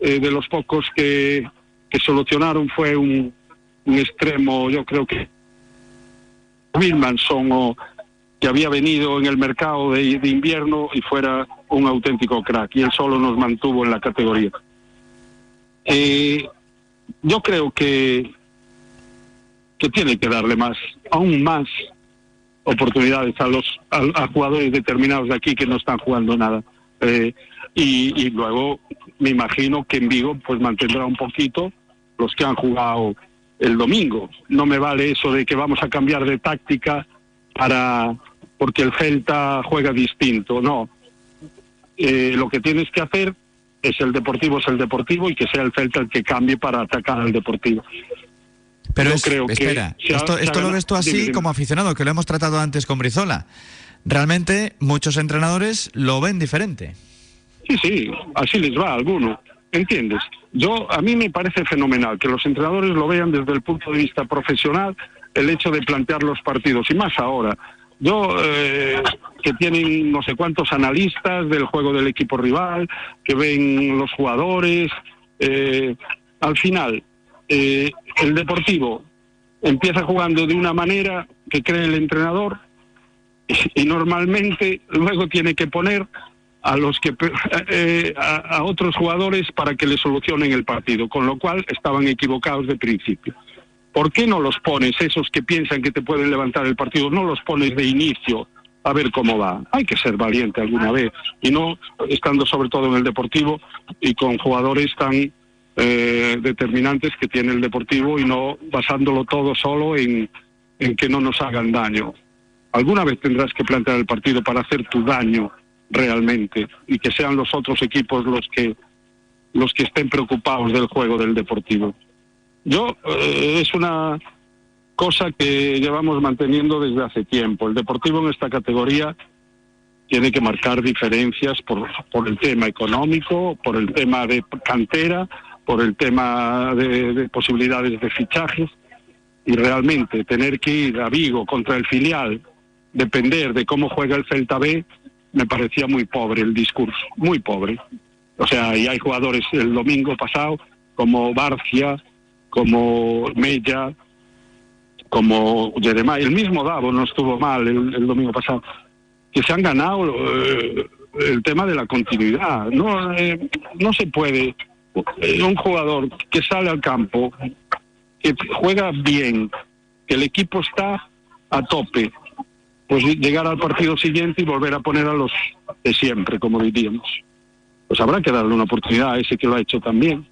eh, de los pocos que, que solucionaron fue un, extremo, yo creo que Wilmanson o que había venido en el mercado de, de invierno y fuera un auténtico crack y él solo nos mantuvo en la categoría. Eh, yo creo que, que tiene que darle más, aún más oportunidades a los a, jugadores determinados de aquí que no están jugando nada. Eh, y, y, luego me imagino que en Vigo pues mantendrá un poquito los que han jugado el domingo. No me vale eso de que vamos a cambiar de táctica para porque el Celta juega distinto. No. Eh, lo que tienes que hacer es el Deportivo es el Deportivo y que sea el Celta el que cambie para atacar al Deportivo. Pero creo espera, esto, esto lo ves tú así como aficionado, que lo hemos tratado antes con Brizola. Realmente muchos entrenadores lo ven diferente. Sí, sí, así les va a alguno, ¿entiendes? Yo, a mí me parece fenomenal que los entrenadores lo vean desde el punto de vista profesional, el hecho de plantear los partidos, y más ahora. Yo, eh, que tienen no sé cuántos analistas del juego del equipo rival, que ven los jugadores, eh, al final, eh, el deportivo empieza jugando de una manera que cree el entrenador y, normalmente luego tiene que poner a los que a, otros jugadores para que le solucionen el partido, con lo cual estaban equivocados de principio. ¿Por qué no los pones, esos que piensan que te pueden levantar el partido, no los pones de inicio a ver cómo va? Hay que ser valiente alguna vez y no estando sobre todo en el deportivo y con jugadores tan eh, determinantes que tiene el deportivo y no basándolo todo solo en, en que no nos hagan daño. Alguna vez tendrás que plantear el partido para hacer tu daño realmente y que sean los otros equipos los que los que estén preocupados del juego del deportivo. Yo, eh, es una cosa que llevamos manteniendo desde hace tiempo. El Deportivo en esta categoría tiene que marcar diferencias por, por el tema económico, por el tema de cantera, por el tema de, de posibilidades de fichajes y realmente tener que ir a Vigo contra el filial, depender de cómo juega el Celta B, me parecía muy pobre el discurso, muy pobre. O sea, y hay jugadores el domingo pasado como Barcia, como Mella, como Jeremiah, el mismo Davo no estuvo mal el, domingo pasado, que se han ganado eh, el tema de la continuidad. No, eh, no se puede un jugador que sale al campo, que juega bien, que el equipo está a tope, pues llegar al partido siguiente y volver a poner a los de siempre, como diríamos. Pues habrá que darle una oportunidad a ese que lo ha hecho también.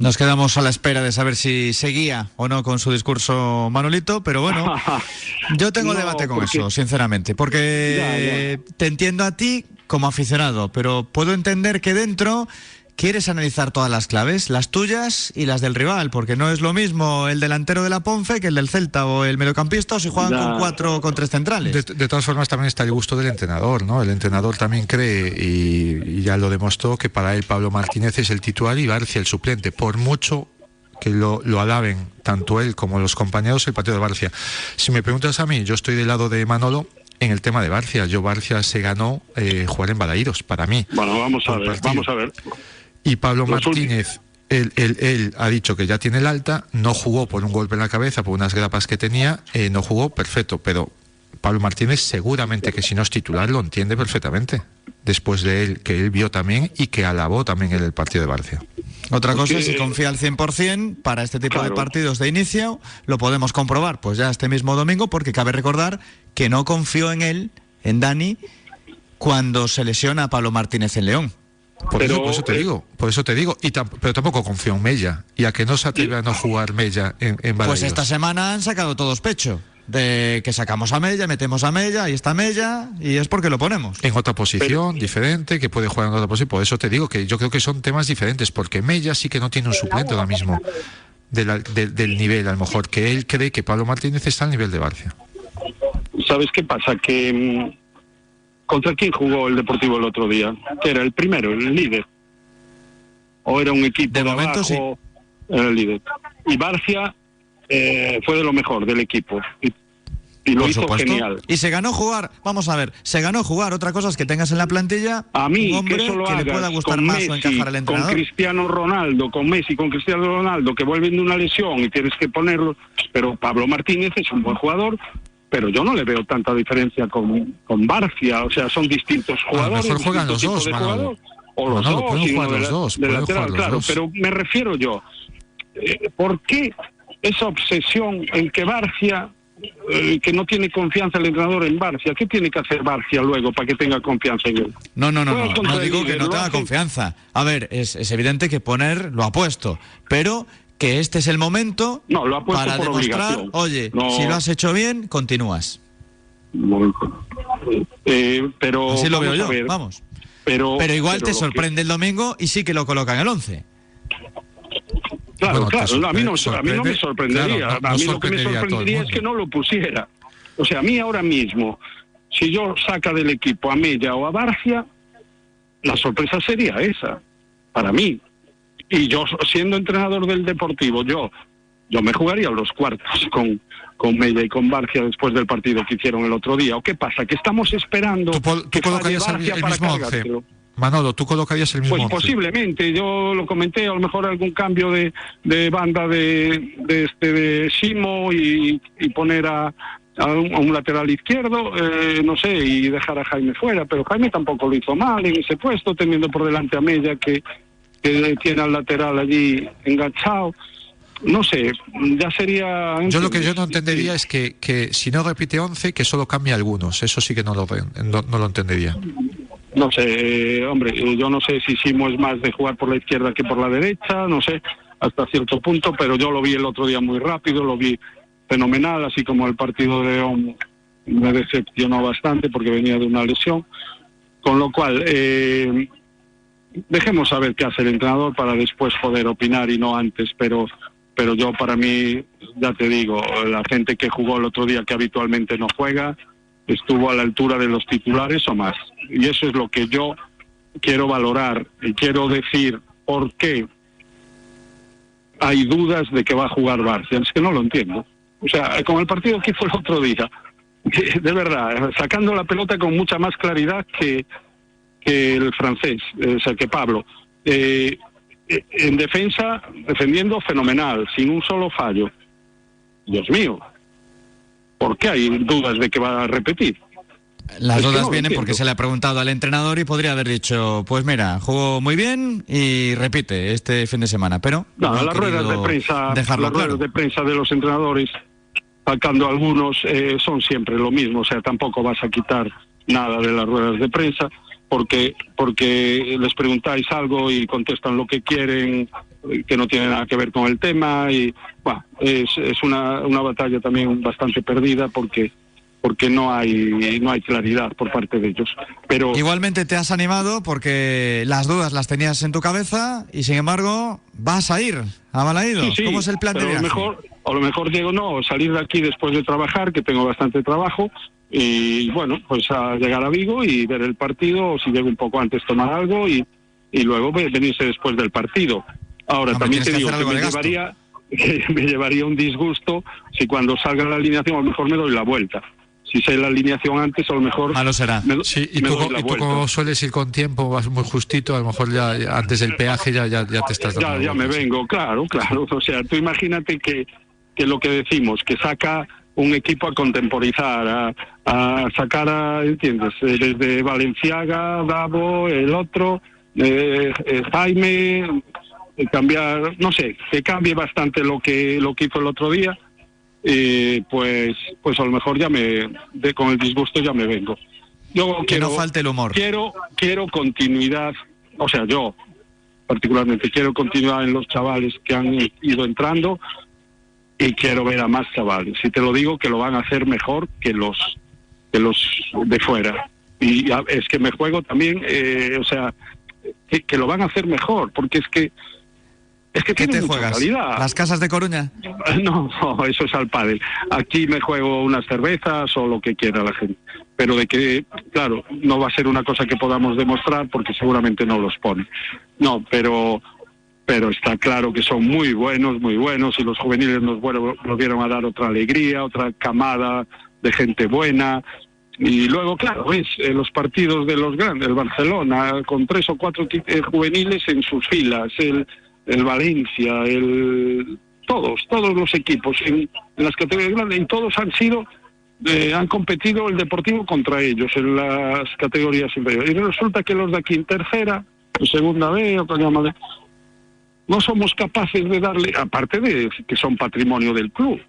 Nos quedamos a la espera de saber si seguía o no con su discurso Manolito, pero bueno, yo tengo debate con eso, sinceramente, porque te entiendo a ti como aficionado, pero puedo entender que dentro quieres analizar todas las claves, las tuyas y las del rival, porque no es lo mismo el delantero de la Ponfe que el del Celta o el mediocampista o si juegan con cuatro o con tres centrales. De, todas formas, también está el gusto del entrenador, ¿no? El entrenador también cree, y, ya lo demostró, que para él Pablo Martínez es el titular y Barcia el suplente, por mucho que lo, lo, alaben tanto él como los compañeros el partido de Barcia. Si me preguntas a mí, yo estoy del lado de Manolo en el tema de Barcia. Yo Barcia se ganó eh, jugar en Balaídos, para mí. Bueno, vamos a ver, vamos a ver. Y Pablo Martínez, él, él, ha dicho que ya tiene el alta, no jugó por un golpe en la cabeza, por unas grapas que tenía, eh, no jugó, perfecto, pero Pablo Martínez seguramente que si no es titular lo entiende perfectamente, después de él, que él vio también y que alabó también en el partido de Barcia. Otra cosa es si confía al 100% para este tipo de partidos de inicio, lo podemos comprobar pues ya este mismo domingo, porque cabe recordar que no confió en él, en Dani, cuando se lesiona a Pablo Martínez en León. Por, eso, te eh, digo, por eso te digo, y pero tampoco confío en Mella, y a que no se atreve a no jugar Mella en, en Pues esta semana han sacado todos pecho, de que sacamos a Mella, metemos a Mella, ahí está Mella, y es porque lo ponemos. En otra posición, diferente, que puede jugar en otra posición, por eso te digo que yo creo que son temas diferentes, porque Mella sí que no tiene un suplente ahora mismo del nivel, a lo mejor, que él cree que Pablo Martínez está al nivel de Barcia. ¿Sabes qué pasa? Que mm, ¿Contra quién jugó el Deportivo el otro día? Que era el primero, el líder. ¿O era un equipo de, momento sí. Era el líder. Y Barcia eh, fue de lo mejor del equipo. Y, lo hizo genial. Y se ganó jugar, vamos a ver, se ganó jugar. Otra cosa es que tengas en la plantilla a mí, un hombre que, que le pueda gustar más o encajar al entrenador. Con Cristiano Ronaldo, con Messi, con Cristiano Ronaldo, que vuelven de una lesión y tienes que ponerlo. Pero Pablo Martínez es un buen jugador pero yo no le veo tanta diferencia con, con Barcia, o sea, son distintos A lo jugadores. mejor juegan los dos, Manolo. o los Manolo, dos, pueden y jugar uno de los la- dos, de pueden lateral, jugar los claro, dos. pero me refiero yo, eh, ¿por qué esa obsesión en que Barcia, eh, que no tiene confianza el entrenador en Barcia, ¿qué tiene que hacer Barcia luego para que tenga confianza en él? No, no, no, no, no digo que no tenga confianza. A ver, es, es evidente que poner lo ha puesto, pero que este es el momento No, lo ha puesto para por demostrar, obligación. oye, No. si lo has hecho bien, continúas. Eh, pero Así lo veo yo, ver, vamos. Pero, Pero igual pero te que- sorprende el domingo y sí que lo coloca en el 11. Claro, Bueno, claro, a mí no, a mí no me sorprende, sorprendería. claro, no- a mí lo que me sorprendería es que no lo pusiera. O sea, a mí ahora mismo, si yo saca del equipo a Mella o a Barcia, la sorpresa sería esa, para mí. Y yo, siendo entrenador del Deportivo, yo yo me jugaría los cuartos con, con Mella y con Barcia después del partido que hicieron el otro día. ¿O qué pasa? Que estamos esperando que falle colocarías el, mismo once. Manolo, tú colocarías el mismo Pues once. posiblemente, yo lo comenté, a lo mejor algún cambio de, de banda de, de este de Simo y, y poner a, a un, a un lateral izquierdo, eh, no sé, y dejar a Jaime fuera, pero Jaime tampoco lo hizo mal en ese puesto, teniendo por delante a Mella que, que tiene al lateral allí enganchado. No sé, ya sería... Yo lo que yo no entendería es que, que si no repite 11, que solo cambie algunos. Eso sí que no lo, no, no lo entendería. No sé, hombre, eh, yo no sé si Simo es más de jugar por la izquierda que por la derecha, no sé, hasta cierto punto, pero yo lo vi el otro día muy rápido, lo vi fenomenal, así como el partido de León me decepcionó bastante porque venía de una lesión. Con lo cual, eh, dejemos saber qué hace el entrenador para después poder opinar y no antes, pero pero yo para mí, ya te digo, la gente que jugó el otro día que habitualmente no juega, estuvo a la altura de los titulares o más. Y eso es lo que yo quiero valorar y quiero decir por qué hay dudas de que va a jugar Barcia. Es que no lo entiendo. O sea, con el partido que hizo el otro día, de verdad, sacando la pelota con mucha más claridad que, que el francés, eh, o sea, que Pablo. Eh, eh, en defensa, defendiendo fenomenal, sin un solo fallo. Dios mío, ¿por qué hay dudas de que va a repetir? Las Es dudas no vienen porque se le ha preguntado al entrenador y podría haber dicho, pues mira, jugó muy bien y repite este fin de semana, pero No, ha las ruedas de prensa, las claro. ruedas de prensa de los entrenadores, sacando algunos, eh, son siempre lo mismo. O sea, tampoco vas a quitar nada de las ruedas de prensa porque porque les preguntáis algo y contestan lo que quieren que no tiene nada que ver con el tema y bueno, es, es una, una batalla también bastante perdida porque porque no hay no hay claridad por parte de ellos. Pero Igualmente te has animado porque las dudas las tenías en tu cabeza y sin embargo vas a ir a Balaídos. Sí, sí, ¿Cómo es el plan de pero a lo viaje? mejor, a lo mejor digo no, salir de aquí después de trabajar, que tengo bastante trabajo, y bueno, pues a llegar a Vigo y ver el partido, o si llego un poco antes tomar algo y, y luego ve- venirse después del partido. Ahora, Hombre, también te digo que me llevaría, que me llevaría un disgusto si cuando salga la alineación a lo mejor me doy la vuelta. Si sé la alineación antes, a lo mejor... Malo será. Me, Sí, y me tú, doy co- la y tú como sueles ir con tiempo, vas muy justito, a lo mejor ya, ya antes del peaje ya, ya, ya te estás dando Ya, ya me vengo, claro, claro. O sea, tú imagínate que, que lo que decimos, que saca un equipo a contemporizar, a, a sacar a, ¿entiendes? Eh, Desde Valenciaga, Davo, el otro, eh, eh, Jaime, cambiar, no sé, que cambie bastante lo que, lo que hizo el otro día, eh, pues, pues a lo mejor ya me, de, con el disgusto ya me vengo. Yo Que quiero, no falte el humor. Quiero, quiero continuidad, o sea, yo particularmente quiero continuidad en los chavales que han ido entrando y quiero ver a más chavales. Y te lo digo que lo van a hacer mejor que los que los de fuera. Y es que me juego también, eh, o sea, que, que lo van a hacer mejor, porque es que es que ¿Qué tiene te mucha juegas? calidad. ¿Las casas de Coruña? No, no, eso es al pádel. Aquí me juego unas cervezas o lo que quiera la gente. Pero de que, claro, no va a ser una cosa que podamos demostrar porque seguramente no los pone. No, pero pero está claro que son muy buenos, muy buenos y los juveniles nos volvieron a dar otra alegría, otra camada de gente buena. Y luego, claro, ves eh, los partidos de los grandes, el Barcelona, con tres o cuatro eh, juveniles en sus filas, el, el Valencia, el todos, todos los equipos en, en las categorías grandes, y todos han sido eh, han competido el Deportivo contra ellos en las categorías inferiores. Y resulta que los de aquí en tercera, en segunda B o con llama de- no somos capaces de darle, aparte de que son patrimonio del club,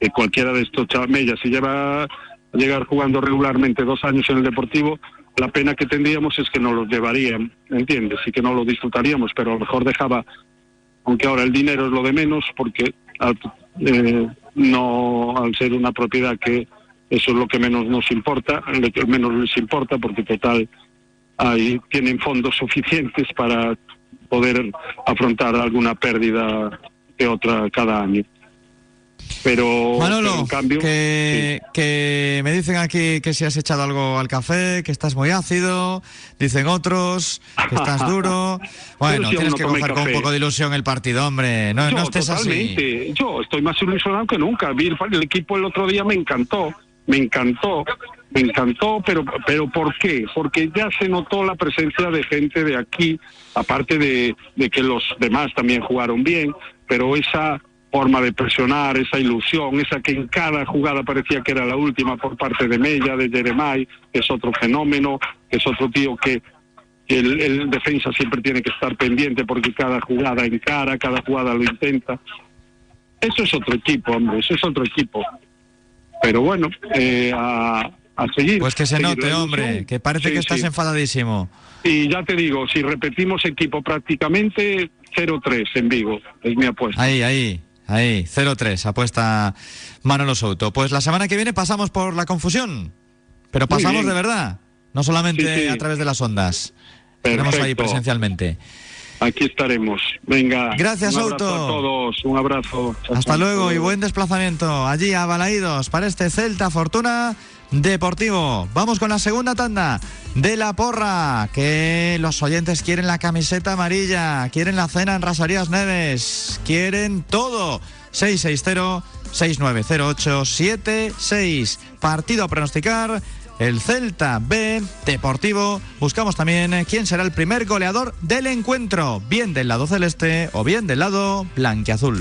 que cualquiera de estos chamellas, si lleva a llegar jugando regularmente dos años en el Deportivo, la pena que tendríamos es que no los llevarían, ¿entiendes? Y que no lo disfrutaríamos, pero a lo mejor dejaba, aunque ahora el dinero es lo de menos, porque eh, no al ser una propiedad que eso es lo que menos nos importa, lo que menos les importa, porque total hay, tienen fondos suficientes para poder afrontar alguna pérdida que otra cada año. Pero, Manolo, pero en cambio, que, que me dicen aquí que si has echado algo al café, que estás muy ácido, dicen otros, que estás duro. Bueno, tienes no que coger con un poco de ilusión el partido, hombre. No, yo, no estés así. totalmente. Yo estoy más ilusionado que nunca. Vi el, el equipo el otro día, me encantó, me encantó, me encantó, pero, pero ¿por qué? Porque ya se notó la presencia de gente de aquí, aparte de, de que los demás también jugaron bien, pero esa forma de presionar, esa ilusión, esa que en cada jugada parecía que era la última por parte de Mella, de Jeremai, que es otro fenómeno, que es otro tío que el, el defensa siempre tiene que estar pendiente porque cada jugada encara, cada jugada lo intenta. Eso es otro equipo, hombre, eso es otro equipo. Pero bueno, eh, a, a seguir. Pues que se note, hombre, que parece Sí, que estás sí. enfadadísimo. Y ya te digo, si repetimos equipo prácticamente 0-3 en Vigo, es mi apuesta. Ahí, ahí, ahí, 0-3, apuesta Manolo Souto. Pues la semana que viene pasamos por la confusión, pero pasamos de verdad, no solamente Sí, sí. a través de las ondas. Tenemos ahí Perfecto. presencialmente. Aquí estaremos. Venga. Gracias, un abrazo Souto. a todos. Un abrazo. Hasta luego y buen desplazamiento allí a Balaídos para este Celta Fortuna Deportivo. Vamos con la segunda tanda de la porra, que los oyentes quieren la camiseta amarilla, quieren la cena en Rasarías Neves, quieren todo. 660-690876. Partido a pronosticar. El Celta B Deportivo. Buscamos también quién será el primer goleador del encuentro, bien del lado celeste o bien del lado blanquiazul.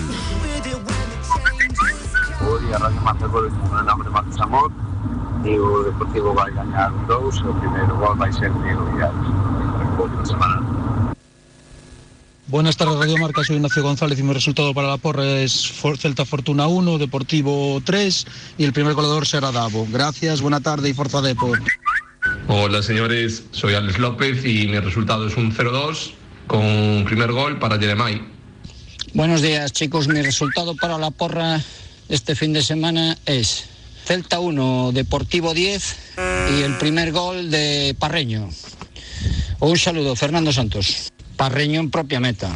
E o Deportivo vai gañar un 2 o primeiro gol vai ser Diego Villares. Boa semana. Buenas tardes, Radio Marca. Soy Ignacio González y mi resultado para la porra es For- Celta Fortuna 1, Deportivo 3 y el primer goleador será Davo. Gracias, buena tarde y Forza Depor. Hola señores, soy Alex López y mi resultado es un 0-2 con primer gol para Jeremai. Buenos días, chicos. Mi resultado para la porra este fin de semana es Celta 1, Deportivo 10 y el primer gol de Parreño. Un saludo, Fernando Santos. Parreño en propia meta.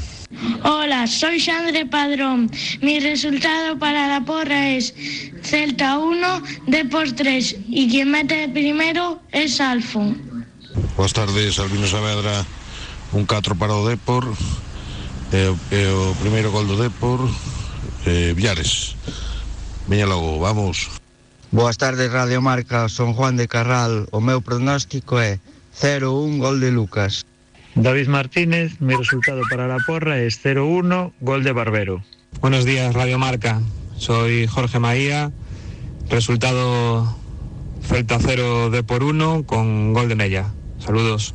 Hola, soy Sandre Padrón. Mi resultado para la porra es Celta 1, Depor 3 y quien mete primero es Alfon. Boas tardes, Albino Saavedra Un 4 para o Depor e, o- e o primeiro gol do Depor eh, Villares Veña logo, vamos Boas tardes, Radio Marca. Son Juan de Carral. O meu pronóstico é 0-1 gol de Lucas. David Martínez, mi resultado para la porra es 0-1, gol de Barbero. Buenos días, Radio Marca. Soy Jorge Maía. Resultado Celta 0 de por 1 con gol de Mella. Saludos.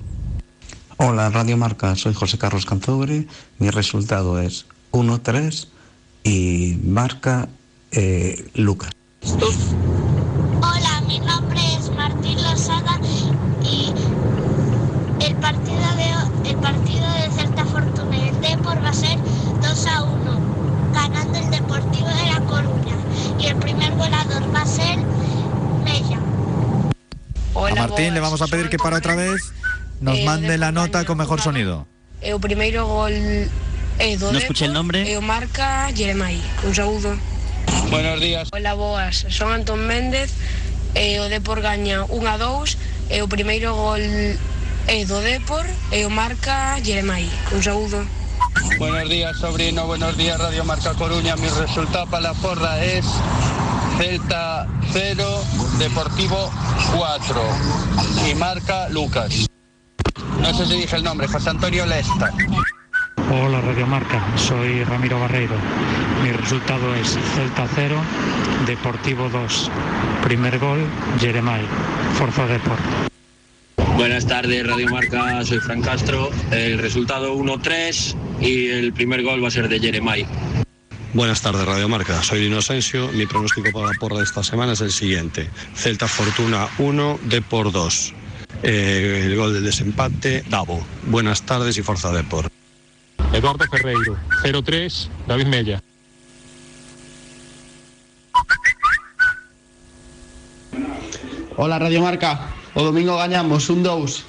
Hola, Radio Marca, soy José Carlos Canzobre. Mi resultado es 1-3 y marca eh, Lucas mi nombre es Martín Lozada y el partido de el partido de Celta Fortuna y el Depor va a ser 2 a 1, ganando el Deportivo de La Coruña y el primer goleador va a ser Mella. a Martín le vamos a pedir que para otra vez nos Eh, mande la nota con mejor sonido. E o primeiro gol é do No escuché el nombre. Marca Jeremai. Un saúdo. Buenos días. Hola, boas. Son Antón Méndez e o Depor gaña 1 a 2 e o primeiro gol é do Depor e o marca Jeremai. Un saúdo. Buenos días, sobrino. Buenos días, Radio Marca Coruña. Mi resultado para la porra es Celta 0, Deportivo 4 y marca Lucas. No sé si dije el nombre, José Antonio Lesta. Hola Radio Marca. Soy Ramiro Barreiro. Mi resultado es Celta 0, Deportivo 2. Primer gol, Jeremai. Forza Deport. Buenas tardes, Radio Marca. Soy Fran Castro. El resultado 1-3 y el primer gol va a ser de Jeremai. Buenas tardes, Radio Marca. Soy Lino Asensio. Mi pronóstico para la porra de esta semana es el siguiente. Celta Fortuna 1, Depor 2. Eh, el gol del desempate, Davo. Buenas tardes y Forza Depor. Eduardo Ferreiro, 0-3, David Mella. Hola Radio Marca, o domingo gañamos un 2.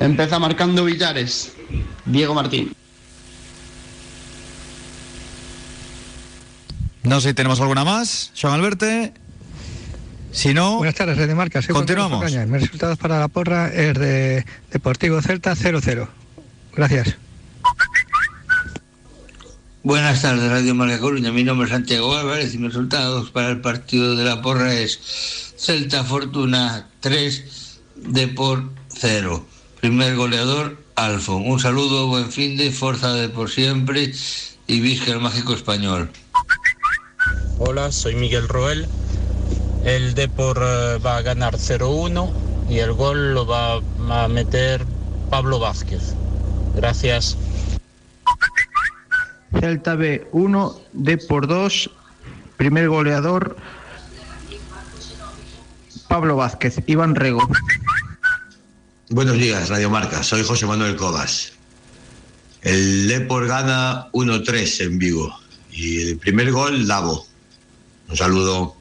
Empeza marcando Villares. Diego Martín. No sé si tenemos alguna más. Joan Alberto. Si no, Buenas tardes, Radio Marca. Soy Juan Carlos continuamos. Mis resultados para la porra es de Deportivo Celta 0-0. Gracias. Buenas tardes, Radio Marca Coruña. Mi nombre es Santiago Álvarez y mis resultados para el partido de la porra es Celta Fortuna 3, Depor 0. Primer goleador, Alfon. Un saludo, buen fin de fuerza de por siempre y visca el mágico español. Hola, soy Miguel Roel. El Depor eh, va a ganar 0-1 y el gol lo va a meter Pablo Vázquez. Gracias. Celta B 1, D por 2, primer goleador Pablo Vázquez, Iván Rego. Buenos días, Radio Marca. Soy José Manuel Cobas. El Depor gana 1-3 en Vigo. Y el primer gol, Davo. Un saludo.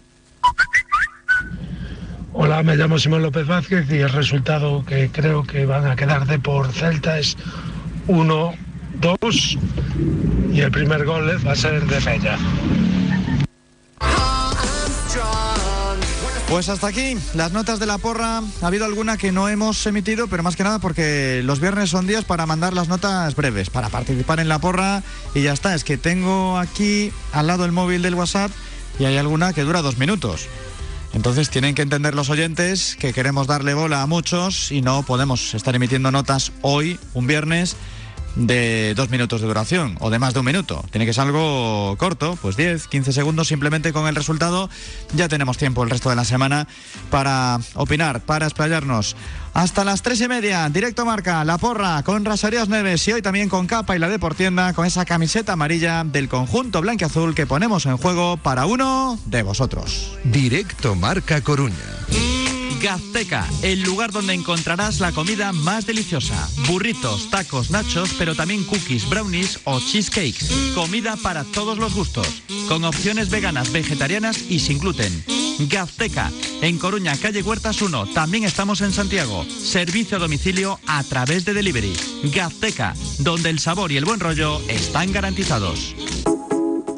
Hola, me llamo Simón López Vázquez y el resultado que creo que van a quedar de por Celta es 1-2 y el primer gol va a ser de Mella. Pues hasta aquí las notas de la porra. Ha habido alguna que no hemos emitido, pero más que nada porque los viernes son días para mandar las notas breves, para participar en la porra y ya está. Es que tengo aquí al lado el móvil del WhatsApp y hay alguna que dura dos minutos. Entonces tienen que entender los oyentes que queremos darle bola a muchos y no podemos estar emitiendo notas hoy, un viernes, de dos minutos de duración o de más de un minuto. Tiene que ser algo corto, pues 10, 15 segundos simplemente con el resultado. Ya tenemos tiempo el resto de la semana para opinar, para explayarnos. Hasta las tres y media, directo marca, La Porra con Rasarías Neves y hoy también con Capa y la Deportienda con esa camiseta amarilla del conjunto blanqueazul que ponemos en juego para uno de vosotros. Directo Marca Coruña. Gazteca, el lugar donde encontrarás la comida más deliciosa. Burritos, tacos, nachos, pero también cookies, brownies o cheesecakes. Comida para todos los gustos, con opciones veganas, vegetarianas y sin gluten. Gazteca, en Coruña, calle Huertas 1. También estamos en Santiago. Servicio a domicilio a través de delivery. Gazteca, donde el sabor y el buen rollo están garantizados.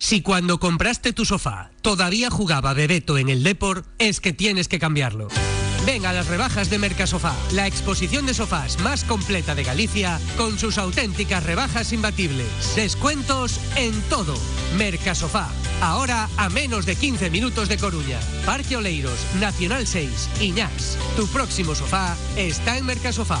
Si cuando compraste tu sofá todavía jugaba Bebeto en el Depor, es que tienes que cambiarlo. Ven a las rebajas de Mercasofá, la exposición de sofás más completa de Galicia, con sus auténticas rebajas imbatibles. Descuentos en todo. Mercasofá, ahora a menos de 15 minutos de Coruña. Parque Oleiros, Nacional 6, Iñás. Tu próximo sofá está en Mercasofá.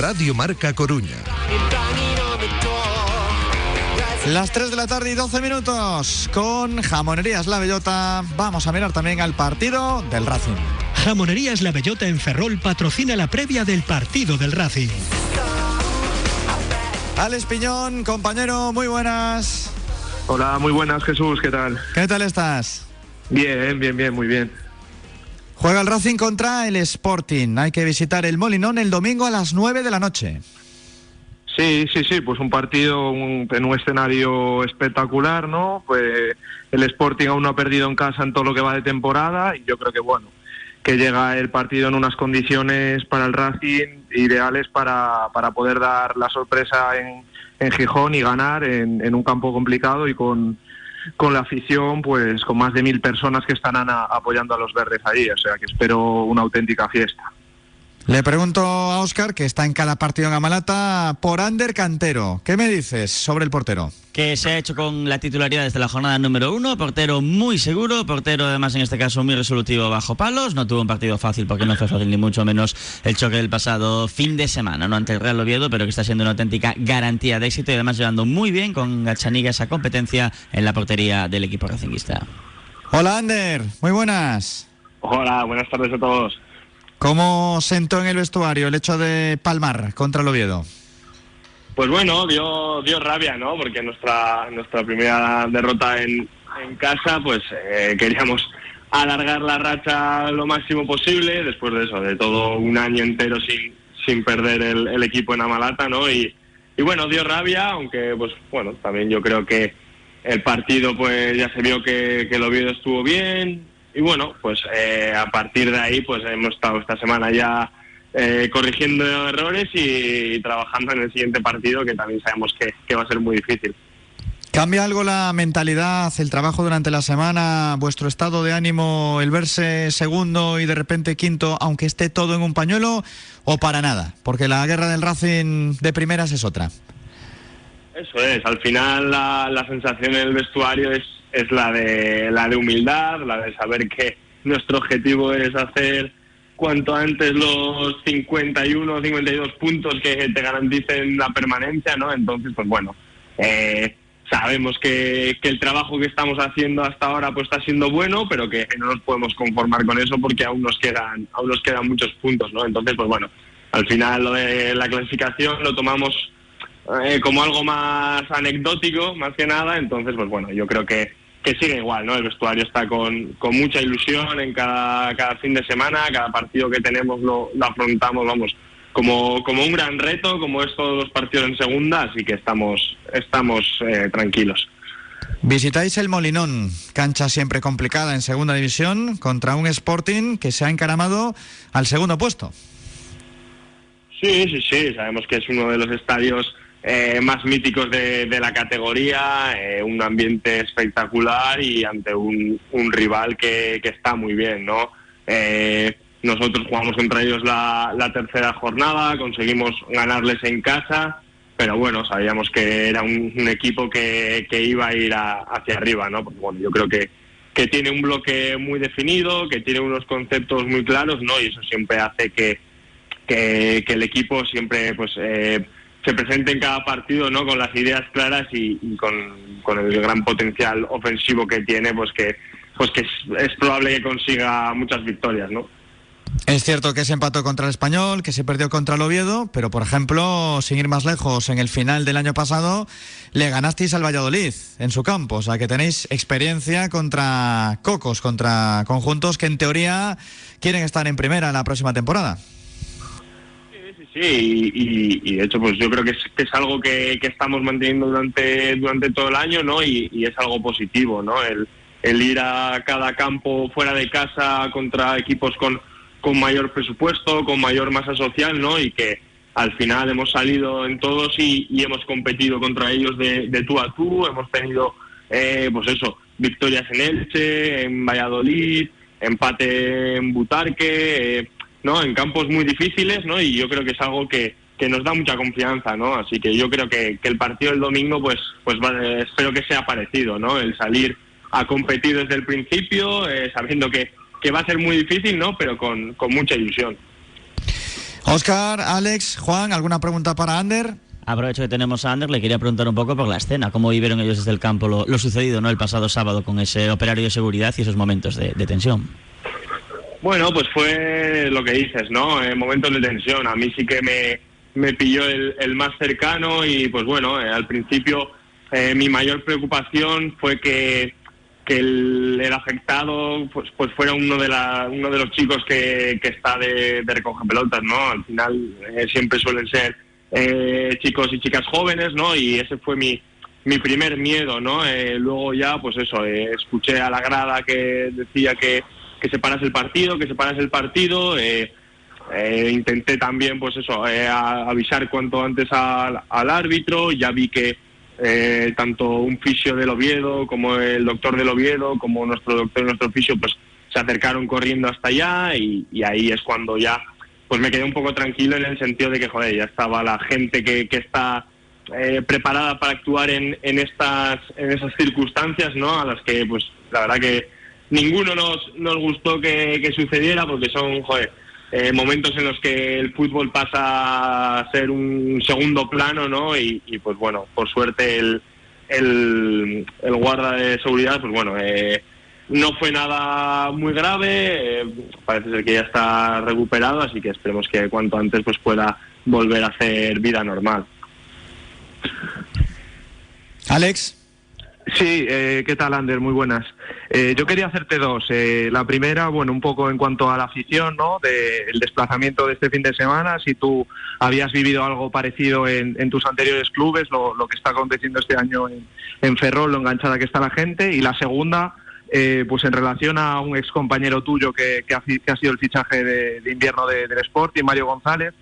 Radio Marca Coruña. Las 3 de la tarde y 12 minutos con Jamonerías La Bellota. Vamos a mirar también al partido del Racing. Jamonerías La Bellota en Ferrol patrocina la previa del partido del Racing. Alex Piñón, compañero, muy buenas. Hola, muy buenas Jesús, ¿qué tal? ¿Qué tal estás? Bien, bien, bien, muy bien. Juega el Racing contra el Sporting. Hay que visitar el Molinón el domingo a las 9 de la noche. Sí, sí, sí, pues un partido un- en un escenario espectacular, ¿no? Pues el Sporting aún no ha perdido en casa en todo lo que va de temporada y yo creo que, bueno, que llega el partido en unas condiciones para el Racing ideales para, para poder dar la sorpresa en, en Gijón y ganar en, en un campo complicado y con, con la afición, pues con más de mil personas que estarán a- apoyando a los verdes ahí. O sea que espero una auténtica fiesta. Le pregunto a Óscar, que está en cada partido en Amalata, por Ander Cantero. ¿Qué me dices sobre el portero? que se ha hecho con la titularidad desde la jornada número uno, portero muy seguro, portero además en este caso muy resolutivo bajo palos, no tuvo un partido fácil porque no fue fácil ni mucho menos el choque del pasado fin de semana, no ante el Real Oviedo, pero que está siendo una auténtica garantía de éxito y además llevando muy bien con Gachaniga esa competencia en la portería del equipo racinguista. Hola Ander, muy buenas. Hola, buenas tardes a todos. ¿Cómo sentó en el vestuario el hecho de palmar contra el Oviedo? Pues bueno, dio, dio rabia, ¿no? Porque nuestra, nuestra primera derrota en, en casa, pues eh, queríamos alargar la racha lo máximo posible, después de eso, de todo un año entero sin, sin perder el, el equipo en Amalata, ¿no? Y, y bueno, dio rabia, aunque pues bueno, también yo creo que el partido pues ya se vio que, que el Oviedo estuvo bien y bueno, pues eh, a partir de ahí pues hemos estado esta semana ya eh, corrigiendo errores y, trabajando en el siguiente partido que también sabemos que, que va a ser muy difícil. ¿Cambia algo la mentalidad, el trabajo durante la semana, vuestro estado de ánimo, el verse segundo y de repente quinto, aunque esté todo en un pañuelo, o para nada? Porque la guerra del Racing de primeras es otra. Eso es, al final la, la sensación en el vestuario es, es la, de, la de humildad, la de saber que nuestro objetivo es hacer cuanto antes los 51 o 52 puntos que te garanticen la permanencia, ¿no? Entonces, pues bueno, eh, sabemos que, que el trabajo que estamos haciendo hasta ahora pues está siendo bueno, pero que no nos podemos conformar con eso porque aún nos quedan, aún nos quedan muchos puntos, ¿no? Entonces, pues bueno, al final lo de la clasificación lo tomamos eh, como algo más anecdótico, más que nada. Entonces, pues bueno, yo creo que, que sigue igual, ¿no? El vestuario está con, con mucha ilusión en cada, cada fin de semana, cada partido que tenemos lo, lo afrontamos, vamos, como, como un gran reto, como es todos los partidos en segunda, así que estamos, estamos eh, tranquilos. Visitáis el Molinón, cancha siempre complicada en segunda división, contra un Sporting que se ha encaramado al segundo puesto. Sí, sí, sí, sabemos que es uno de los estadios eh, más míticos de, de la categoría, eh, un ambiente espectacular y ante un, rival que, está muy bien, ¿no? Eh, nosotros jugamos contra ellos la, tercera jornada, conseguimos ganarles en casa, pero bueno, sabíamos que era un, equipo que, que iba a ir a- hacia arriba, ¿no? Porque bueno, yo creo que, que tiene un bloque muy definido, que tiene unos conceptos muy claros, ¿no? Y eso siempre hace que, que, que el equipo siempre pues eh, se presente en cada partido no con las ideas claras y, y con, el gran potencial ofensivo que tiene pues que pues que es, es probable que consiga muchas victorias no Es cierto que se empató contra el Español, que se perdió contra el Oviedo, pero por ejemplo, sin ir más lejos, en el final del año pasado le ganasteis al Valladolid en su campo, o sea que tenéis experiencia contra Cocos, contra conjuntos que en teoría quieren estar en primera la próxima temporada. Sí y, y- de hecho pues yo creo que es, que es algo que, que estamos manteniendo durante durante todo el año no y, y es algo positivo no el, el ir a cada campo fuera de casa contra equipos con con mayor presupuesto con mayor masa social no y que al final hemos salido en todos y, y hemos competido contra ellos de, de tú a tú. Hemos tenido eh, pues eso victorias en Elche en Valladolid empate en Butarque eh, no en campos muy difíciles no y yo creo que es algo que, que nos da mucha confianza no así que yo creo que, que el partido del domingo pues pues va- espero que sea parecido no el salir a competir desde el principio eh, sabiendo que, que va a ser muy difícil no pero con, con mucha ilusión Oscar, Alex, Juan, ¿alguna pregunta para Ander? Aprovecho que tenemos a Ander, le quería preguntar un poco por la escena, cómo vivieron ellos desde el campo lo, lo sucedido ¿no? el pasado sábado con ese operario de seguridad y esos momentos de, de tensión. Bueno, pues fue lo que dices, ¿no? En momentos de tensión. A mí sí que me, me pilló el, el más cercano y pues bueno, eh, al principio eh, mi mayor preocupación fue que, que el, el afectado pues, pues fuera uno de, la, uno de los chicos que, que está de, de recoger pelotas, ¿no? Al final eh, siempre suelen ser eh, chicos y chicas jóvenes, ¿no? Y ese fue mi, mi primer miedo, ¿no? Eh, luego ya, pues eso, eh, escuché a la grada que decía que, que se parase el partido, que se parase el partido. eh, eh, intenté también, pues eso, eh, avisar cuanto antes al, árbitro. Ya vi que eh, tanto un fisio del Oviedo como el doctor del Oviedo, como nuestro doctor y nuestro fisio, pues se acercaron corriendo hasta allá y, y ahí es cuando ya pues me quedé un poco tranquilo en el sentido de que, joder, ya estaba la gente que, que está eh, preparada para actuar en, en estas en esas circunstancias, ¿no? A las que, pues, la verdad que ninguno nos, nos gustó que, que sucediera porque son, joder, eh, momentos en los que el fútbol pasa a ser un segundo plano, ¿no? Y, pues bueno, por suerte el, el, el guarda de seguridad, pues bueno, eh, no fue nada muy grave, eh, parece ser que ya está recuperado, así que esperemos que cuanto antes pues pueda volver a hacer vida normal. Alex. Sí, eh, ¿qué tal, Ander? Muy buenas. Eh, yo quería hacerte dos. Eh, la primera, bueno, un poco en cuanto a la afición, ¿no? Del desplazamiento de este fin de semana, si tú habías vivido algo parecido en, tus anteriores clubes, lo, que está aconteciendo este año en, Ferrol, lo enganchada que está la gente. Y la segunda, eh, pues en relación a un ex compañero tuyo que, que ha, sido el fichaje de, de invierno de- del Sporting, Mario González,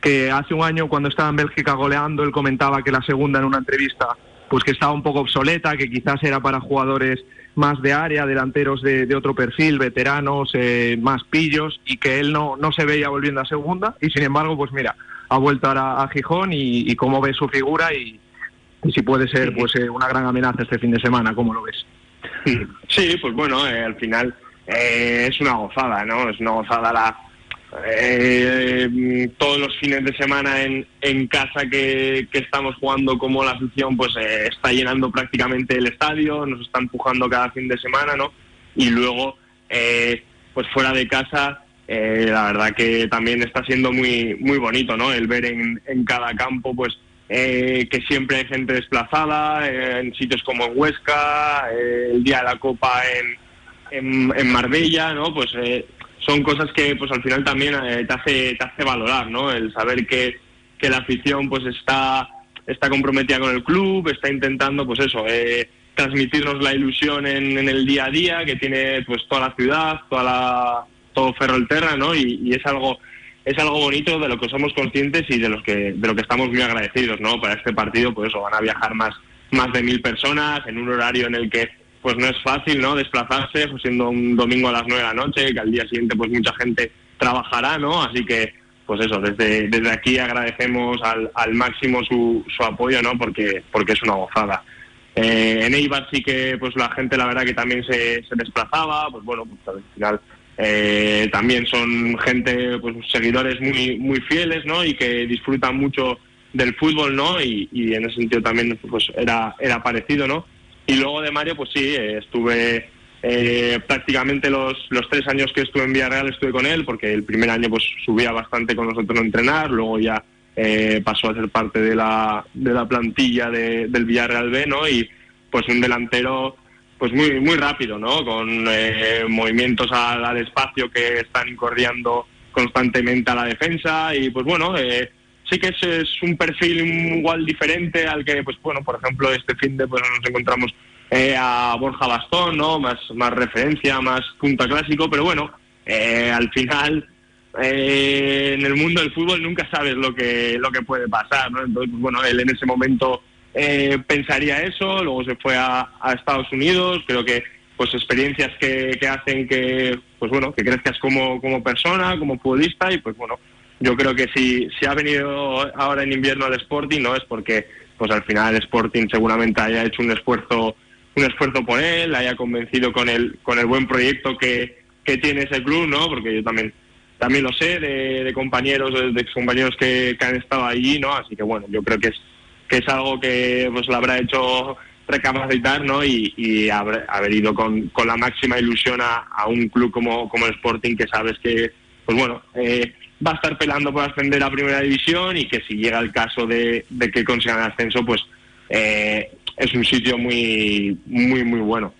que hace un año cuando estaba en Bélgica goleando, él comentaba que la segunda en una entrevista pues que estaba un poco obsoleta, que quizás era para jugadores más de área, delanteros de, de otro perfil, veteranos, eh, más pillos, y que él no, no se veía volviendo a segunda, y sin embargo, pues mira, ha vuelto ahora a Gijón y, y cómo ve su figura y, y si puede ser pues eh, una gran amenaza este fin de semana, ¿cómo lo ves? Sí, pues bueno, eh, al final eh, es una gozada, ¿no? Es una gozada la eh, mm, todos los fines de semana en, en casa que, estamos jugando como la afición pues eh, está llenando prácticamente el estadio, nos está empujando cada fin de semana, ¿no? Y luego eh, pues fuera de casa eh, la verdad que también está siendo muy muy bonito, ¿no? El ver en, en cada campo pues eh, que siempre hay gente desplazada en sitios como en Huesca, el día de la Copa en, en, en Marbella, ¿no? Pues son cosas que pues al final también eh, te hace te hace valorar, ¿no? El saber que, que la afición pues está está comprometida con el club, está intentando pues eso, eh, transmitirnos la ilusión en, en el día a día que tiene pues toda la ciudad, toda la todo Ferrolterra, ¿no? Y, y es algo es algo bonito de lo que somos conscientes y de los que de lo que estamos muy agradecidos, ¿no? Para este partido, pues eso van a viajar más más de mil personas en un horario en el que pues no es fácil, ¿no? Desplazarse, pues siendo un domingo a las nueve de la noche, que al día siguiente pues mucha gente trabajará, ¿no? Así que pues eso, desde, desde aquí agradecemos al, al máximo su, su apoyo, ¿no? Porque, porque es una gozada. Eh, en Eibar sí que pues la gente la verdad que también se, se desplazaba, pues bueno, pues al final eh, también son gente, pues seguidores muy, muy fieles, ¿no? Y que disfrutan mucho del fútbol, ¿no? Y, y en ese sentido también pues era, era parecido, ¿no? Y luego de Mario, pues sí, eh, estuve eh, prácticamente los, los tres años que estuve en Villarreal estuve con él, porque el primer año pues subía bastante con nosotros a entrenar, luego ya eh, pasó a ser parte de la, de la plantilla de- del Villarreal B, ¿no? Y pues un delantero pues muy muy rápido, ¿no? Con eh, movimientos al, al espacio que están incordiando constantemente a la defensa y pues bueno, eh, sí que es, un perfil igual diferente al que pues bueno, por ejemplo, este fin de pues nos encontramos eh, a Borja Bastón, ¿no? Más más referencia, más punta clásico, pero bueno, eh, al final eh, en el mundo del fútbol nunca sabes lo que lo que puede pasar, ¿no? Entonces, pues, bueno, él en ese momento eh, pensaría eso, luego se fue a, a Estados Unidos, creo que pues experiencias que, que hacen que pues bueno que crezcas como, como persona, como futbolista y pues bueno yo creo que si, si ha venido ahora en invierno al Sporting no es porque pues al final el Sporting seguramente haya hecho un esfuerzo un esfuerzo por él, haya convencido con el con el buen proyecto que, que tiene ese club, ¿no? Porque yo también también lo sé de, de compañeros, de, compañeros que, que han estado allí, ¿no? Así que bueno, yo creo que es que es algo que pues lo habrá hecho recapacitar, ¿no? Y, y haber, haber ido con, con la máxima ilusión a, a un club como, como el Sporting que sabes que, pues bueno, eh, va a estar pelando por ascender a primera división y que si llega el caso de, de que consigan el ascenso, pues eh, es un sitio muy, muy, muy bueno.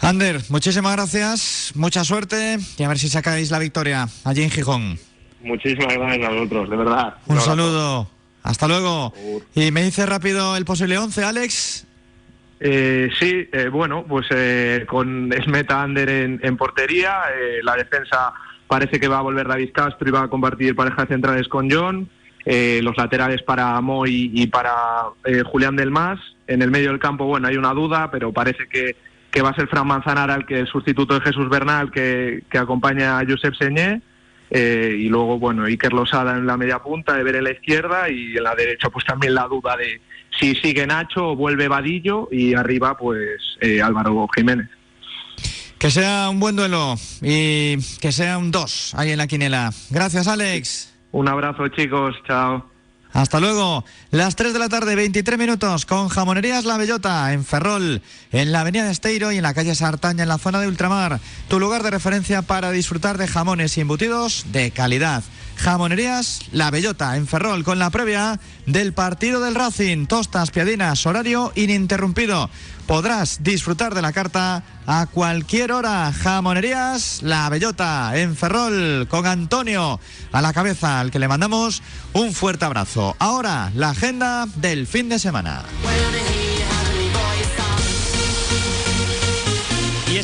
Ander, muchísimas gracias, mucha suerte y a ver si sacáis la victoria allí en Gijón. Muchísimas gracias a vosotros, de verdad. Un saludo, hasta luego. Y me dice rápido el posible 11, Alex. Eh, sí, eh, bueno, pues eh, con Smeta Ander en, en portería, eh, la defensa parece que va a volver David Castro y va a compartir parejas centrales con John, eh, los laterales para Moy y para eh, Julián del Mas, en el medio del campo, bueno, hay una duda, pero parece que, que va a ser Fran Manzanara el que el sustituto de Jesús Bernal que, que acompaña a Josep Señé. Eh, y luego, bueno, Iker Losada en la media punta, Ever en la izquierda y en la derecha, pues también la duda de si sigue Nacho o vuelve Vadillo y arriba, pues eh, Álvaro Jiménez. Que sea un buen duelo y que sea un 2 ahí en la quinela. Gracias, Alex. Un abrazo, chicos. Chao. Hasta luego. Las 3 de la tarde, 23 minutos, con Jamonerías La Bellota, en Ferrol, en la avenida de Esteiro y en la calle Sartaña, en la zona de Ultramar. Tu lugar de referencia para disfrutar de jamones y embutidos de calidad. Jamonerías La Bellota, en Ferrol, con la previa del partido del Racing. Tostas, piadinas, horario ininterrumpido. Podrás disfrutar de la carta a cualquier hora. Jamonerías La Bellota, en Ferrol, con Antonio a la cabeza, al que le mandamos un fuerte abrazo. Ahora, la agenda del fin de semana.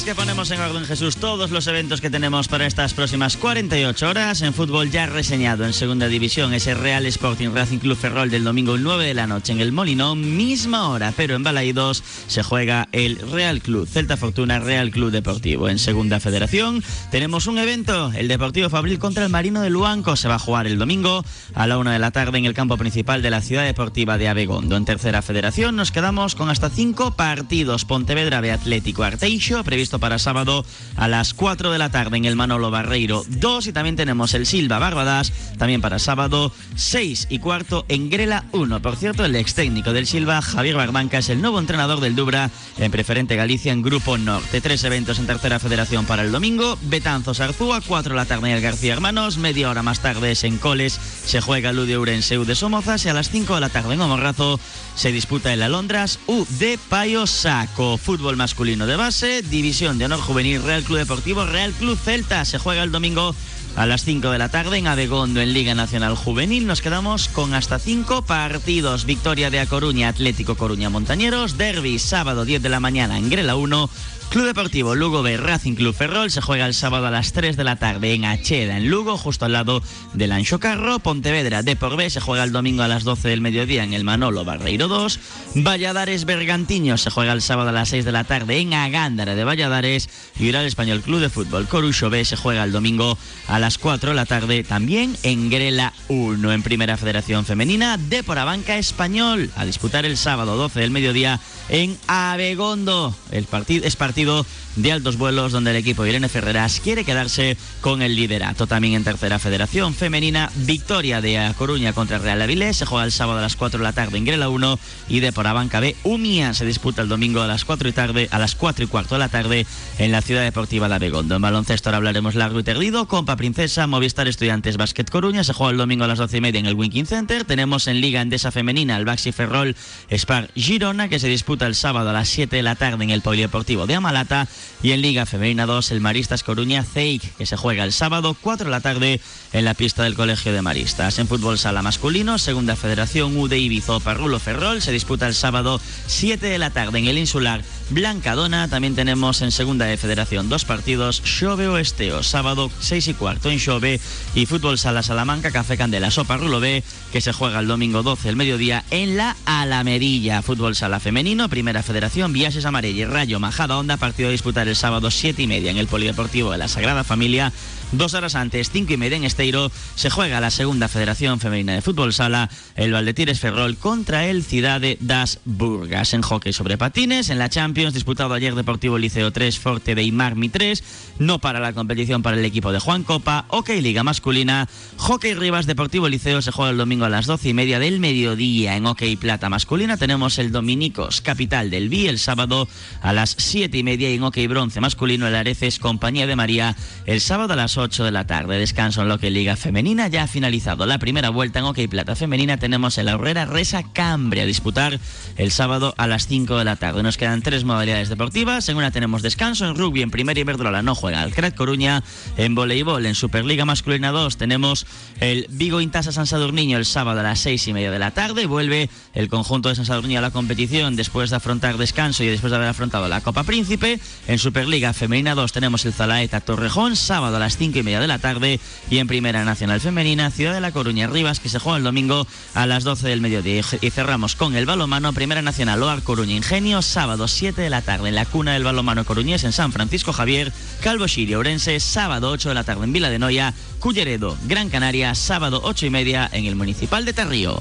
Que ponemos en orden, Jesús, todos los eventos que tenemos para estas próximas 48 horas. En fútbol ya reseñado en segunda división ese Real Sporting Racing Club Ferrol del domingo 9 de la noche en el Molinón, misma hora, pero en Balaídos se juega el Real Club Celta Fortuna Real Club Deportivo. En segunda federación tenemos un evento, el Deportivo Fabril contra el Marino de Luanco. Se va a jugar el domingo a la una de la tarde en el campo principal de la ciudad deportiva de Abegondo. En tercera federación nos quedamos con hasta cinco partidos. Pontevedra de Atlético Arteixo, previsto para sábado a las 4 de la tarde en el Manolo Barreiro 2 y también tenemos el Silva Barbadas también para sábado 6 y cuarto en Grela 1. Por cierto, el ex técnico del Silva, Javier Barbanca, es el nuevo entrenador del Dubra en Preferente Galicia en Grupo Norte. Tres eventos en tercera federación para el domingo. Betanzos Arzúa, 4 de la tarde en el García Hermanos, media hora más tarde es en Coles, se juega el de Urense U de Somozas y a las 5 de la tarde en Omorrazo se disputa el Alondras U de Payo Saco. Fútbol masculino de base, división de honor juvenil Real Club Deportivo, Real Club Celta. Se juega el domingo a las 5 de la tarde en Abegondo en Liga Nacional Juvenil. Nos quedamos con hasta 5 partidos. Victoria de A Coruña, Atlético Coruña Montañeros. Derby, sábado 10 de la mañana en Grela 1. Club Deportivo Lugo B Racing Club Ferrol se juega el sábado a las 3 de la tarde en Acheda, en Lugo, justo al lado del Ancho Carro. Pontevedra de por B se juega el domingo a las 12 del mediodía en el Manolo Barreiro 2. Valladares Bergantiños se juega el sábado a las 6 de la tarde en Agándara de Valladares. Y el Español Club de Fútbol Corucho B se juega el domingo a las 4 de la tarde también en Grela 1. En Primera Federación Femenina, Deporabanca Español a disputar el sábado 12 del mediodía en Abegondo. El partido es partido de altos vuelos donde el equipo de Irene Ferreras quiere quedarse con el liderato. También en tercera federación femenina, victoria de Coruña contra Real Avilés. Se juega el sábado a las 4 de la tarde en Grela 1 y de Porabanca B. Umia se disputa el domingo a las 4 y tarde, a las 4 y cuarto de la tarde en la ciudad deportiva de Abegondo. En baloncesto ahora hablaremos largo y perdido. Compa Princesa, Movistar Estudiantes Básquet Coruña. Se juega el domingo a las 12 y media en el Winking Center. Tenemos en Liga Endesa Femenina el Baxi Ferrol Spar Girona que se disputa el sábado a las 7 de la tarde en el Polideportivo de Amalata. Y en Liga Femenina 2, el Maristas Coruña Ceic, que se juega el sábado 4 de la tarde en la pista del Colegio de Maristas. En fútbol sala masculino, Segunda Federación U de Ibizo Parrulo Ferrol, se disputa el sábado 7 de la tarde en el Insular Blancadona. También tenemos en Segunda de Federación dos partidos, Xove o Esteo, sábado 6 y cuarto en Xove y fútbol sala Salamanca, Café Candela, Sopa Rulo B, que se juega el domingo 12 del mediodía en la Alamerilla. Fútbol sala femenino, Primera Federación, Viajes Amarilla y Rayo Majada Onda, partido a disputar el sábado 7 y media en el Polideportivo de la Sagrada Familia. Dos horas antes, cinco y media en Esteiro, se juega la segunda Federación Femenina de Fútbol Sala, el Valdetires Ferrol contra el Ciudad de das Burgas. En hockey sobre patines, en la Champions disputado ayer Deportivo Liceo 3, Forte de Imarmi 3. No para la competición para el equipo de Juan Copa. OK Liga masculina. Hockey Rivas Deportivo Liceo se juega el domingo a las 12 y media del mediodía. En OK Plata masculina tenemos el Dominicos, capital del Vi, el sábado a las 7 y media. Y en OK Bronce masculino, el Areces Compañía de María, el sábado a las 8 de la tarde. Descanso en Hockey Liga femenina. Ya ha finalizado la primera vuelta en OK Plata femenina. Tenemos el Aurrera Resa Cambria a disputar el sábado a las 5 de la tarde. Nos quedan tres modalidades deportivas. En una tenemos descanso. En rugby, en primera Iberdrola no juega el Crack Coruña. En voleibol, en Superliga Masculina 2, tenemos el Vigo Intasa San Sadurniño el sábado a las 6 y media de la tarde. Vuelve el conjunto de San Sadurniño a la competición después de afrontar descanso y después de haber afrontado la Copa Príncipe. En Superliga Femenina 2 tenemos el Zalaeta Torrejón, sábado a las 5 y media de la tarde. Y en Primera Nacional Femenina, Ciudad de la Coruña Rivas, que se juega el domingo a las 12 del mediodía. Y cerramos con el balomano, Primera Nacional Loar Coruña Ingenio, sábado 7 de la tarde en la cuna del balomano coruñés en San Francisco Javier, Calvo Sirio Orense, sábado 8 de la tarde en Vila de Noia, Culleredo, Gran Canaria, sábado 8 y media en el Municipal de Tarrío.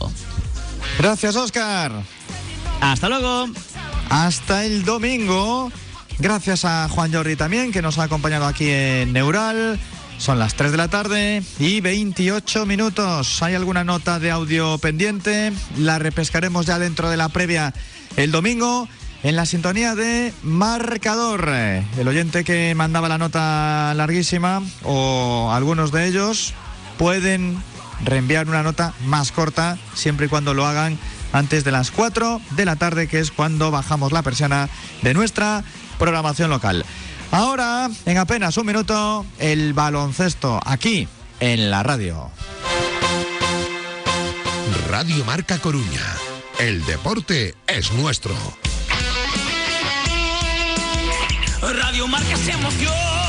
Gracias, Oscar. Hasta luego. Hasta el domingo. Gracias a Juan Jordi también, que nos ha acompañado aquí en Neural. Son las 3 de la tarde y 28 minutos. ¿Hay alguna nota de audio pendiente? La repescaremos ya dentro de la previa el domingo en la sintonía de Marcador. El oyente que mandaba la nota larguísima o algunos de ellos pueden reenviar una nota más corta siempre y cuando lo hagan antes de las 4 de la tarde, que es cuando bajamos la persiana de nuestra programación local. Ahora, en apenas un minuto, el baloncesto aquí en la radio. Radio Marca Coruña. El deporte es nuestro. Radio Marca se emoción.